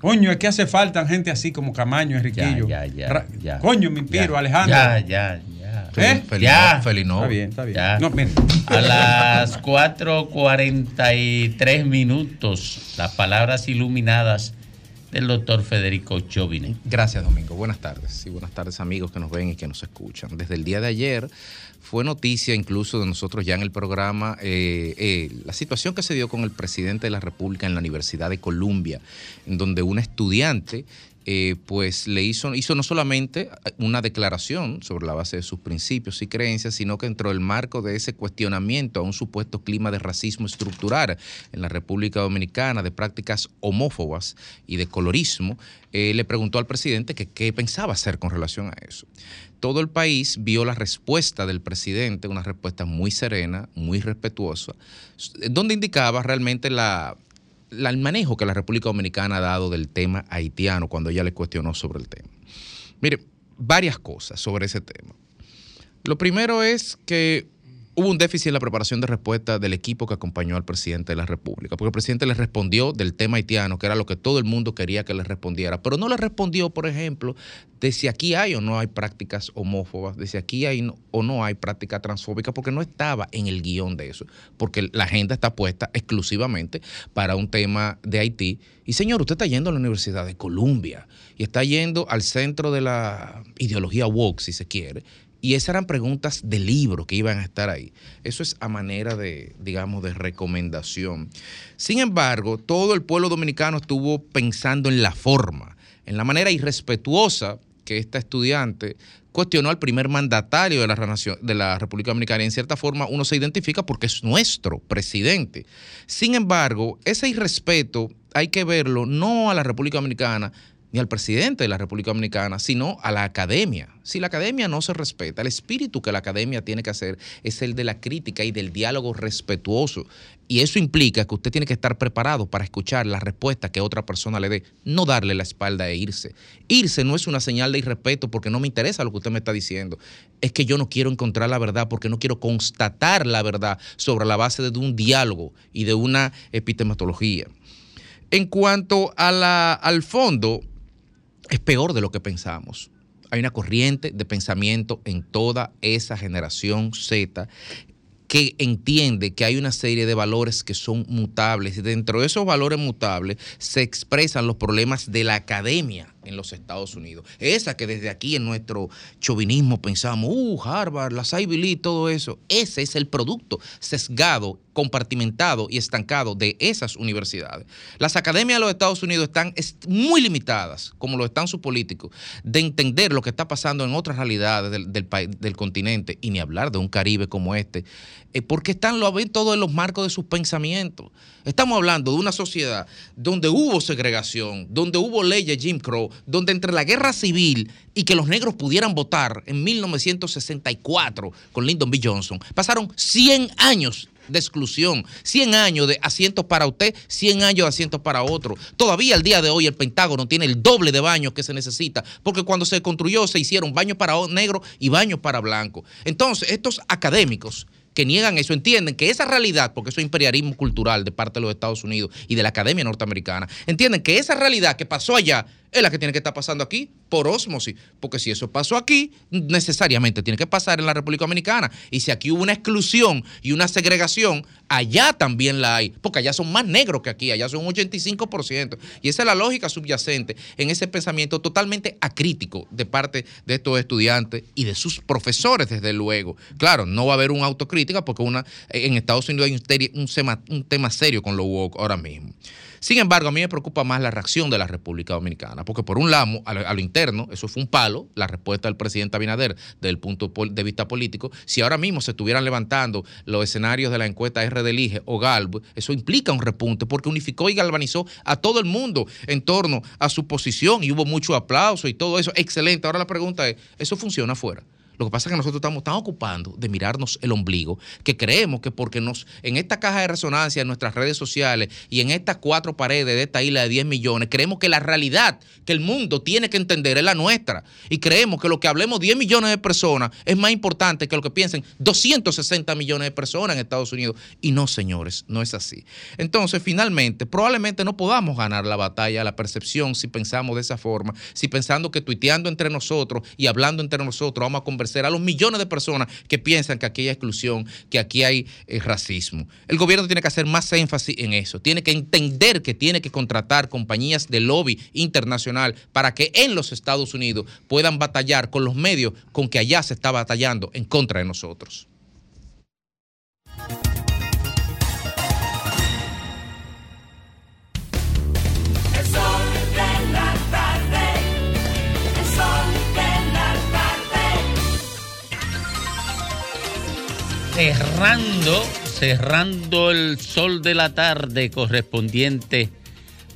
Speaker 2: Coño, es que hace falta gente así como Camaño, Enriquillo.
Speaker 5: Ya, ya, ya.
Speaker 2: Coño, mi Piro,
Speaker 5: Ya,
Speaker 2: Alejandro.
Speaker 5: Ya, ya, ya.
Speaker 2: ¿Eh?
Speaker 5: Fel- ya.
Speaker 15: Felino.
Speaker 2: Está bien, está bien.
Speaker 5: Ya.
Speaker 2: No.
Speaker 5: A las 4.43 minutos, las palabras iluminadas del doctor Federico Jovine.
Speaker 15: Gracias, Domingo. Buenas tardes. Y buenas tardes, amigos que nos ven y que nos escuchan. Desde el día de ayer fue noticia incluso de nosotros ya en el programa eh, eh, la situación que se dio con el presidente de la República en la Universidad de Columbia, en donde un estudiante eh, pues le hizo, hizo no solamente una declaración sobre la base de sus principios y creencias, sino que entró el marco de ese cuestionamiento a un supuesto clima de racismo estructural en la República Dominicana, de prácticas homófobas y de colorismo, eh, le preguntó al presidente qué pensaba hacer con relación a eso. Todo el país vio la respuesta del presidente, una respuesta muy serena, muy respetuosa, donde indicaba realmente la- el manejo que la República Dominicana ha dado del tema haitiano cuando ella le cuestionó sobre el tema. Mire, varias cosas sobre ese tema. Lo primero es que hubo un déficit en la preparación de respuesta del equipo que acompañó al presidente de la República, porque el presidente le respondió del tema haitiano, que era lo que todo el mundo quería que le respondiera, pero no le respondió, por ejemplo, de si aquí hay o no hay prácticas homófobas, de si aquí hay o no hay práctica transfóbica, porque no estaba en el guion de eso, porque la agenda está puesta exclusivamente para un tema de Haití. Y señor, usted está yendo a la Universidad de Columbia y está yendo al centro de la ideología woke, si se quiere, y esas eran preguntas de libro que iban a estar ahí. Eso es a manera de, digamos, de recomendación. Sin embargo, todo el pueblo dominicano estuvo pensando en la forma, en la manera irrespetuosa que esta estudiante cuestionó al primer mandatario de la, de la República Dominicana. Y en cierta forma uno se identifica porque es nuestro presidente. Sin embargo, ese irrespeto hay que verlo no a la República Dominicana, ni al presidente de la República Dominicana, sino a la academia. Si la academia no se respeta, el espíritu que la academia tiene que hacer es el de la crítica y del diálogo respetuoso. Y eso implica que usted tiene que estar preparado para escuchar la respuesta que otra persona le dé, no darle la espalda e irse. Irse no es una señal de irrespeto porque no me interesa lo que usted me está diciendo. Es que yo no quiero encontrar la verdad porque no quiero constatar la verdad sobre la base de un diálogo y de una epistematología. En cuanto a la- al fondo, es peor de lo que pensamos. Hay una corriente de pensamiento en toda esa generación Z que entiende que hay una serie de valores que son mutables y dentro de esos valores mutables se expresan los problemas de la academia en los Estados Unidos. Esa que desde aquí en nuestro chauvinismo pensamos, uh, Harvard, la Ivy League, todo eso. Ese es el producto sesgado, compartimentado y estancado de esas universidades. Las academias de los Estados Unidos están est- muy limitadas, como lo están sus políticos, de entender lo que está pasando en otras realidades del, del del continente y ni hablar de un Caribe como este, eh, porque están lo ven todo en los marcos de sus pensamientos. Estamos hablando de una sociedad donde hubo segregación, donde hubo leyes Jim Crow, donde entre la guerra civil y que los negros pudieran votar en 1964 con Lyndon B. Johnson, pasaron 100 años de exclusión, 100 años de asientos para usted, 100 años de asientos para otro. Todavía al día de hoy el Pentágono tiene el doble de baños que se necesita, porque cuando se construyó se hicieron baños para negros y baños para blancos. Entonces, estos académicos que niegan eso, entienden que esa realidad, porque eso es imperialismo cultural de parte de los Estados Unidos y de la Academia Norteamericana, entienden que esa realidad que pasó allá es la que tiene que estar pasando aquí por ósmosis, porque si eso pasó aquí, necesariamente tiene que pasar en la República Dominicana. Y si aquí hubo una exclusión y una segregación, allá también la hay, porque allá son más negros que aquí, allá son un 85%. Y esa es la lógica subyacente en ese pensamiento totalmente acrítico de parte de estos estudiantes y de sus profesores, desde luego. Claro, no va a haber una autocrítica porque una, en Estados Unidos hay un tema serio con lo woke ahora mismo. Sin embargo, a mí me preocupa más la reacción de la República Dominicana, porque por un lado, a lo, interno, eso fue un palo, la respuesta del presidente Abinader desde el punto de vista político. Si ahora mismo se estuvieran levantando los escenarios de la encuesta R del IGE o GALB, eso implica un repunte, porque unificó y galvanizó a todo el mundo en torno a su posición y hubo mucho aplauso y todo eso. Excelente. Ahora la pregunta es, ¿eso funciona afuera? Lo que pasa es que nosotros estamos tan ocupando de mirarnos el ombligo que creemos que porque nos en esta caja de resonancia, en nuestras redes sociales y en estas cuatro paredes de esta isla de 10 millones, creemos que la realidad que el mundo tiene que entender es la nuestra. Y creemos que lo que hablemos 10 millones de personas es más importante que lo que piensen 260 millones de personas en Estados Unidos. Y no, señores, no es así. Entonces, finalmente, probablemente no podamos ganar la batalla la percepción si pensamos de esa forma, si pensando que tuiteando entre nosotros y hablando entre nosotros vamos a convencer a los millones de personas que piensan que aquí hay exclusión, que aquí hay eh, racismo. El gobierno tiene que hacer más énfasis en eso, tiene que entender que tiene que contratar compañías de lobby internacional para que en los Estados Unidos puedan batallar con los medios con que allá se está batallando en contra de nosotros.
Speaker 5: Cerrando, cerrando el sol de la tarde correspondiente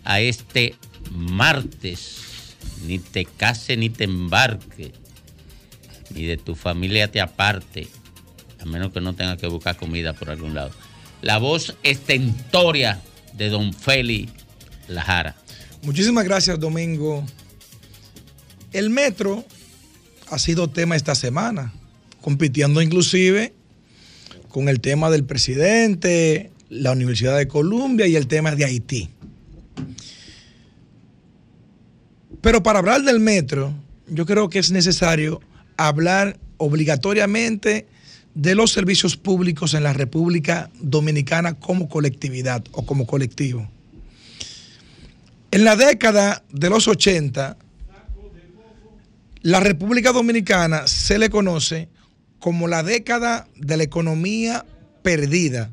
Speaker 5: a este martes. Ni te case ni te embarque, ni de tu familia te aparte, a menos que no tengas que buscar comida por algún lado. La voz estentoria de don Feli Lajara.
Speaker 13: Muchísimas gracias, Domingo. El metro ha sido tema esta semana, compitiendo inclusive con el tema del presidente, la Universidad de Columbia y el tema de Haití. Pero para hablar del metro, yo creo que es necesario hablar obligatoriamente de los servicios públicos en la República Dominicana como colectividad o como colectivo. En la década de los 80, la República Dominicana se le conoce como la década de la economía perdida.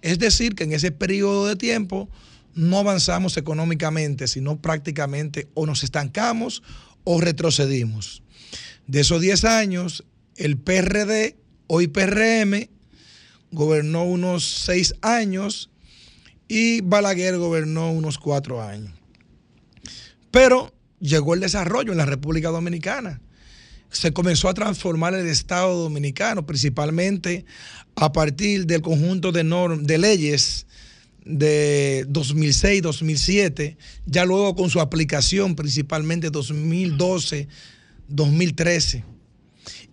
Speaker 13: Es decir, que en ese periodo de tiempo no avanzamos económicamente, sino prácticamente o nos estancamos o retrocedimos. De esos 10 años, el PRD, hoy PRM, gobernó unos 6 años y Balaguer gobernó unos 4 años. Pero llegó el desarrollo en la República Dominicana. Se comenzó a transformar el Estado dominicano, principalmente a partir del conjunto de, de leyes de 2006-2007, ya luego con su aplicación principalmente 2012-2013.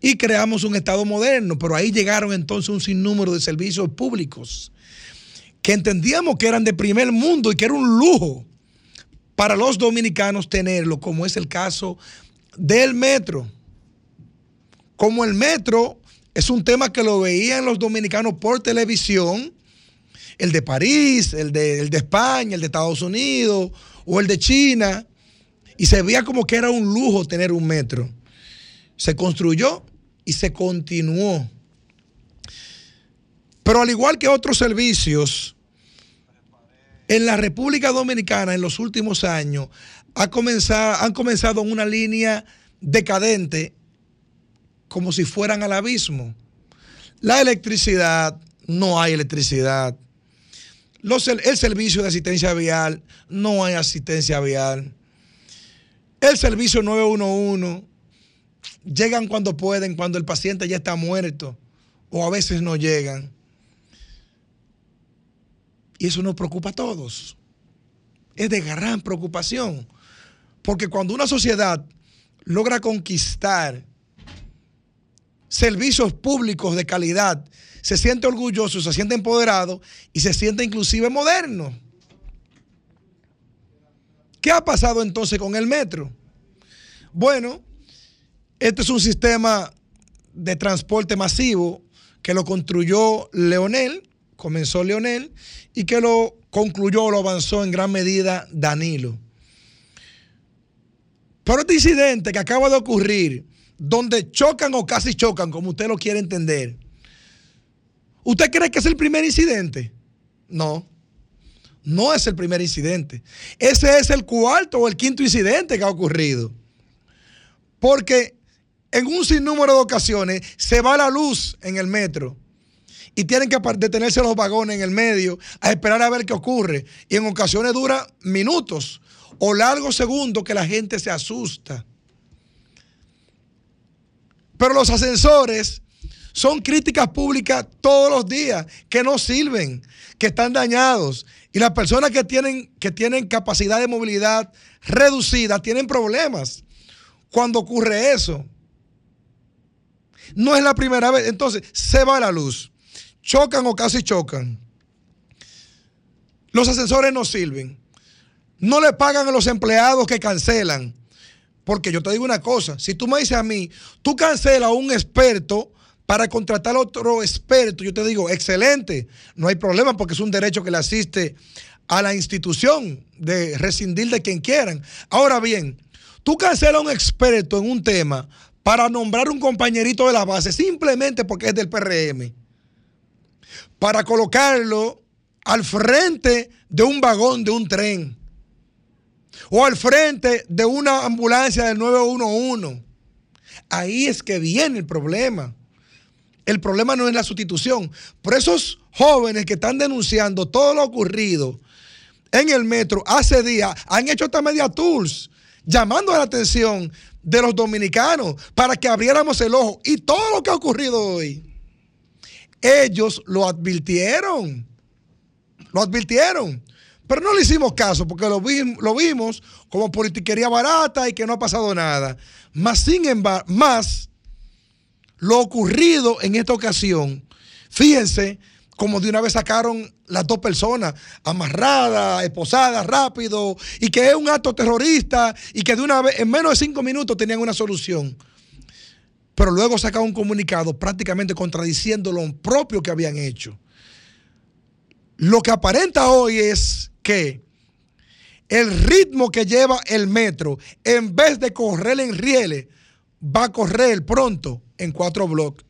Speaker 13: Y creamos un Estado moderno, pero ahí llegaron entonces un sinnúmero de servicios públicos que entendíamos que eran de primer mundo y que era un lujo para los dominicanos tenerlo, como es el caso del metro. Como el metro es un tema que lo veían los dominicanos por televisión, el de París, el de, el de España, el de Estados Unidos o el de China, y se veía como que era un lujo tener un metro. Se construyó y se continuó. Pero al igual que otros servicios, en la República Dominicana en los últimos años ha comenzado, han comenzado en una línea decadente como si fueran al abismo. La electricidad, no hay electricidad. Los- el servicio de asistencia vial, no hay asistencia vial. El servicio 911, llegan cuando pueden, cuando el paciente ya está muerto, o a veces no llegan. Y eso nos preocupa a todos. Es de gran preocupación. Porque cuando una sociedad logra conquistar servicios públicos de calidad, se siente orgulloso, se siente empoderado y se siente inclusive moderno. ¿Qué ha pasado entonces con el metro? Bueno, este es un sistema de transporte masivo que lo construyó Leonel, comenzó Leonel, y que lo concluyó, lo avanzó en gran medida Danilo. Pero este incidente que acaba de ocurrir, donde chocan o casi chocan, como usted lo quiere entender, ¿usted cree que es el primer incidente? No, no es el primer incidente. Ese es el cuarto o el quinto incidente que ha ocurrido. Porque en un sinnúmero de ocasiones se va la luz en el metro y tienen que detenerse los vagones en el medio a esperar a ver qué ocurre. Y en ocasiones dura minutos o largos segundos que la gente se asusta. Pero los ascensores son críticas públicas todos los días que no sirven, que están dañados. Y las personas que tienen, que tienen capacidad de movilidad reducida tienen problemas cuando ocurre eso. No es la primera vez. Entonces, se va la luz. Chocan o casi chocan. Los ascensores no sirven. No le pagan a los empleados que cancelan. Porque yo te digo una cosa, si tú me dices a mí, tú cancelas a un experto para contratar a otro experto, yo te digo, excelente, no hay problema porque es un derecho que le asiste a la institución de rescindir de quien quieran. Ahora bien, tú cancelas a un experto en un tema para nombrar un compañerito de la base simplemente porque es del PRM, para colocarlo al frente de un vagón de un tren o al frente de una ambulancia del 911. Ahí es que viene el problema. El problema no es la sustitución. Por esos jóvenes que están denunciando todo lo ocurrido en el metro hace días, han hecho esta media tours llamando la atención de los dominicanos para que abriéramos el ojo. Y todo lo que ha ocurrido hoy, ellos lo advirtieron. Lo advirtieron. Pero no le hicimos caso porque lo, vi- lo vimos como politiquería barata y que no ha pasado nada. Más sin embargo, más lo ocurrido en esta ocasión, fíjense como de una vez sacaron las dos personas amarradas, esposadas rápido, y que es un acto terrorista y que de una vez, en menos de cinco minutos tenían una solución. Pero luego sacaron un comunicado prácticamente contradiciendo lo propio que habían hecho. Lo que aparenta hoy es que el ritmo que lleva el metro, en vez de correr en rieles, va a correr pronto en cuatro bloques.